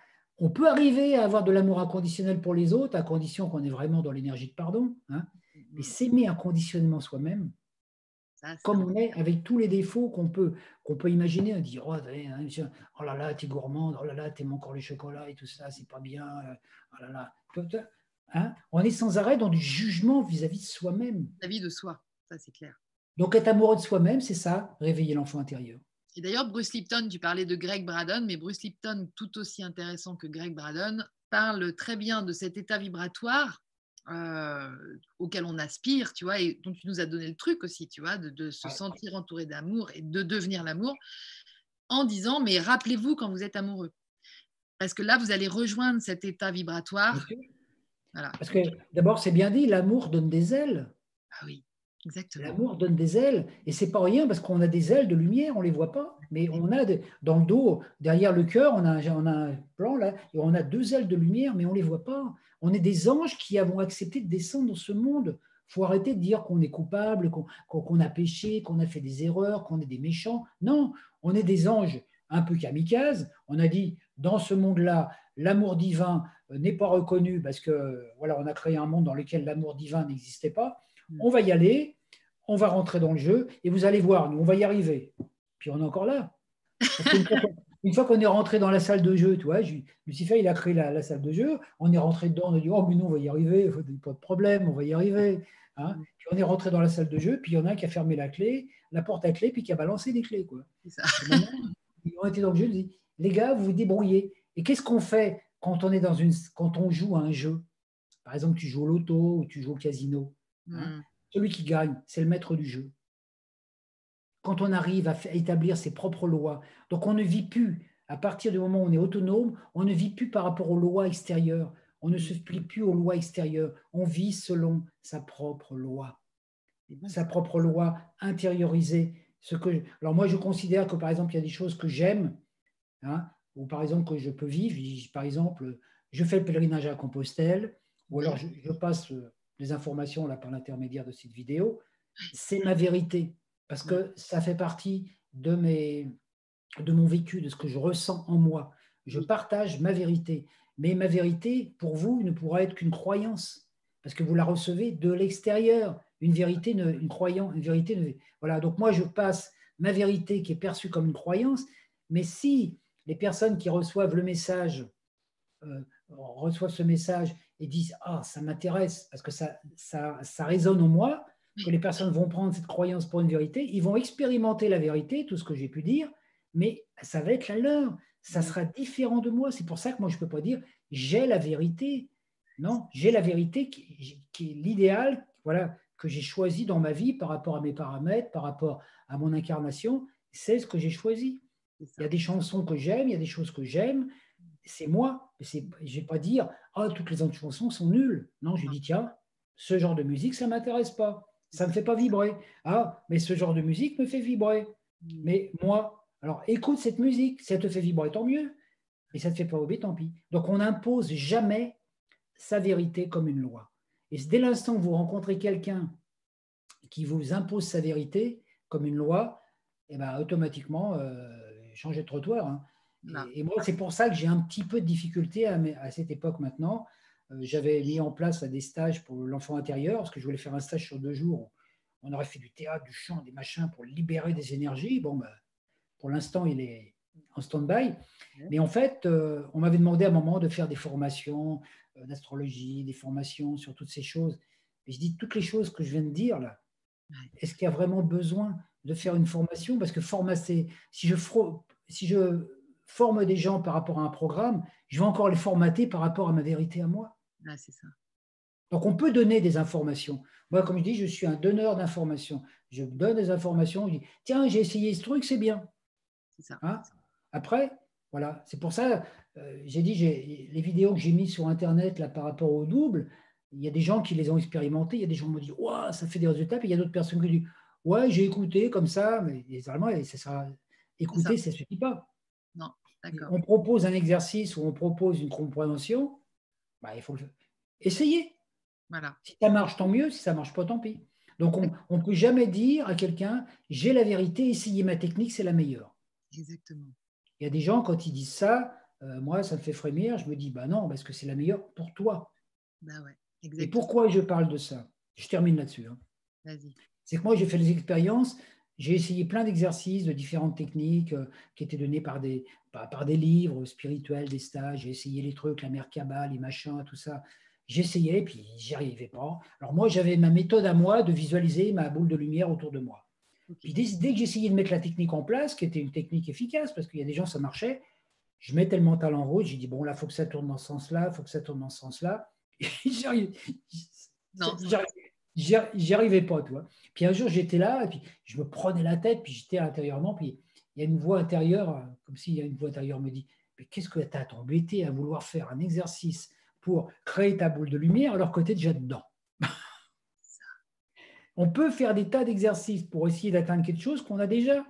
Speaker 2: on peut arriver à avoir de l'amour inconditionnel pour les autres, à condition qu'on est vraiment dans l'énergie de pardon. Hein. mais s'aimer inconditionnellement soi-même, comme on est, avec tous les défauts qu'on peut, qu'on peut imaginer, on dit oh, hein, oh là là, t'es gourmande, oh là là, t'aimes encore le chocolat et tout ça, c'est pas bien, euh, oh là là. Hein, on est sans arrêt dans du jugement vis-à-vis de soi-même.
Speaker 1: Vis-à-vis de soi, ça c'est clair.
Speaker 2: Donc être amoureux de soi-même, c'est ça, réveiller l'enfant intérieur.
Speaker 1: Et d'ailleurs, Bruce Lipton, tu parlais de Greg Braden, mais Bruce Lipton, tout aussi intéressant que Greg Braden, parle très bien de cet état vibratoire euh, auquel on aspire, tu vois, et dont tu nous as donné le truc aussi, tu vois, de, se sentir entouré d'amour et de devenir l'amour, en disant, mais rappelez-vous quand vous êtes amoureux. Parce que là, vous allez rejoindre cet état vibratoire.
Speaker 2: Voilà. Parce que d'abord, c'est bien dit, l'amour donne des ailes.
Speaker 1: Ah oui.
Speaker 2: L'amour donne des ailes, et c'est pas rien parce qu'on a des ailes de lumière, on les voit pas, mais on a dans le dos, derrière le cœur, on a, un plan là, et on a deux ailes de lumière, mais on les voit pas. On est des anges qui avons accepté de descendre dans ce monde. faut arrêter de dire qu'on est coupable, qu'on a péché, qu'on a fait des erreurs, qu'on est des méchants. Non, on est des anges un peu kamikazes. On a dit, dans ce monde-là, l'amour divin n'est pas reconnu parce que voilà, on a créé un monde dans lequel l'amour divin n'existait pas on va y aller, on va rentrer dans le jeu, et vous allez voir, nous, on va y arriver. Puis on est encore là. Une fois qu'on est rentré dans la salle de jeu, tu vois, Lucifer, il a créé la, salle de jeu, on est rentré dedans, on a dit, oh, mais nous, on va y arriver, pas de problème, on va y arriver. Hein. Puis on est rentré dans la salle de jeu, puis il y en a un qui a fermé la clé, la porte à clé, puis qui a balancé des clés. Quoi. Ça. ils ont été dans le jeu, ils dit, les gars, vous vous débrouillez. Et qu'est-ce qu'on fait quand on, est dans une, quand on joue à un jeu? Par exemple, tu joues au loto ou tu joues au casino. Hein. Hmm. Celui qui gagne, c'est le maître du jeu. Quand on arrive à établir ses propres lois, donc on ne vit plus, à partir du moment où on est autonome, on ne vit plus par rapport aux lois extérieures, on ne se plie plus aux lois extérieures, on vit selon sa propre loi, sa propre loi intériorisée. Ce que alors moi, je considère que par exemple, il y a des choses que j'aime, hein, ou par exemple que je peux vivre. Par exemple, je fais le pèlerinage à Compostelle, ou alors je passe euh, les informations là, par l'intermédiaire de cette vidéo, c'est ma vérité, parce que ça fait partie de, mes, de mon vécu, de ce que je ressens en moi. Je partage ma vérité, mais ma vérité, pour vous, ne pourra être qu'une croyance, parce que vous la recevez de l'extérieur. Une vérité, une croyance, une vérité. Voilà, donc moi, je passe ma vérité qui est perçue comme une croyance, mais si les personnes qui reçoivent le message euh, reçoivent ce message et disent Ah, ça m'intéresse, parce que ça, ça, ça, résonne en moi, que les personnes vont prendre cette croyance pour une vérité, ils vont expérimenter la vérité, tout ce que j'ai pu dire, mais ça va être la leur, ça sera différent de moi. C'est pour ça que moi, je ne peux pas dire j'ai la vérité. Non, j'ai la vérité qui, qui est l'idéal voilà, que j'ai choisi dans ma vie par rapport à mes paramètres, par rapport à mon incarnation. C'est ce que j'ai choisi. Il y a des chansons que j'aime, il y a des choses que j'aime, c'est moi. Je ne vais pas dire ah, toutes les autres chansons sont nulles. Non, je dis tiens, ce genre de musique, ça ne m'intéresse pas. Ça ne me fait pas vibrer. Ah, mais ce genre de musique me fait vibrer. Mais moi, alors écoute cette musique. Si ça te fait vibrer, tant mieux. Et ça ne te fait pas vibrer, tant pis. Donc on n'impose jamais sa vérité comme une loi. Et dès l'instant où vous rencontrez quelqu'un qui vous impose sa vérité comme une loi, eh ben, automatiquement, euh, changez de trottoir. Hein. Et, moi, c'est pour ça que j'ai un petit peu de difficulté à, cette époque maintenant. Euh, j'avais mis en place des stages pour l'enfant intérieur, parce que je voulais faire un stage sur deux jours. On aurait fait du théâtre, du chant, des machins pour libérer des énergies. Bon, bah, pour l'instant, il est en stand-by. Mais en fait, euh, on m'avait demandé à un moment de faire des formations euh, d'astrologie, des formations sur toutes ces choses. Et je dis, toutes les choses que je viens de dire là, est-ce qu'il y a vraiment besoin de faire une formation? Parce que formater, si je, si je forme des gens par rapport à un programme, je vais encore les formater par rapport à ma vérité à moi.
Speaker 1: Ah, c'est ça.
Speaker 2: Donc on peut donner des informations. Moi, comme je dis, je suis un donneur d'informations. Je donne des informations, je dis, tiens, j'ai essayé ce truc, c'est bien. C'est ça. Hein? Après, voilà, c'est pour ça, euh, j'ai dit, les vidéos que j'ai mises sur Internet là, par rapport au double, il y a des gens qui les ont expérimentées, il y a des gens qui m'ont dit, ouais, ça fait des résultats, puis il y a d'autres personnes qui disent, ouais, j'ai écouté comme ça, mais généralement, ça sera, écouter, ça ne suffit pas. On propose un exercice ou on propose une compréhension, bah, il faut essayer.
Speaker 1: Voilà.
Speaker 2: Si ça marche, tant mieux. Si ça ne marche pas, tant pis. Donc, on ne peut jamais dire à quelqu'un j'ai la vérité, essayez ma technique, c'est la meilleure.
Speaker 1: Exactement.
Speaker 2: Il y a des gens, quand ils disent ça, euh, moi, ça me fait frémir. Je me dis bah non, parce que c'est la meilleure pour toi.
Speaker 1: Bah ouais,
Speaker 2: Et pourquoi je parle de ça? Je termine là-dessus. Hein. C'est que moi, j'ai fait des expériences j'ai essayé plein d'exercices de différentes techniques euh, qui étaient données par des, par, des livres spirituels, des stages. J'ai essayé les trucs, la Kabbale, les machins, tout ça. J'essayais, puis j'y arrivais pas. Alors moi, j'avais ma méthode à moi de visualiser ma boule de lumière autour de moi. Puis dès, que j'essayais de mettre la technique en place, qui était une technique efficace, parce qu'il y a des gens, ça marchait, je mettais le mental en route, j'ai dit, bon, là, il faut que ça tourne dans ce sens-là, il faut que ça tourne dans ce sens-là. Non j'y arrivais pas, tu vois. Puis un jour, j'étais là, et puis je me prenais la tête, puis j'étais intérieurement, puis il y a une voix intérieure, comme s'il y a une voix intérieure me dit, mais qu'est-ce que tu as t'embêté à vouloir faire un exercice pour créer ta boule de lumière alors que tu es déjà dedans? On peut faire des tas d'exercices pour essayer d'atteindre quelque chose qu'on a déjà.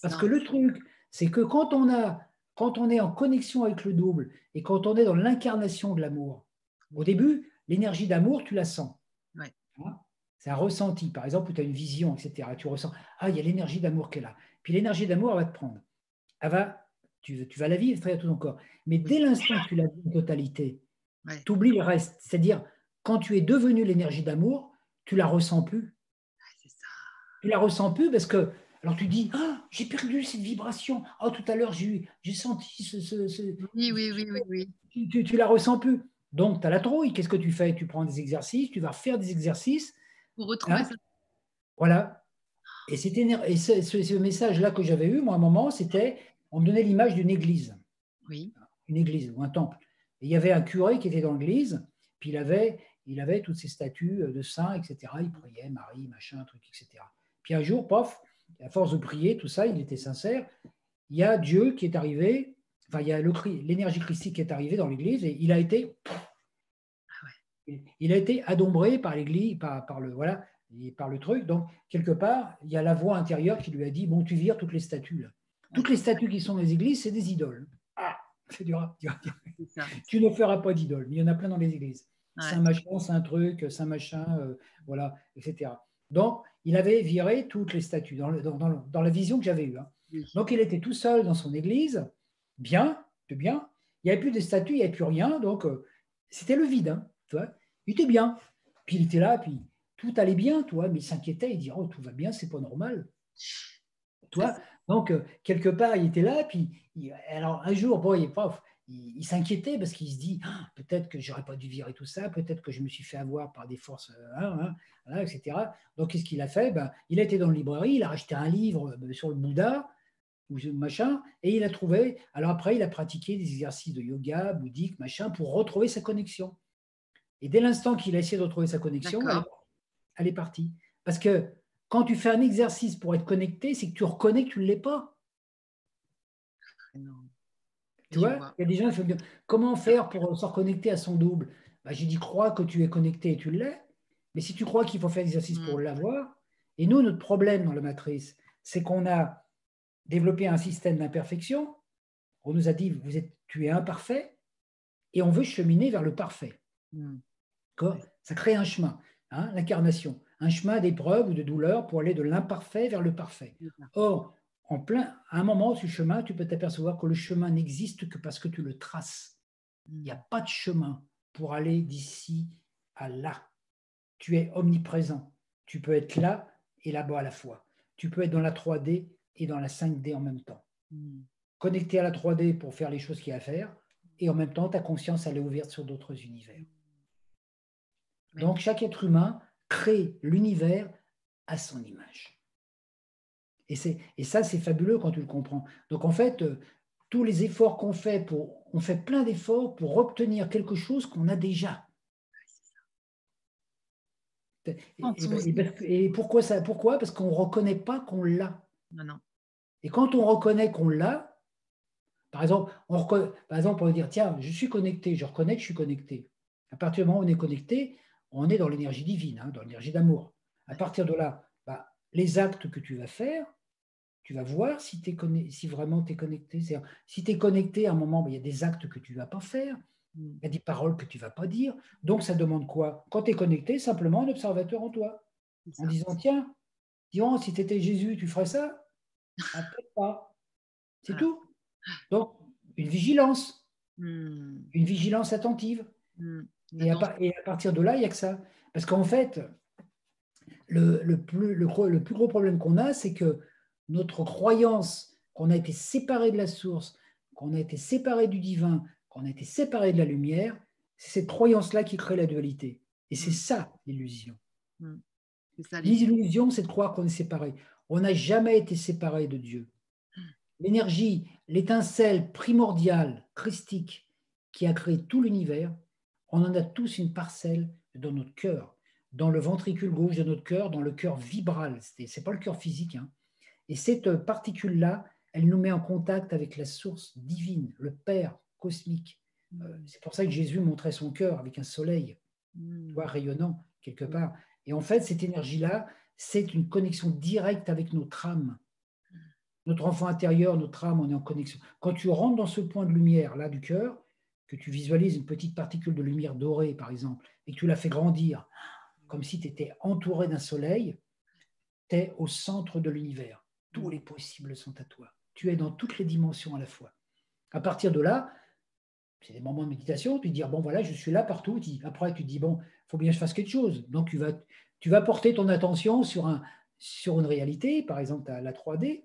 Speaker 2: Parce que le truc, c'est que quand on, a, quand on est en connexion avec le double et quand on est dans l'incarnation de l'amour, au début, l'énergie d'amour, tu la sens. C'est un ressenti. Par exemple, tu as une vision, etc. Tu ressens, ah, il y a l'énergie d'amour qui est là. Puis l'énergie d'amour, elle va te prendre. Elle va, tu, tu vas la vivre très tout ton corps. Mais dès l'instant que tu la vis en totalité, tu oublies le reste. C'est-à-dire, quand tu es devenu l'énergie d'amour, tu la ressens plus. Tu la ressens plus parce que, alors tu dis, ah, j'ai perdu cette vibration. Oh, tout à l'heure, j'ai senti ce,
Speaker 1: Oui, oui, oui, oui.
Speaker 2: oui. Tu, tu, la ressens plus. Donc, tu as la trouille. Qu'est-ce que tu fais? Tu prends des exercices, tu vas faire des exercices.
Speaker 1: Pour retrouver hein? ça.
Speaker 2: Voilà. Et, et ce, ce message-là que j'avais eu, moi, à un moment, c'était, on me donnait l'image d'une église.
Speaker 1: Oui.
Speaker 2: Une église ou un temple. Et il y avait un curé qui était dans l'église, puis il avait, il avait toutes ces statues de saints, etc. Il priait, Marie, machin, truc, etc. Puis un jour, pof, à force de prier, tout ça, il était sincère. Il y a Dieu qui est arrivé, enfin, il y a l'énergie christique qui est arrivée dans l'église et il a été. Il a été adombré par l'église, par, par, le, voilà, par le truc. Donc, quelque part, il y a la voix intérieure qui lui a dit Bon, tu vires toutes les statues. Là. Toutes les statues qui sont dans les églises, c'est des idoles. Ah, c'est dur. Tu ne feras pas d'idole. Il y en a plein dans les églises. C'est un machin, c'est un truc, c'est un machin, euh, voilà, etc. Donc, il avait viré toutes les statues dans, dans, la vision que j'avais eue. Hein. Donc, il était tout seul dans son église, bien, bien. Il n'y avait plus de statues, il n'y avait plus rien. Donc, euh, c'était le vide. Hein, il était bien. Puis il était là, puis tout allait bien, toi, mais il s'inquiétait, il dit Oh, tout va bien, c'est pas normal. Toi, donc, euh, quelque part, il était là, puis alors un jour, bon, il, s'inquiétait parce qu'il se dit ah, peut-être que j'aurais pas dû virer tout ça, peut-être que je me suis fait avoir par des forces, euh, hein, hein, etc. Donc, qu'est-ce qu'il a fait? Ben, Il a été dans la librairie, il a acheté un livre sur le Bouddha, ou machin, et il a trouvé. Alors après, il a pratiqué des exercices de yoga, bouddhique, machin, pour retrouver sa connexion. Et dès l'instant qu'il a essayé de retrouver sa connexion, elle, est partie. Parce que quand tu fais un exercice pour être connecté, c'est que tu reconnais que tu ne l'es pas. Tu vois, il y a des gens qui font comment faire pour se reconnecter à son double? Bah, J'ai dit crois que tu es connecté et tu l'es. Mais si tu crois qu'il faut faire l'exercice pour mm. l'avoir, et nous, notre problème dans la matrice, c'est qu'on a développé un système d'imperfection. On nous a dit vous êtes, tu es imparfait, et on veut cheminer vers le parfait. Mm. Ça crée un chemin, hein, l'incarnation un chemin d'épreuve ou de douleur pour aller de l'imparfait vers le parfait. Or, en plein, à un moment sur le chemin, tu peux t'apercevoir que le chemin n'existe que parce que tu le traces. Il n'y a pas de chemin pour aller d'ici à là. Tu es omniprésent. Tu peux être là et là-bas à la fois. Tu peux être dans la 3D et dans la 5D en même temps. Hmm. Connecté à la 3D pour faire les choses qu'il y a à faire et en même temps, ta conscience, elle est ouverte sur d'autres univers. Donc, chaque être humain crée l'univers à son image. Et, et ça, c'est fabuleux quand tu le comprends. Donc en fait, euh, tous les efforts qu'on fait, pour, on fait plein d'efforts pour obtenir quelque chose qu'on a déjà. Et, pourquoi ça Pourquoi? Parce qu'on ne reconnaît pas qu'on l'a. Et quand on reconnaît qu'on l'a, par exemple, on par exemple, on va dire, tiens, je suis connecté, je reconnais que je suis connecté. À partir du moment où on est connecté, on est dans l'énergie divine, hein, dans l'énergie d'amour. À partir de là, bah, les actes que tu vas faire, tu vas voir si, es si vraiment tu es connecté. Si tu es connecté, à un moment, bah, il y a des actes que tu ne vas pas faire, il y a des paroles que tu ne vas pas dire. Donc, ça demande quoi? Quand tu es connecté, simplement un observateur en toi. En disant, tiens, disons, si tu étais Jésus, tu ferais ça? Ah, pas. C'est tout. Donc, une vigilance. Hmm. Une vigilance attentive. Hmm. Et à, partir de là, il n'y a que ça. Parce qu'en fait, le, plus, le, plus gros problème qu'on a, c'est que notre croyance qu'on a été séparé de la source, qu'on a été séparé du divin, qu'on a été séparé de la lumière, c'est cette croyance-là qui crée la dualité. Et c'est mm. ça l'illusion. L'illusion, c'est de croire qu'on est séparé. On n'a jamais été séparé de Dieu. L'énergie, l'étincelle primordiale, christique, qui a créé tout l'univers, on en a tous une parcelle dans notre cœur, dans le ventricule gauche de notre cœur, dans le cœur vibral. Ce n'est pas le cœur physique. Hein. Et cette particule-là, elle nous met en contact avec la source divine, le Père cosmique. Euh, c'est pour ça que Jésus montrait son cœur avec un soleil mm. rayonnant quelque part. Et en fait, cette énergie-là, c'est une connexion directe avec notre âme. Notre enfant intérieur, notre âme, on est en connexion. Quand tu rentres dans ce point de lumière là du cœur, que tu visualises une petite particule de lumière dorée, par exemple, et que tu la fais grandir, comme si tu étais entouré d'un soleil, tu es au centre de l'univers. Tous les possibles sont à toi. Tu es dans toutes les dimensions à la fois. À partir de là, c'est des moments de méditation, tu dis, bon voilà, je suis là partout. Après, tu te dis, bon, il faut bien que je fasse quelque chose. Donc, tu vas, tu vas porter ton attention sur, un, sur une réalité, par exemple la 3D.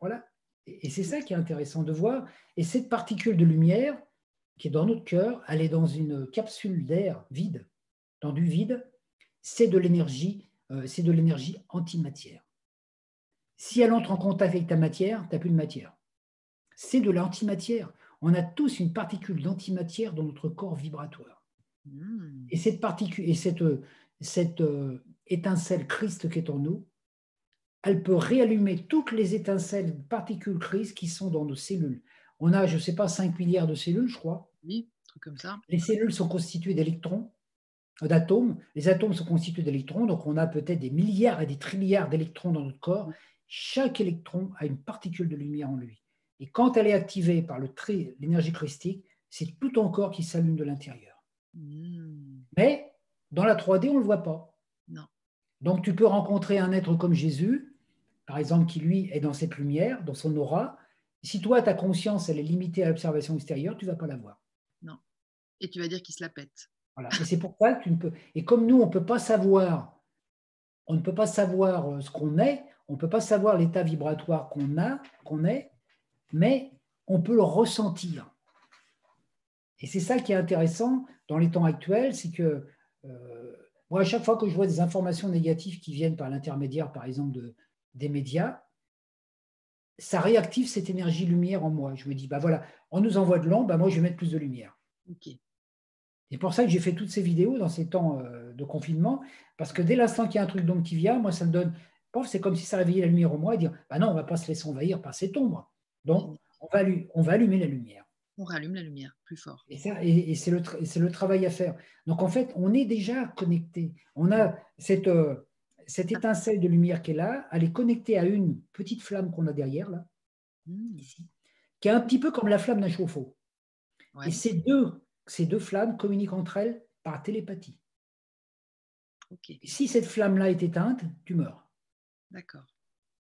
Speaker 2: Voilà. Et c'est ça qui est intéressant de voir. Et cette particule de lumière qui est dans notre cœur, elle est dans une capsule d'air vide, dans du vide, c'est de l'énergie, euh, c'est de l'énergie antimatière. Si elle entre en contact avec ta matière, tu n'as plus de matière. C'est de l'antimatière. On a tous une particule d'antimatière dans notre corps vibratoire. Hmm. Et cette particule et cette, cette euh, étincelle Christ qui est en nous, elle peut réallumer toutes les étincelles, particules Christ qui sont dans nos cellules. On a, je ne sais pas, 5 milliards de cellules, je crois.
Speaker 1: Oui, truc comme ça.
Speaker 2: Les cellules sont constituées d'électrons, d'atomes. Les atomes sont constitués d'électrons, donc on a peut-être des milliards et des trilliards d'électrons dans notre corps. Chaque électron a une particule de lumière en lui. Et quand elle est activée par l'énergie christique, c'est tout ton corps qui s'allume de l'intérieur. Hmm. Mais dans la 3D, on ne le voit pas.
Speaker 1: Non.
Speaker 2: Donc tu peux rencontrer un être comme Jésus, par exemple, qui lui est dans cette lumière, dans son aura. Si toi, ta conscience, elle est limitée à l'observation extérieure, tu ne vas pas la voir.
Speaker 1: Non. Et tu vas dire qu'il se la pète.
Speaker 2: Voilà. Et c'est pour ça que tu ne peux. Et comme nous, on ne peut pas savoir, on ne peut pas savoir euh, ce qu'on est, on ne peut pas savoir l'état vibratoire qu'on a, qu'on est, mais on peut le ressentir. Et c'est ça qui est intéressant dans les temps actuels, c'est que moi, à chaque fois que je vois des informations négatives qui viennent par l'intermédiaire, par exemple, de, des médias, ça réactive cette énergie lumière en moi. Je me dis, bah voilà, on nous envoie de l'ombre, bah moi je vais mettre plus de lumière. C'est pour ça que j'ai fait toutes ces vidéos dans ces temps euh, de confinement, parce que dès l'instant qu'il y a un truc d'ombre qui vient, moi ça me donne, c'est comme si ça réveillait la lumière en moi et dire, bah non, on ne va pas se laisser envahir par cette ombre. Donc on va, on va allumer la lumière.
Speaker 1: On rallume la lumière plus fort.
Speaker 2: Et, et, c'est le, le, travail à faire. Donc en fait, on est déjà connecté. On a cette, euh, cette étincelle de lumière qui est là, elle est connectée à une petite flamme qu'on a derrière, là, hmm. ici, qui est un petit peu comme la flamme d'un chauffe-eau. Et ces deux, ces deux flammes communiquent entre elles par télépathie. Si cette flamme-là est éteinte, tu meurs.
Speaker 1: D'accord.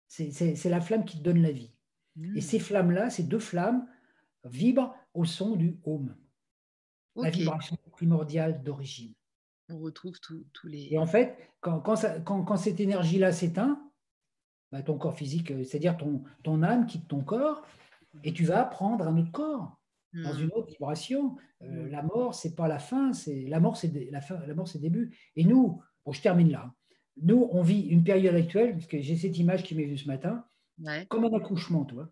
Speaker 2: C'est la flamme qui te donne la vie. Hmm. Et ces flammes-là, ces deux flammes, vibrent au son du home, la vibration primordiale d'origine
Speaker 1: on retrouve tous les.
Speaker 2: Et en fait, quand, quand, cette énergie-là s'éteint, bah, ton corps physique, euh, c'est-à-dire ton, ton âme quitte ton corps, et tu vas prendre un autre corps dans une hmm. autre vibration. Euh, hmm. La mort, c'est pas la fin, c'est la mort, c'est la fin, la mort, c'est le début. Et nous, bon, je termine là. Nous, on vit une période actuelle, parce que j'ai cette image qui m'est venue ce matin, comme un accouchement, toi.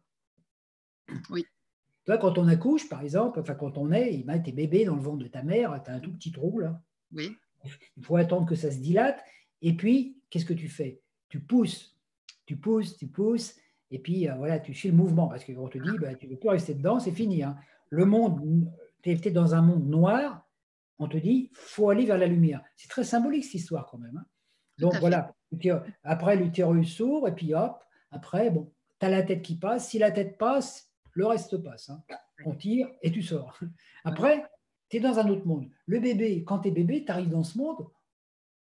Speaker 1: Oui.
Speaker 2: Toi, quand on accouche, par exemple, enfin quand on est, il tes bébés dans le ventre de ta mère, tu as un tout petit trou là.
Speaker 1: Oui.
Speaker 2: Il faut attendre que ça se dilate. Et puis, qu'est-ce que tu fais? Tu pousses, tu pousses, tu pousses. Et puis, euh, voilà, tu suis le mouvement. Parce qu'on te dit, bah, tu ne veux plus rester dedans, c'est fini. Hein. Le monde, tu es dans un monde noir. On te dit, faut aller vers la lumière. C'est très symbolique cette histoire quand même. Hein. Donc voilà, après l'utérus s'ouvre et puis hop, après, bon, tu as la tête qui passe. Si la tête passe, le reste passe. Hein. On tire et tu sors. Après, tu es dans un autre monde. Le bébé, quand tu es bébé, tu arrives dans ce monde,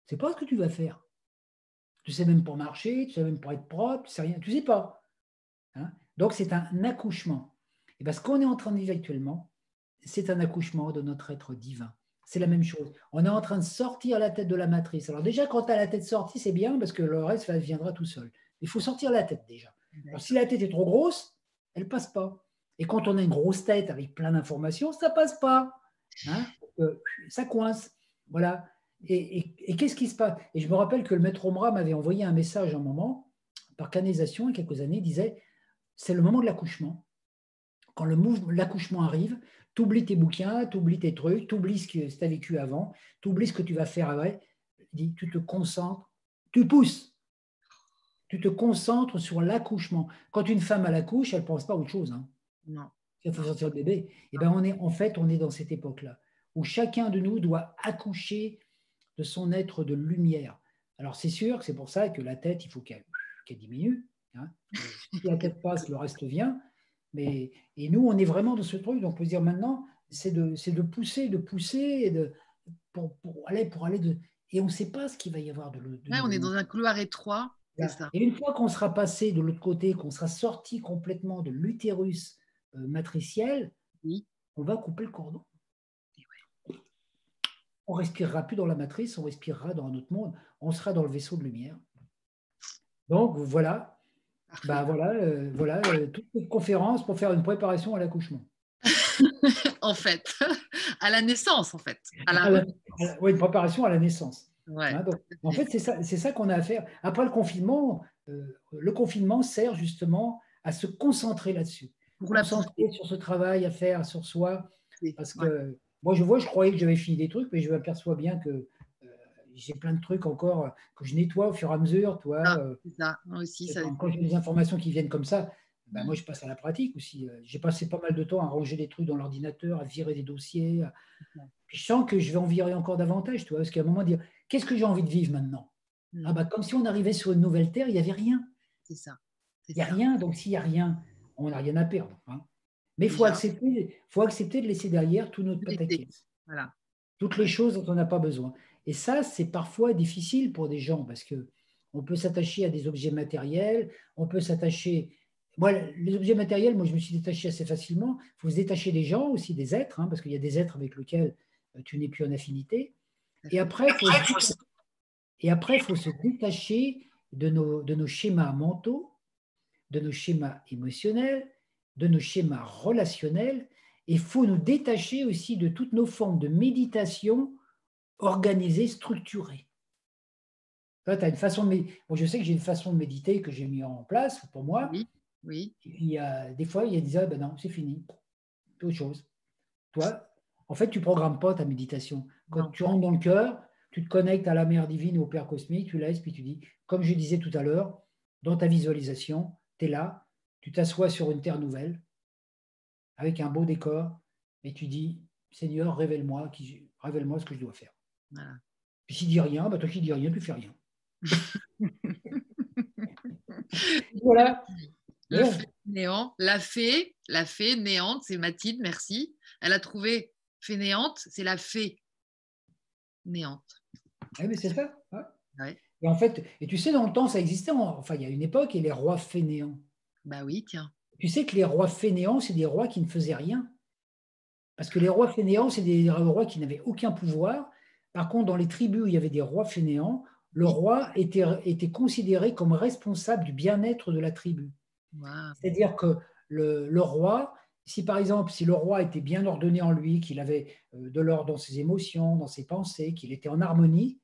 Speaker 2: tu sais pas ce que tu vas faire. Tu sais même pas marcher, tu sais même pas être propre, tu sais rien, tu sais pas. Hein. Donc c'est un accouchement. Et parce qu'on est en train de vivre actuellement, c'est un accouchement de notre être divin. C'est la même chose. On est en train de sortir la tête de la matrice. Alors déjà, quand tu as la tête sortie, c'est bien parce que le reste viendra tout seul. Il faut sortir la tête déjà. Alors, si la tête est trop grosse, elle passe pas. Et quand on a une grosse tête avec plein d'informations, ça passe pas. Hein, ça coince. Voilà. Et, qu'est-ce qui se passe? Et je me rappelle que le maître Omra m'avait envoyé un message un moment, par canalisation, il y a quelques années, il disait c'est le moment de l'accouchement. Quand l'accouchement arrive, tu oublies tes bouquins, tu oublies tes trucs, tu oublies ce que tu as vécu avant, tu oublies ce que tu vas faire après. dit tu te concentres, tu pousses. Tu te concentres sur l'accouchement. Quand une femme a l'accouche, elle ne pense pas à autre chose. Hein.
Speaker 1: Non
Speaker 2: il faut sortir le bébé. Et eh ben on est, en fait, on est dans cette époque-là où chacun de nous doit accoucher de son être de lumière. Alors c'est sûr que c'est pour ça que la tête, il faut qu'elle diminue. Hein. Si la tête passe, le reste vient. Mais, et nous, on est vraiment dans ce truc. Donc on peut se dire maintenant, c'est de, de, pousser, de pousser et de, pour, pour, aller, pour aller de. Et on ne sait pas ce qu'il va y avoir de l'autre.
Speaker 1: on est dans un couloir étroit.
Speaker 2: Et une fois qu'on sera passé de l'autre côté, qu'on sera sorti complètement de l'utérus euh, matriciel, oui. on va couper le cordon. On respirera plus dans la matrice, on respirera dans un autre monde, on sera dans le vaisseau de lumière. Donc voilà, bah, voilà, euh, voilà euh, toute une conférence pour faire une préparation à l'accouchement.
Speaker 1: en fait, à la naissance, en fait.
Speaker 2: oui, une préparation à la naissance. Hein, en fait, c'est ça, ça qu'on a à faire. Après le confinement, euh, le confinement sert justement à se concentrer là-dessus. Pour concentrer sur ce travail à faire sur soi. Parce que moi, je vois, je croyais que j'avais fini des trucs, mais je m'aperçois bien que euh, j'ai plein de trucs encore que je nettoie au fur et à mesure. Toi, ah,
Speaker 1: euh, ça. Moi aussi, ça...
Speaker 2: Quand, j'ai des informations qui viennent comme ça, ben, moi, je passe à la pratique aussi. Euh, j'ai passé pas mal de temps à ranger des trucs dans l'ordinateur, à virer des dossiers. Puis je sens que je vais en virer encore davantage, toi, parce qu'à un moment, dire qu'est-ce que j'ai envie de vivre maintenant? Mm. ah bah, Comme si on arrivait sur une nouvelle terre, il n'y avait rien.
Speaker 1: C'est ça.
Speaker 2: Il n'y a rien, donc s'il n'y a rien, on n'a rien à perdre. Hein. Mais il faut accepter, faut accepter de laisser derrière tout notre pataquès. Voilà. Toutes les choses dont on n'a pas besoin. Et ça, c'est parfois difficile pour des gens parce que on peut s'attacher à des objets matériels, on peut s'attacher. Moi, les objets matériels, moi, je me suis détaché assez facilement. Il faut se détacher des gens aussi, des êtres, hein, parce qu'il y a des êtres avec lesquels euh, tu n'es plus en affinité. Et après, il faut, se... Et après, faut se détacher de nos, de nos schémas mentaux, de nos schémas émotionnels, de nos schémas relationnels et il faut nous détacher aussi de toutes nos formes de méditation organisées, structurées. as une façon de je sais que j'ai une façon de méditer que j'ai mis en place pour moi.
Speaker 1: Oui, oui.
Speaker 2: Il y a, des fois, il y a des ah ben non, c'est fini. Autre chose. Toi, en fait, tu ne programmes pas ta méditation. Quand tu rentres dans le cœur, tu te connectes à la mère divine, au Père cosmique, tu laisses, puis tu dis, comme je disais tout à l'heure, dans ta visualisation, tu es là, tu t'assois sur une terre nouvelle, avec un beau décor, et tu dis, Seigneur, révèle-moi révèle ce que je dois faire. Voilà. Puis s'il dit rien, bah toi qui dis rien, tu fais rien.
Speaker 1: voilà. La fée néant, la fée, la fée néante, c'est Mathilde, merci. Elle a trouvé fainéante, c'est la fée néante.
Speaker 2: Oui, mais c'est ça. Et en fait, et tu sais, dans le temps, ça existait. enfin, il y a une époque, et les rois fainéants.
Speaker 1: Bah oui, tiens.
Speaker 2: Tu sais que les rois fainéants, c'est des rois qui ne faisaient rien. Parce que les rois fainéants, c'est des rois qui n'avaient aucun pouvoir. Par contre, dans les tribus où il y avait des rois fainéants, le roi était, était considéré comme responsable du bien-être de la tribu. C'est-à-dire que le, roi, si par exemple, si le roi était bien ordonné en lui, qu'il avait euh, de l'ordre dans ses émotions, dans ses pensées, qu'il était en harmonie,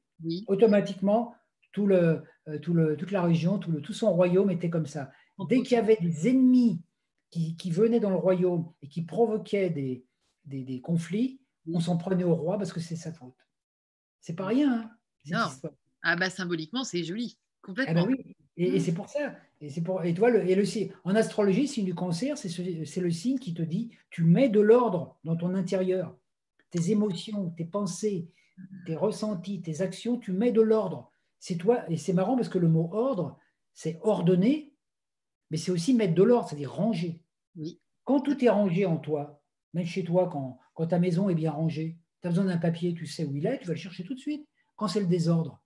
Speaker 2: automatiquement, tout le, euh, tout le, toute la région, tout, le, tout son royaume était comme ça. Dès qu'il y avait des ennemis qui, venaient dans le royaume et qui provoquaient des, des, conflits, on s'en prenait au roi parce que c'est sa faute. C'est pas rien. Hein,
Speaker 1: non. Ah bah symboliquement, c'est joli. Complètement.
Speaker 2: Eh ben oui. Et, mm. c'est pour ça. Et c'est pour. Et toi, le, et le, en astrologie, signe du cancer, c'est le signe qui te dit tu mets de l'ordre dans ton intérieur. Tes émotions, tes pensées, tes ressentis, tes actions, tu mets de l'ordre. C'est toi. Et c'est marrant parce que le mot ordre, c'est ordonner mais c'est aussi mettre de l'ordre, c'est-à-dire ranger. Oui. Quand tout est rangé en toi, même chez toi, quand, quand ta maison est bien rangée, tu as besoin d'un papier, tu sais où il est, tu vas le chercher tout de suite. Quand c'est le désordre.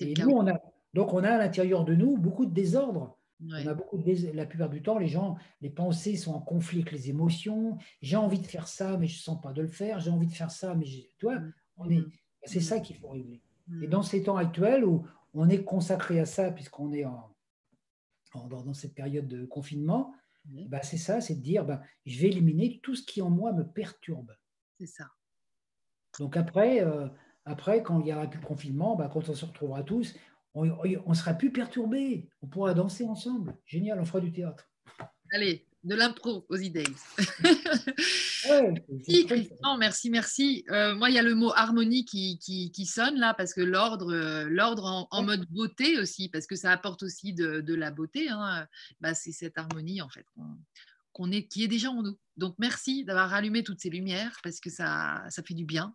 Speaker 2: Et nous, on a, donc on a à l'intérieur de nous beaucoup de désordre. On a beaucoup de La plupart du temps, les gens, les pensées sont en conflit avec les émotions. J'ai envie de faire ça, mais je ne sens pas de le faire. J'ai envie de faire ça, mais toi, mm. on est, mm. c'est ça qu'il faut régler. Et mm. dans ces temps actuels où on est consacré à ça, puisqu'on est en, dans, cette période de confinement, bah, c'est ça, c'est de dire, bah, je vais éliminer tout ce qui en moi me perturbe.
Speaker 1: C'est ça.
Speaker 2: Donc après, euh, après, quand il y aura plus de confinement, bah, quand on se retrouvera tous, on ne sera plus perturbé. On pourra danser ensemble. Génial, on fera du théâtre.
Speaker 1: Allez, de l'impro aux idées. merci, merci, euh, moi, il y a le mot harmonie qui, qui, sonne là, parce que l'ordre, euh, l'ordre en, mode beauté aussi, parce que ça apporte aussi de, de la beauté. Hein. Bah, c'est cette harmonie, en fait, qui est déjà en nous. Donc merci d'avoir allumé toutes ces lumières parce que ça, ça fait du bien.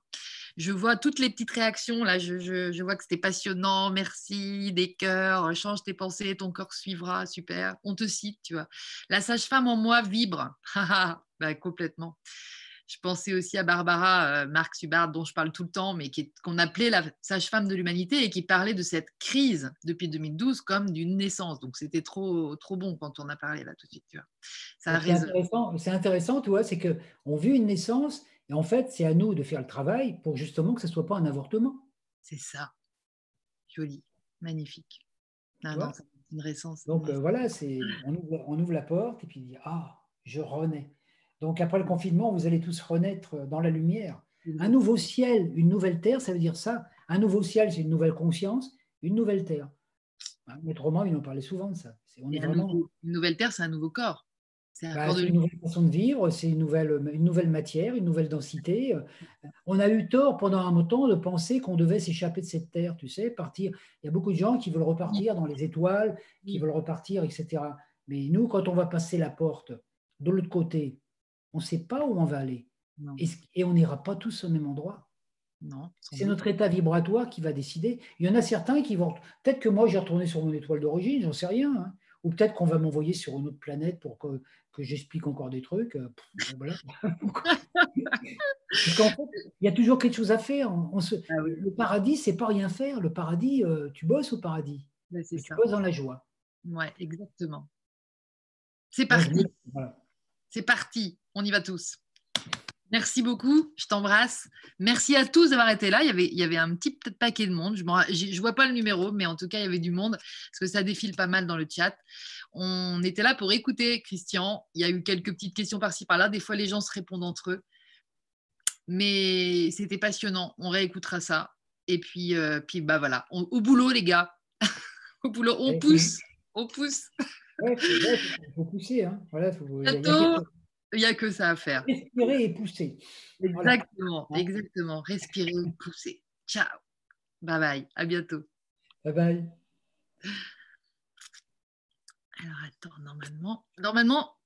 Speaker 1: Je vois toutes les petites réactions. Là, je, je, vois que c'était passionnant. Merci, des cœurs. Change tes pensées, ton corps suivra. Super. On te cite, tu vois. La sage-femme en moi vibre. bah, complètement. Je pensais aussi à Barbara euh, Marc Subard, dont je parle tout le temps, mais qu'on appelait la sage-femme de l'humanité et qui parlait de cette crise depuis 2012 comme d'une naissance. Donc c'était trop, trop bon quand on a parlé là tout de suite.
Speaker 2: C'est intéressant, intéressant, tu vois, c'est qu'on vit une naissance et en fait, c'est à nous de faire le travail pour justement que ce ne soit pas un avortement.
Speaker 1: C'est ça. Joli, magnifique.
Speaker 2: une naissance. Donc euh, voilà, on ouvre, on ouvre, la porte et puis dit ah, je renais. Donc après le confinement, vous allez tous renaître dans la lumière. Un nouveau ciel, une nouvelle terre, ça veut dire ça. Un nouveau ciel, c'est une nouvelle conscience, une nouvelle terre. Maître Romain, il en parlait souvent de ça.
Speaker 1: une nouvelle terre, c'est un nouveau corps.
Speaker 2: Bah, c'est une nouvelle façon de vivre, c'est une nouvelle, une nouvelle matière, une nouvelle densité. On a eu tort pendant un temps de penser qu'on devait s'échapper de cette terre, tu sais, partir. Il y a beaucoup de gens qui veulent repartir dans les étoiles, qui veulent repartir, etc. Mais nous, quand on va passer la porte de l'autre côté, on ne sait pas où on va aller. Et, on n'ira pas tous au même endroit. Non. C'est notre état vibratoire qui va décider. Il y en a certains qui vont. Peut-être que moi, j'ai retourné sur mon étoile d'origine, j'en sais rien. Hein. Ou peut-être qu'on va m'envoyer sur une autre planète pour que, j'explique encore des trucs. Euh, Parce qu'en fait, il y a toujours quelque chose à faire. On se... Ah le paradis, c'est pas rien faire. Le paradis, euh, tu bosses au paradis. tu bosses dans la joie.
Speaker 1: Ouais, exactement. C'est parti. C'est parti. On y va tous. Merci beaucoup, je t'embrasse. Merci à tous d'avoir été là. Il y avait, il y avait un petit paquet de monde. Je ne vois pas le numéro, mais en tout cas, il y avait du monde parce que ça défile pas mal dans le chat. On était là pour écouter Christian. Il y a eu quelques petites questions par-ci par-là. Des fois, les gens se répondent entre eux. Mais c'était passionnant. On réécoutera ça. Et puis, euh, puis bah voilà, au boulot, les gars. au boulot, on pousse. On pousse.
Speaker 2: Il faut pousser. Hein. Voilà, faut,
Speaker 1: il n'y a que ça à faire.
Speaker 2: Respirer et pousser.
Speaker 1: Exactement, exactement. Respirer et pousser. Ciao. Bye bye. À bientôt.
Speaker 2: Bye bye.
Speaker 1: Alors attends, normalement, normalement,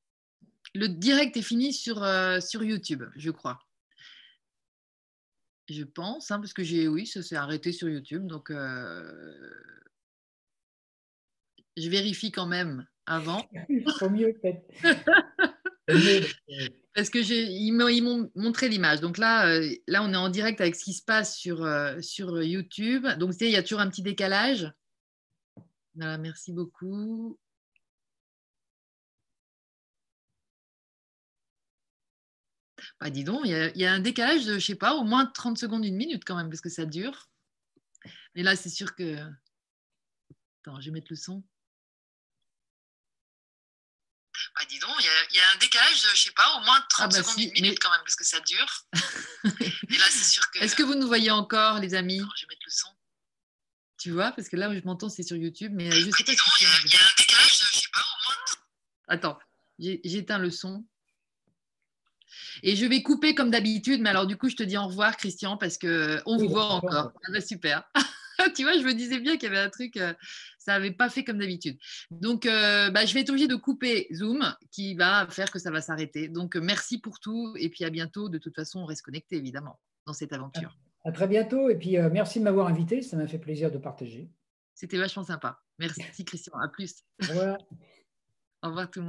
Speaker 1: le direct est fini sur, euh, sur YouTube, je crois. Je pense, hein, parce que j'ai, oui, ça s'est arrêté sur YouTube, donc euh, je vérifie quand même avant.
Speaker 2: Faut mieux peut-être.
Speaker 1: Parce que ils m'ont montré l'image. Donc là, euh, là, on est en direct avec ce qui se passe sur, euh, sur YouTube. Donc, il y a toujours un petit décalage. Voilà, merci beaucoup. Bah, dis donc, il y, a, un décalage de, je sais pas, au moins 30 secondes, une minute quand même, parce que ça dure. Mais là, c'est sûr que. Attends, je vais mettre le son. Bah, dis donc, il y, a un décalage de, je sais pas, au moins 30 ah bah secondes, une minute quand même, parce que ça dure. Et là, c'est sûr que. Est-ce que vous nous voyez encore, les amis? Je vais mettre le son. Tu vois, parce que là où je m'entends, c'est sur YouTube, mais je sais pas si. Il y, a un décalage je sais pas, au moins. Attends, j'éteins le son. Et je vais couper comme d'habitude, mais alors du coup, je te dis au revoir, Christian, parce que on vous voit encore. Ah bah, super. tu vois, je me disais bien qu'il y avait un truc, euh, ça n'avait pas fait comme d'habitude. Donc, euh, bah, je vais être obligée de couper Zoom, qui va faire que ça va s'arrêter. Donc, euh, merci pour tout, et puis à bientôt. De toute façon, on reste connecté, évidemment, dans cette aventure.
Speaker 2: À, très bientôt, et puis merci de m'avoir invité, ça m'a fait plaisir de partager.
Speaker 1: C'était vachement sympa. Merci, Christian. À plus.
Speaker 2: Au revoir.
Speaker 1: Au revoir tout le monde.